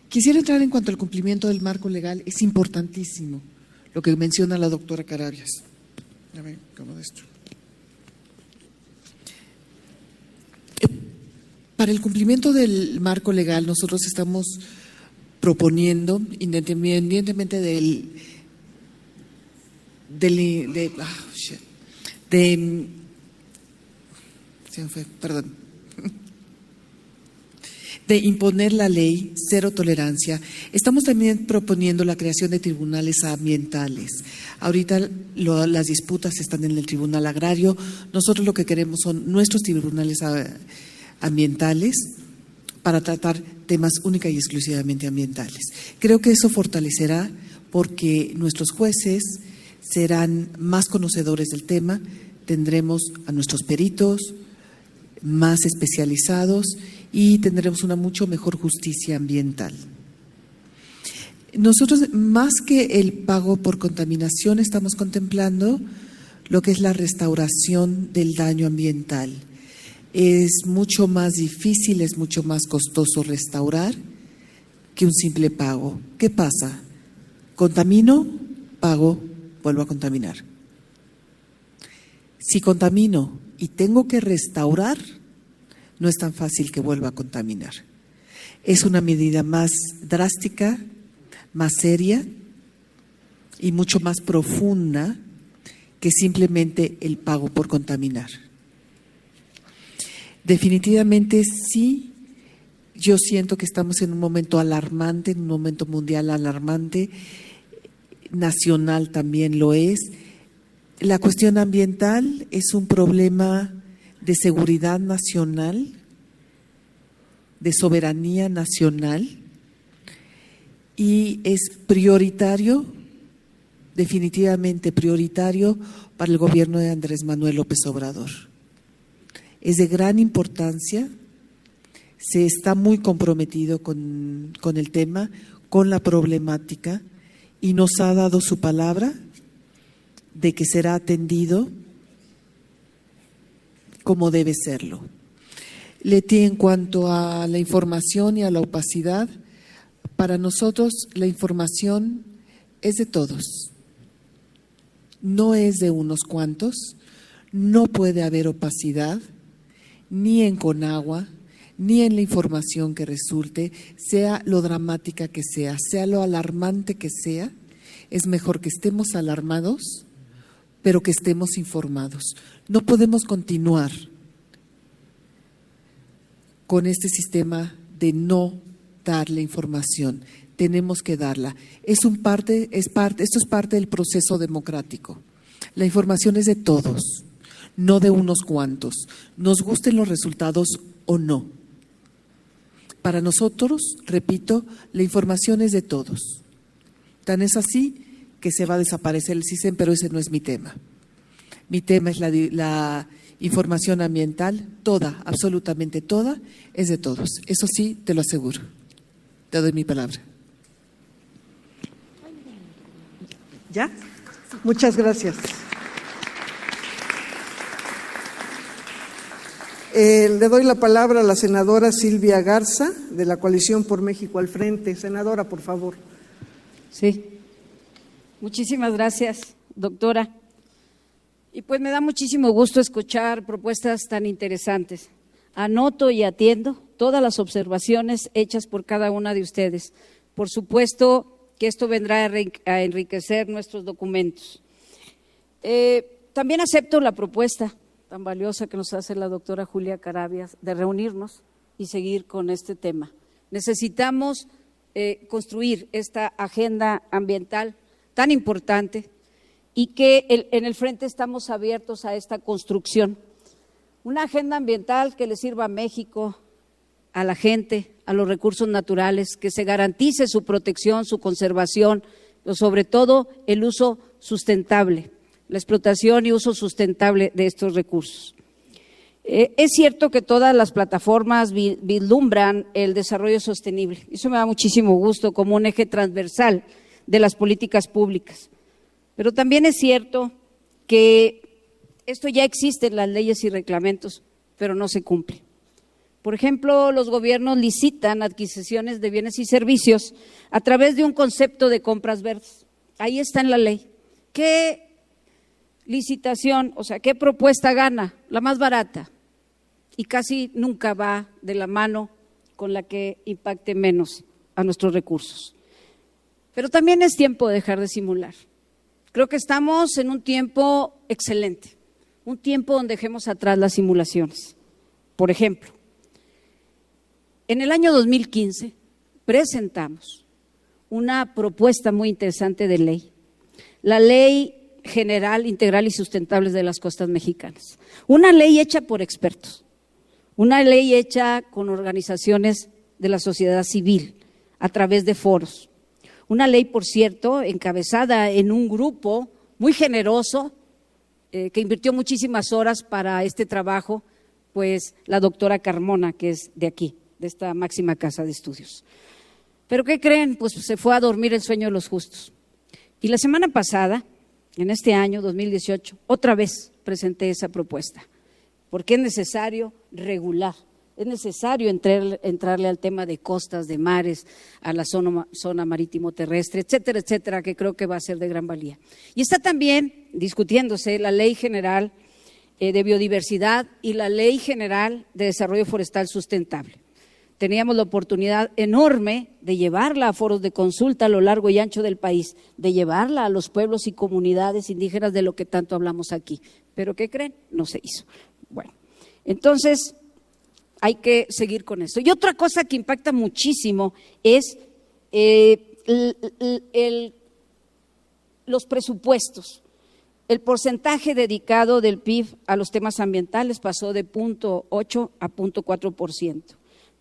quisiera entrar en cuanto al cumplimiento del marco legal. Es importantísimo lo que menciona la doctora Carabias. A ver, ¿cómo de esto? Para el cumplimiento del marco legal, nosotros estamos proponiendo, independientemente del, del de, ah, de, perdón, de imponer la ley cero tolerancia, estamos también proponiendo la creación de tribunales ambientales. Ahorita las disputas están en el Tribunal Agrario, nosotros lo que queremos son nuestros tribunales ambientales para tratar temas única y exclusivamente ambientales. Creo que eso fortalecerá porque nuestros jueces serán más conocedores del tema, tendremos a nuestros peritos más especializados y tendremos una mucho mejor justicia ambiental. Nosotros, más que el pago por contaminación, estamos contemplando lo que es la restauración del daño ambiental es mucho más difícil, es mucho más costoso restaurar que un simple pago. ¿Qué pasa? Contamino, pago, vuelvo a contaminar. Si contamino y tengo que restaurar, no es tan fácil que vuelva a contaminar. Es una medida más drástica, más seria y mucho más profunda que simplemente el pago por contaminar. Definitivamente sí, yo siento que estamos en un momento alarmante, en un momento mundial alarmante, nacional también lo es. La cuestión ambiental es un problema de seguridad nacional, de soberanía nacional, y es prioritario definitivamente prioritario para el gobierno de Andrés Manuel López Obrador. Es de gran importancia, se está muy comprometido con, con el tema, con la problemática y nos ha dado su palabra de que será atendido como debe serlo. Leti, en cuanto a la información y a la opacidad, para nosotros la información es de todos, no es de unos cuantos, no puede haber opacidad, ni en Conagua, ni en la información que resulte, sea lo dramática que sea, sea lo alarmante que sea, es mejor que estemos alarmados, pero que estemos informados. No podemos continuar con este sistema de no darle información. Tenemos que darla. Es un parte, es parte, esto es parte del proceso democrático. La información es de todos, no de unos cuantos, nos gusten los resultados o no. Para nosotros, repito, la información es de todos. Tan es así que se va a desaparecer el CISEN, pero ese no es mi tema. Mi tema es la, la información ambiental, toda, absolutamente toda, es de todos. Eso sí, te lo aseguro. Te doy mi palabra. ¿Ya? Muchas gracias. Eh, le doy la palabra a la senadora Silvia Garza, de la Coalición por México al Frente. Senadora, por favor. Sí. Muchísimas gracias, doctora. Y pues me da muchísimo gusto escuchar propuestas tan interesantes. Anoto y atiendo todas las observaciones hechas por cada una de ustedes. Por supuesto que esto vendrá a enriquecer nuestros documentos. Eh, también acepto la propuesta tan valiosa que nos hace la doctora Julia Carabias de reunirnos y seguir con este tema. Necesitamos eh, construir esta agenda ambiental tan importante y que en el frente estamos abiertos a esta construcción. Una agenda ambiental que le sirva a México, a la gente, a los recursos naturales, que se garantice su protección, su conservación, pero sobre todo el uso sustentable, la explotación y uso sustentable de estos recursos. Eh, es cierto que todas las plataformas vislumbran el desarrollo sostenible. Eso me da muchísimo gusto como un eje transversal de las políticas públicas. Pero también es cierto que esto ya existe en las leyes y reglamentos, pero no se cumple. Por ejemplo, los gobiernos licitan adquisiciones de bienes y servicios a través de un concepto de compras verdes. Ahí está en la ley. ¿Qué licitación, o sea, qué propuesta gana? La más barata. Y casi nunca va de la mano con la que impacte menos a nuestros recursos. Pero también es tiempo de dejar de simular. Creo que estamos en un tiempo excelente, un tiempo donde dejemos atrás las simulaciones. Por ejemplo, en el año 2015 presentamos una propuesta muy interesante de ley, la Ley General Integral y Sustentable de las Costas Mexicanas. Una ley hecha por expertos, una ley hecha con organizaciones de la sociedad civil a través de foros, una ley, por cierto, encabezada en un grupo muy generoso, eh, que invirtió muchísimas horas para este trabajo, pues la doctora Carmona, que es de aquí, de esta máxima casa de estudios. Pero ¿qué creen? Pues se fue a dormir el sueño de los justos. Y la semana pasada, en este año 2018, otra vez presenté esa propuesta, porque es necesario regular es necesario entrarle al tema de costas, de mares, a la zona, marítimo terrestre, etcétera, etcétera, que creo que va a ser de gran valía. Y está también discutiéndose la Ley General eh, de Biodiversidad y la Ley General de Desarrollo Forestal Sustentable. Teníamos la oportunidad enorme de llevarla a foros de consulta a lo largo y ancho del país, de llevarla a los pueblos y comunidades indígenas de lo que tanto hablamos aquí. Pero ¿qué creen? No se hizo. Bueno, entonces hay que seguir con eso. Y otra cosa que impacta muchísimo es eh, los presupuestos. El porcentaje dedicado del PIB a los temas ambientales pasó de 0.8 a 0.4%,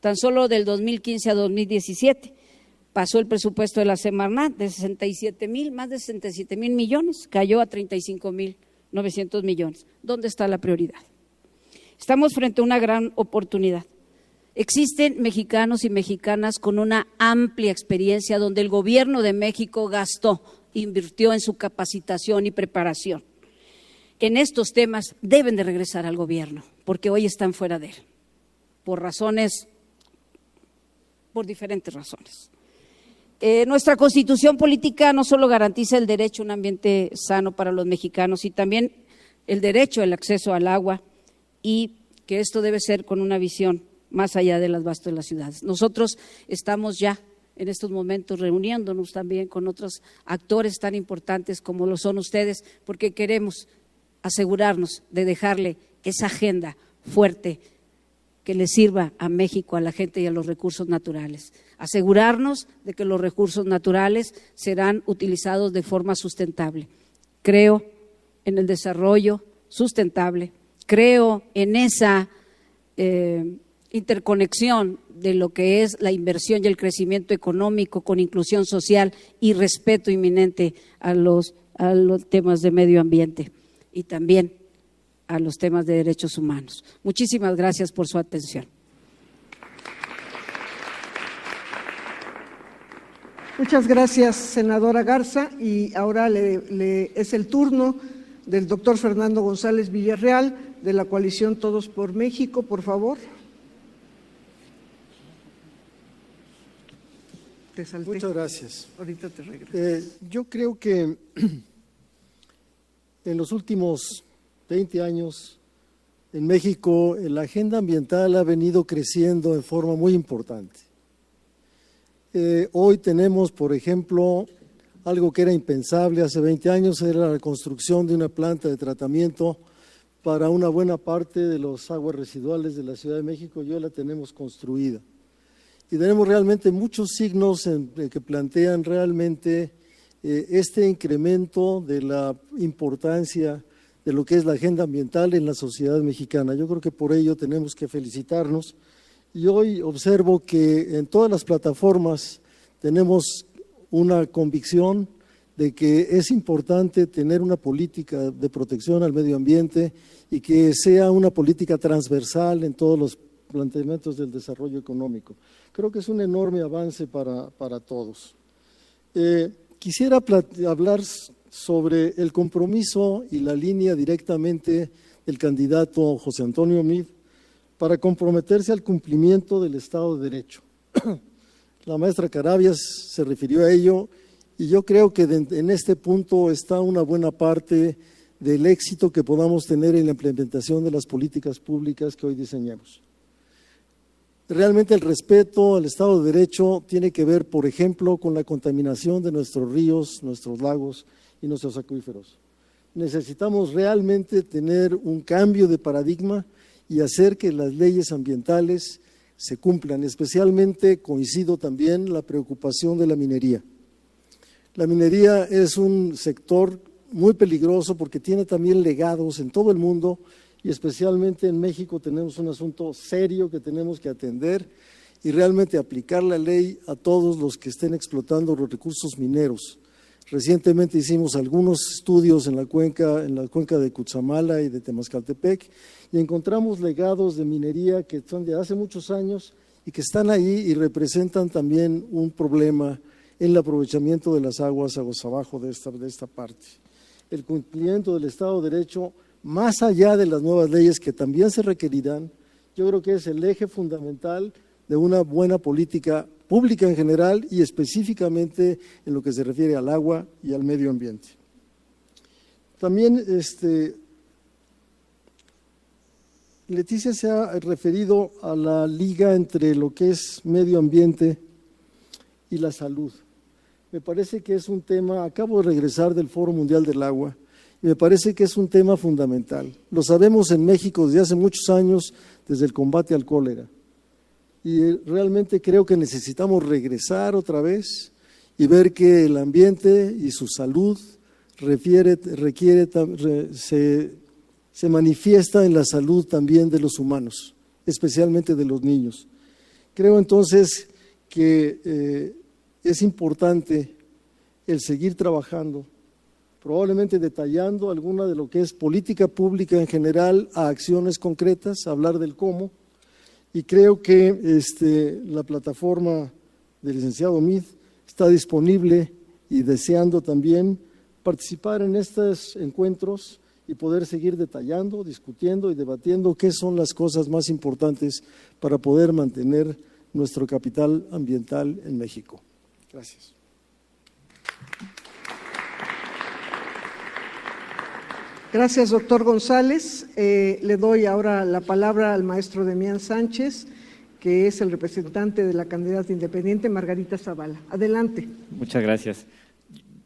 tan solo del 2015 a 2017. pasó el presupuesto de la Semarnat de 67 mil, más de 67 mil millones, cayó a 35 mil 900 millones. ¿Dónde está la prioridad? Estamos frente a una gran oportunidad. Existen mexicanos y mexicanas con una amplia experiencia donde el gobierno de México gastó, invirtió en su capacitación y preparación. En estos temas deben de regresar al gobierno, porque hoy están fuera de él, por razones, por diferentes razones. Eh, nuestra constitución política no solo garantiza el derecho a un ambiente sano para los mexicanos, y también el derecho al acceso al agua y que esto debe ser con una visión más allá de las bastos de las ciudades. Nosotros estamos ya en estos momentos reuniéndonos también con otros actores tan importantes como lo son ustedes, porque queremos asegurarnos de dejarle esa agenda fuerte que le sirva a México, a la gente y a los recursos naturales. Asegurarnos de que los recursos naturales serán utilizados de forma sustentable. Creo en el desarrollo sustentable, creo en esa eh, interconexión de lo que es la inversión y el crecimiento económico con inclusión social y respeto inminente a los, a los temas de medio ambiente y también a los temas de derechos humanos. Muchísimas gracias por su atención. Muchas gracias, senadora Garza. Y ahora es el turno del doctor Fernando González Villarreal, de la coalición Todos por México, por favor. Muchas gracias. Ahorita te regreso. Eh, yo creo que [CLEARS THROAT] en los últimos 20 años en México la agenda ambiental ha venido creciendo en forma muy importante. Eh, hoy tenemos, por ejemplo, algo que era impensable hace 20 años, era la construcción de una planta de tratamiento para una buena parte de los aguas residuales de la Ciudad de México, ya la tenemos construida y tenemos realmente muchos signos que plantean realmente eh, este incremento de la importancia de lo que es la agenda ambiental en la sociedad mexicana. Yo creo que por ello tenemos que felicitarnos. Y hoy observo que en todas las plataformas tenemos una convicción de que es importante tener una política de protección al medio ambiente y que sea una política transversal en todos los planteamientos del desarrollo económico. Creo que es un enorme avance para, todos. Eh, quisiera hablar sobre el compromiso y la línea directamente del candidato José Antonio Mid para comprometerse al cumplimiento del Estado de Derecho. La maestra Carabias se refirió a ello y yo creo que en este punto está una buena parte del éxito que podamos tener en la implementación de las políticas públicas que hoy diseñamos. Realmente el respeto al Estado de Derecho tiene que ver, por ejemplo, con la contaminación de nuestros ríos, nuestros lagos y nuestros acuíferos. Necesitamos realmente tener un cambio de paradigma y hacer que las leyes ambientales se cumplan. Especialmente coincido también la preocupación de la minería. La minería es un sector muy peligroso porque tiene también legados en todo el mundo y especialmente en México tenemos un asunto serio que tenemos que atender y realmente aplicar la ley a todos los que estén explotando los recursos mineros. Recientemente hicimos algunos estudios en la cuenca, en la cuenca de Cutzamala y de Temascaltepec y encontramos legados de minería que son de hace muchos años y que están ahí y representan también un problema en el aprovechamiento de las aguas aguas abajo de esta, de esta parte. El cumplimiento del Estado de Derecho más allá de las nuevas leyes que también se requerirán, yo creo que es el eje fundamental de una buena política pública en general y específicamente en lo que se refiere al agua y al medio ambiente. También este, Leticia se ha referido a la liga entre lo que es medio ambiente y la salud. Me parece que es un tema, acabo de regresar del Foro Mundial del Agua, me parece que es un tema fundamental. Lo sabemos en México desde hace muchos años, desde el combate al cólera. Y realmente creo que necesitamos regresar otra vez y ver que el ambiente y su salud requiere, se, se, manifiesta en la salud también de los humanos, especialmente de los niños. Creo entonces que eh, es importante el seguir trabajando, probablemente detallando alguna de lo que es política pública en general a acciones concretas, hablar del cómo, y creo que este, la plataforma del licenciado Mid está disponible y deseando también participar en estos encuentros y poder seguir detallando, discutiendo y debatiendo qué son las cosas más importantes para poder mantener nuestro capital ambiental en México. Gracias. Gracias, doctor González. Eh, le doy ahora la palabra al maestro Demián Sánchez, que es el representante de la candidata independiente Margarita Zavala. Adelante. Muchas gracias.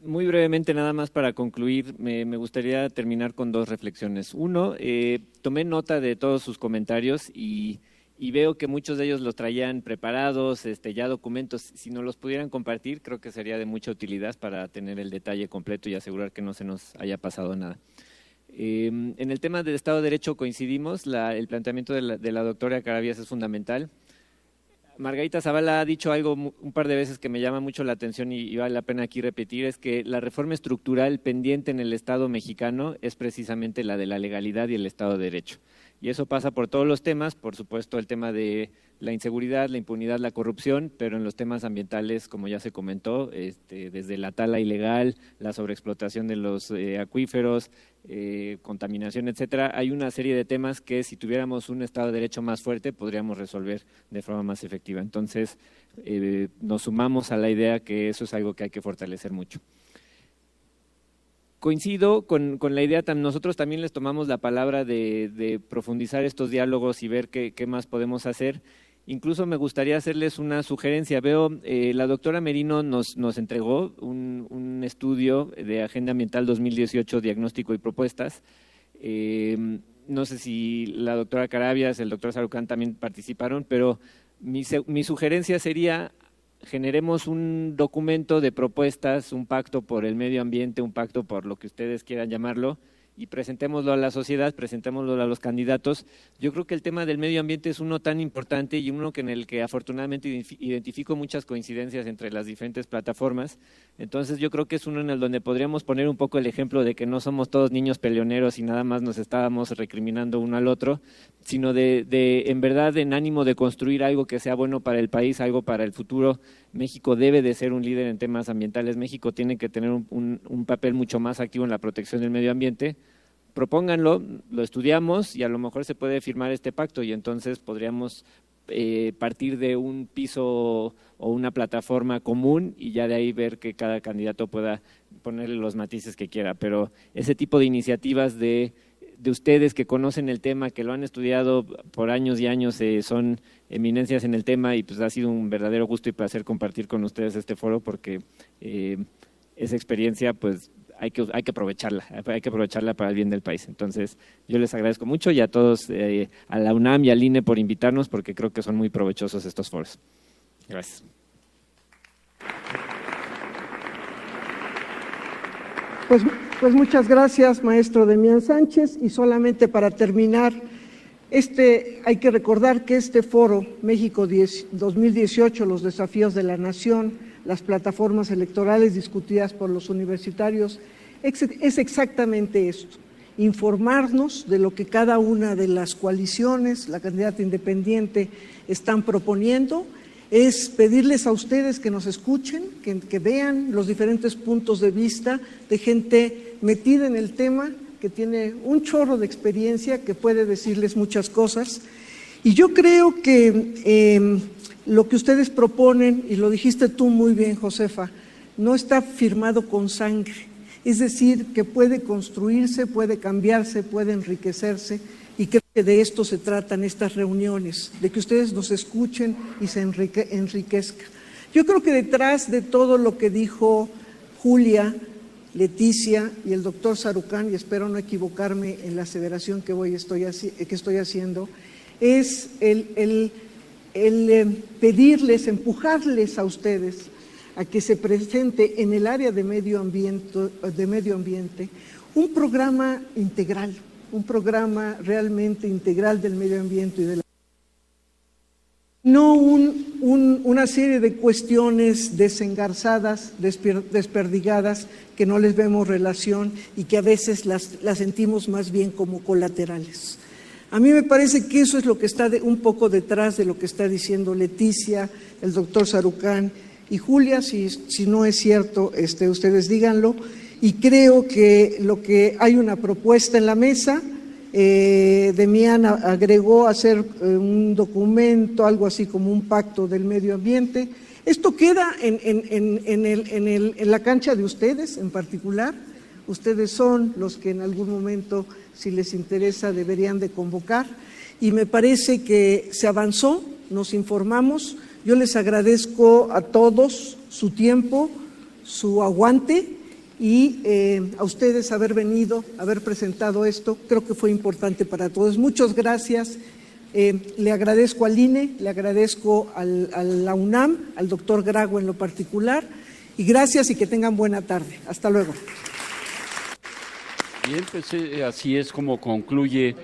Muy brevemente, nada más para concluir, me, gustaría terminar con dos reflexiones. Uno, eh, tomé nota de todos sus comentarios y, veo que muchos de ellos los traían preparados, este, ya documentos. Si no los pudieran compartir, creo que sería de mucha utilidad para tener el detalle completo y asegurar que no se nos haya pasado nada. Em, en el tema del Estado de Derecho coincidimos, el planteamiento de la, doctora Carabias es fundamental. Margarita Zavala ha dicho algo un par de veces que me llama mucho la atención y, vale la pena aquí repetir, es que la reforma estructural pendiente en el Estado mexicano es precisamente la de la legalidad y el Estado de Derecho. Y eso pasa por todos los temas, por supuesto el tema de la inseguridad, la impunidad, la corrupción, pero en los temas ambientales, como ya se comentó, este, desde la tala ilegal, la sobreexplotación de los eh, acuíferos, eh, contaminación, etcétera, hay una serie de temas que si tuviéramos un Estado de Derecho más fuerte podríamos resolver de forma más efectiva. Entonces, eh, nos sumamos a la idea que eso es algo que hay que fortalecer mucho. Coincido con, la idea, nosotros también les tomamos la palabra de, profundizar estos diálogos y ver qué más podemos hacer. Incluso me gustaría hacerles una sugerencia. Veo, eh, la doctora Merino nos, nos entregó un, un, estudio de Agenda Ambiental 2018, Diagnóstico y Propuestas. Eh, no sé si la doctora Carabias, el doctor Sarucán también participaron, pero mi, mi sugerencia sería generemos un documento de propuestas, un pacto por el medio ambiente, un pacto por lo que ustedes quieran llamarlo, y presentémoslo a la sociedad, presentémoslo a los candidatos. Yo creo que el tema del medio ambiente es uno tan importante y uno que en el que afortunadamente identifico muchas coincidencias entre las diferentes plataformas. Entonces yo creo que es uno en el donde podríamos poner un poco el ejemplo de que no somos todos niños peleoneros y nada más nos estábamos recriminando uno al otro, sino de, en verdad en ánimo de construir algo que sea bueno para el país, algo para el futuro. México debe de ser un líder en temas ambientales. México tiene que tener un papel mucho más activo en la protección del medio ambiente propónganlo, lo estudiamos y a lo mejor se puede firmar este pacto y entonces podríamos eh, partir de un piso o una plataforma común y ya de ahí ver que cada candidato pueda ponerle los matices que quiera. Pero ese tipo de iniciativas de, de ustedes que conocen el tema, que lo han estudiado por años y años, eh, son eminencias en el tema y pues ha sido un verdadero gusto y placer compartir con ustedes este foro porque eh, esa experiencia pues hay que, hay que aprovecharla, hay que aprovecharla para el bien del país. Entonces, yo les agradezco mucho y a todos, eh, a la UNAM y al INE por invitarnos, porque creo que son muy provechosos estos foros. Gracias. Pues, pues muchas gracias, maestro Demián Sánchez. Y solamente para terminar, este, hay que recordar que este foro México 2018, los desafíos de la nación, las plataformas electorales discutidas por los universitarios, es exactamente esto, informarnos de lo que cada una de las coaliciones, la candidata independiente, están proponiendo, es pedirles a ustedes que nos escuchen, que, que vean los diferentes puntos de vista de gente metida en el tema, que tiene un chorro de experiencia, que puede decirles muchas cosas. Y yo creo que em, lo que ustedes proponen, y lo dijiste tú muy bien, Josefa, no está firmado con sangre. Es decir, que puede construirse, puede cambiarse, puede enriquecerse. Y creo que de esto se tratan estas reuniones, de que ustedes nos escuchen y se enriquezcan. Yo creo que detrás de todo lo que dijo Julia, Leticia y el doctor Sarucán, y espero no equivocarme en la aseveración que, voy, estoy, que estoy haciendo, es el el eh, pedirles, empujarles a ustedes a que se presente en el área de medio ambiente, de medio ambiente un programa integral, un programa realmente integral del medio ambiente y de la no un una serie de cuestiones desengarzadas, desperdigadas, que no les vemos relación y que a veces las, sentimos más bien como colaterales. A mí me parece que eso es lo que está un poco detrás de lo que está diciendo Leticia, el doctor Sarucán y Julia, si, si no es cierto, este, ustedes díganlo. Y creo que lo que hay una propuesta en la mesa, eh, agregó hacer eh, un documento, algo así como un pacto del medio ambiente. Esto queda en, en, la cancha de ustedes en particular. Ustedes son los que en algún momento, si les interesa, deberían de convocar. Y me parece que se avanzó, nos informamos. Yo les agradezco a todos su tiempo, su aguante y eh, a ustedes haber venido, haber presentado esto. Creo que fue importante para todos. Muchas gracias. Eh, le agradezco al INE, le agradezco al, a la UNAM, al doctor Grago en lo particular, y gracias y que tengan buena tarde. Hasta luego. Bien, pues eh, así es como concluye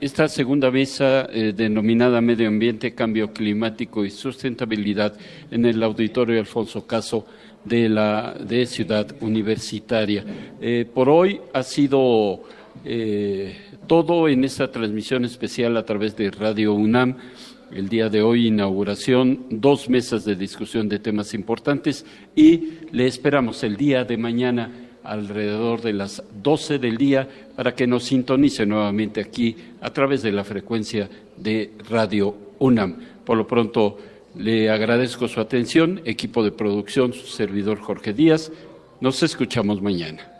esta segunda mesa denominada Medio Ambiente, Cambio Climático y Sustentabilidad en el Auditorio Alfonso Caso de la de Ciudad Universitaria. Eh, por hoy ha sido eh, todo en esta transmisión especial a través de Radio UNAM. El día de hoy, inauguración, dos mesas de discusión de temas importantes y le esperamos el día de mañana alrededor de las 12 del día para que nos sintonice nuevamente aquí a través de la frecuencia de Radio UNAM. Por lo pronto, le agradezco su atención, equipo de producción, su servidor Jorge Díaz. Nos escuchamos mañana.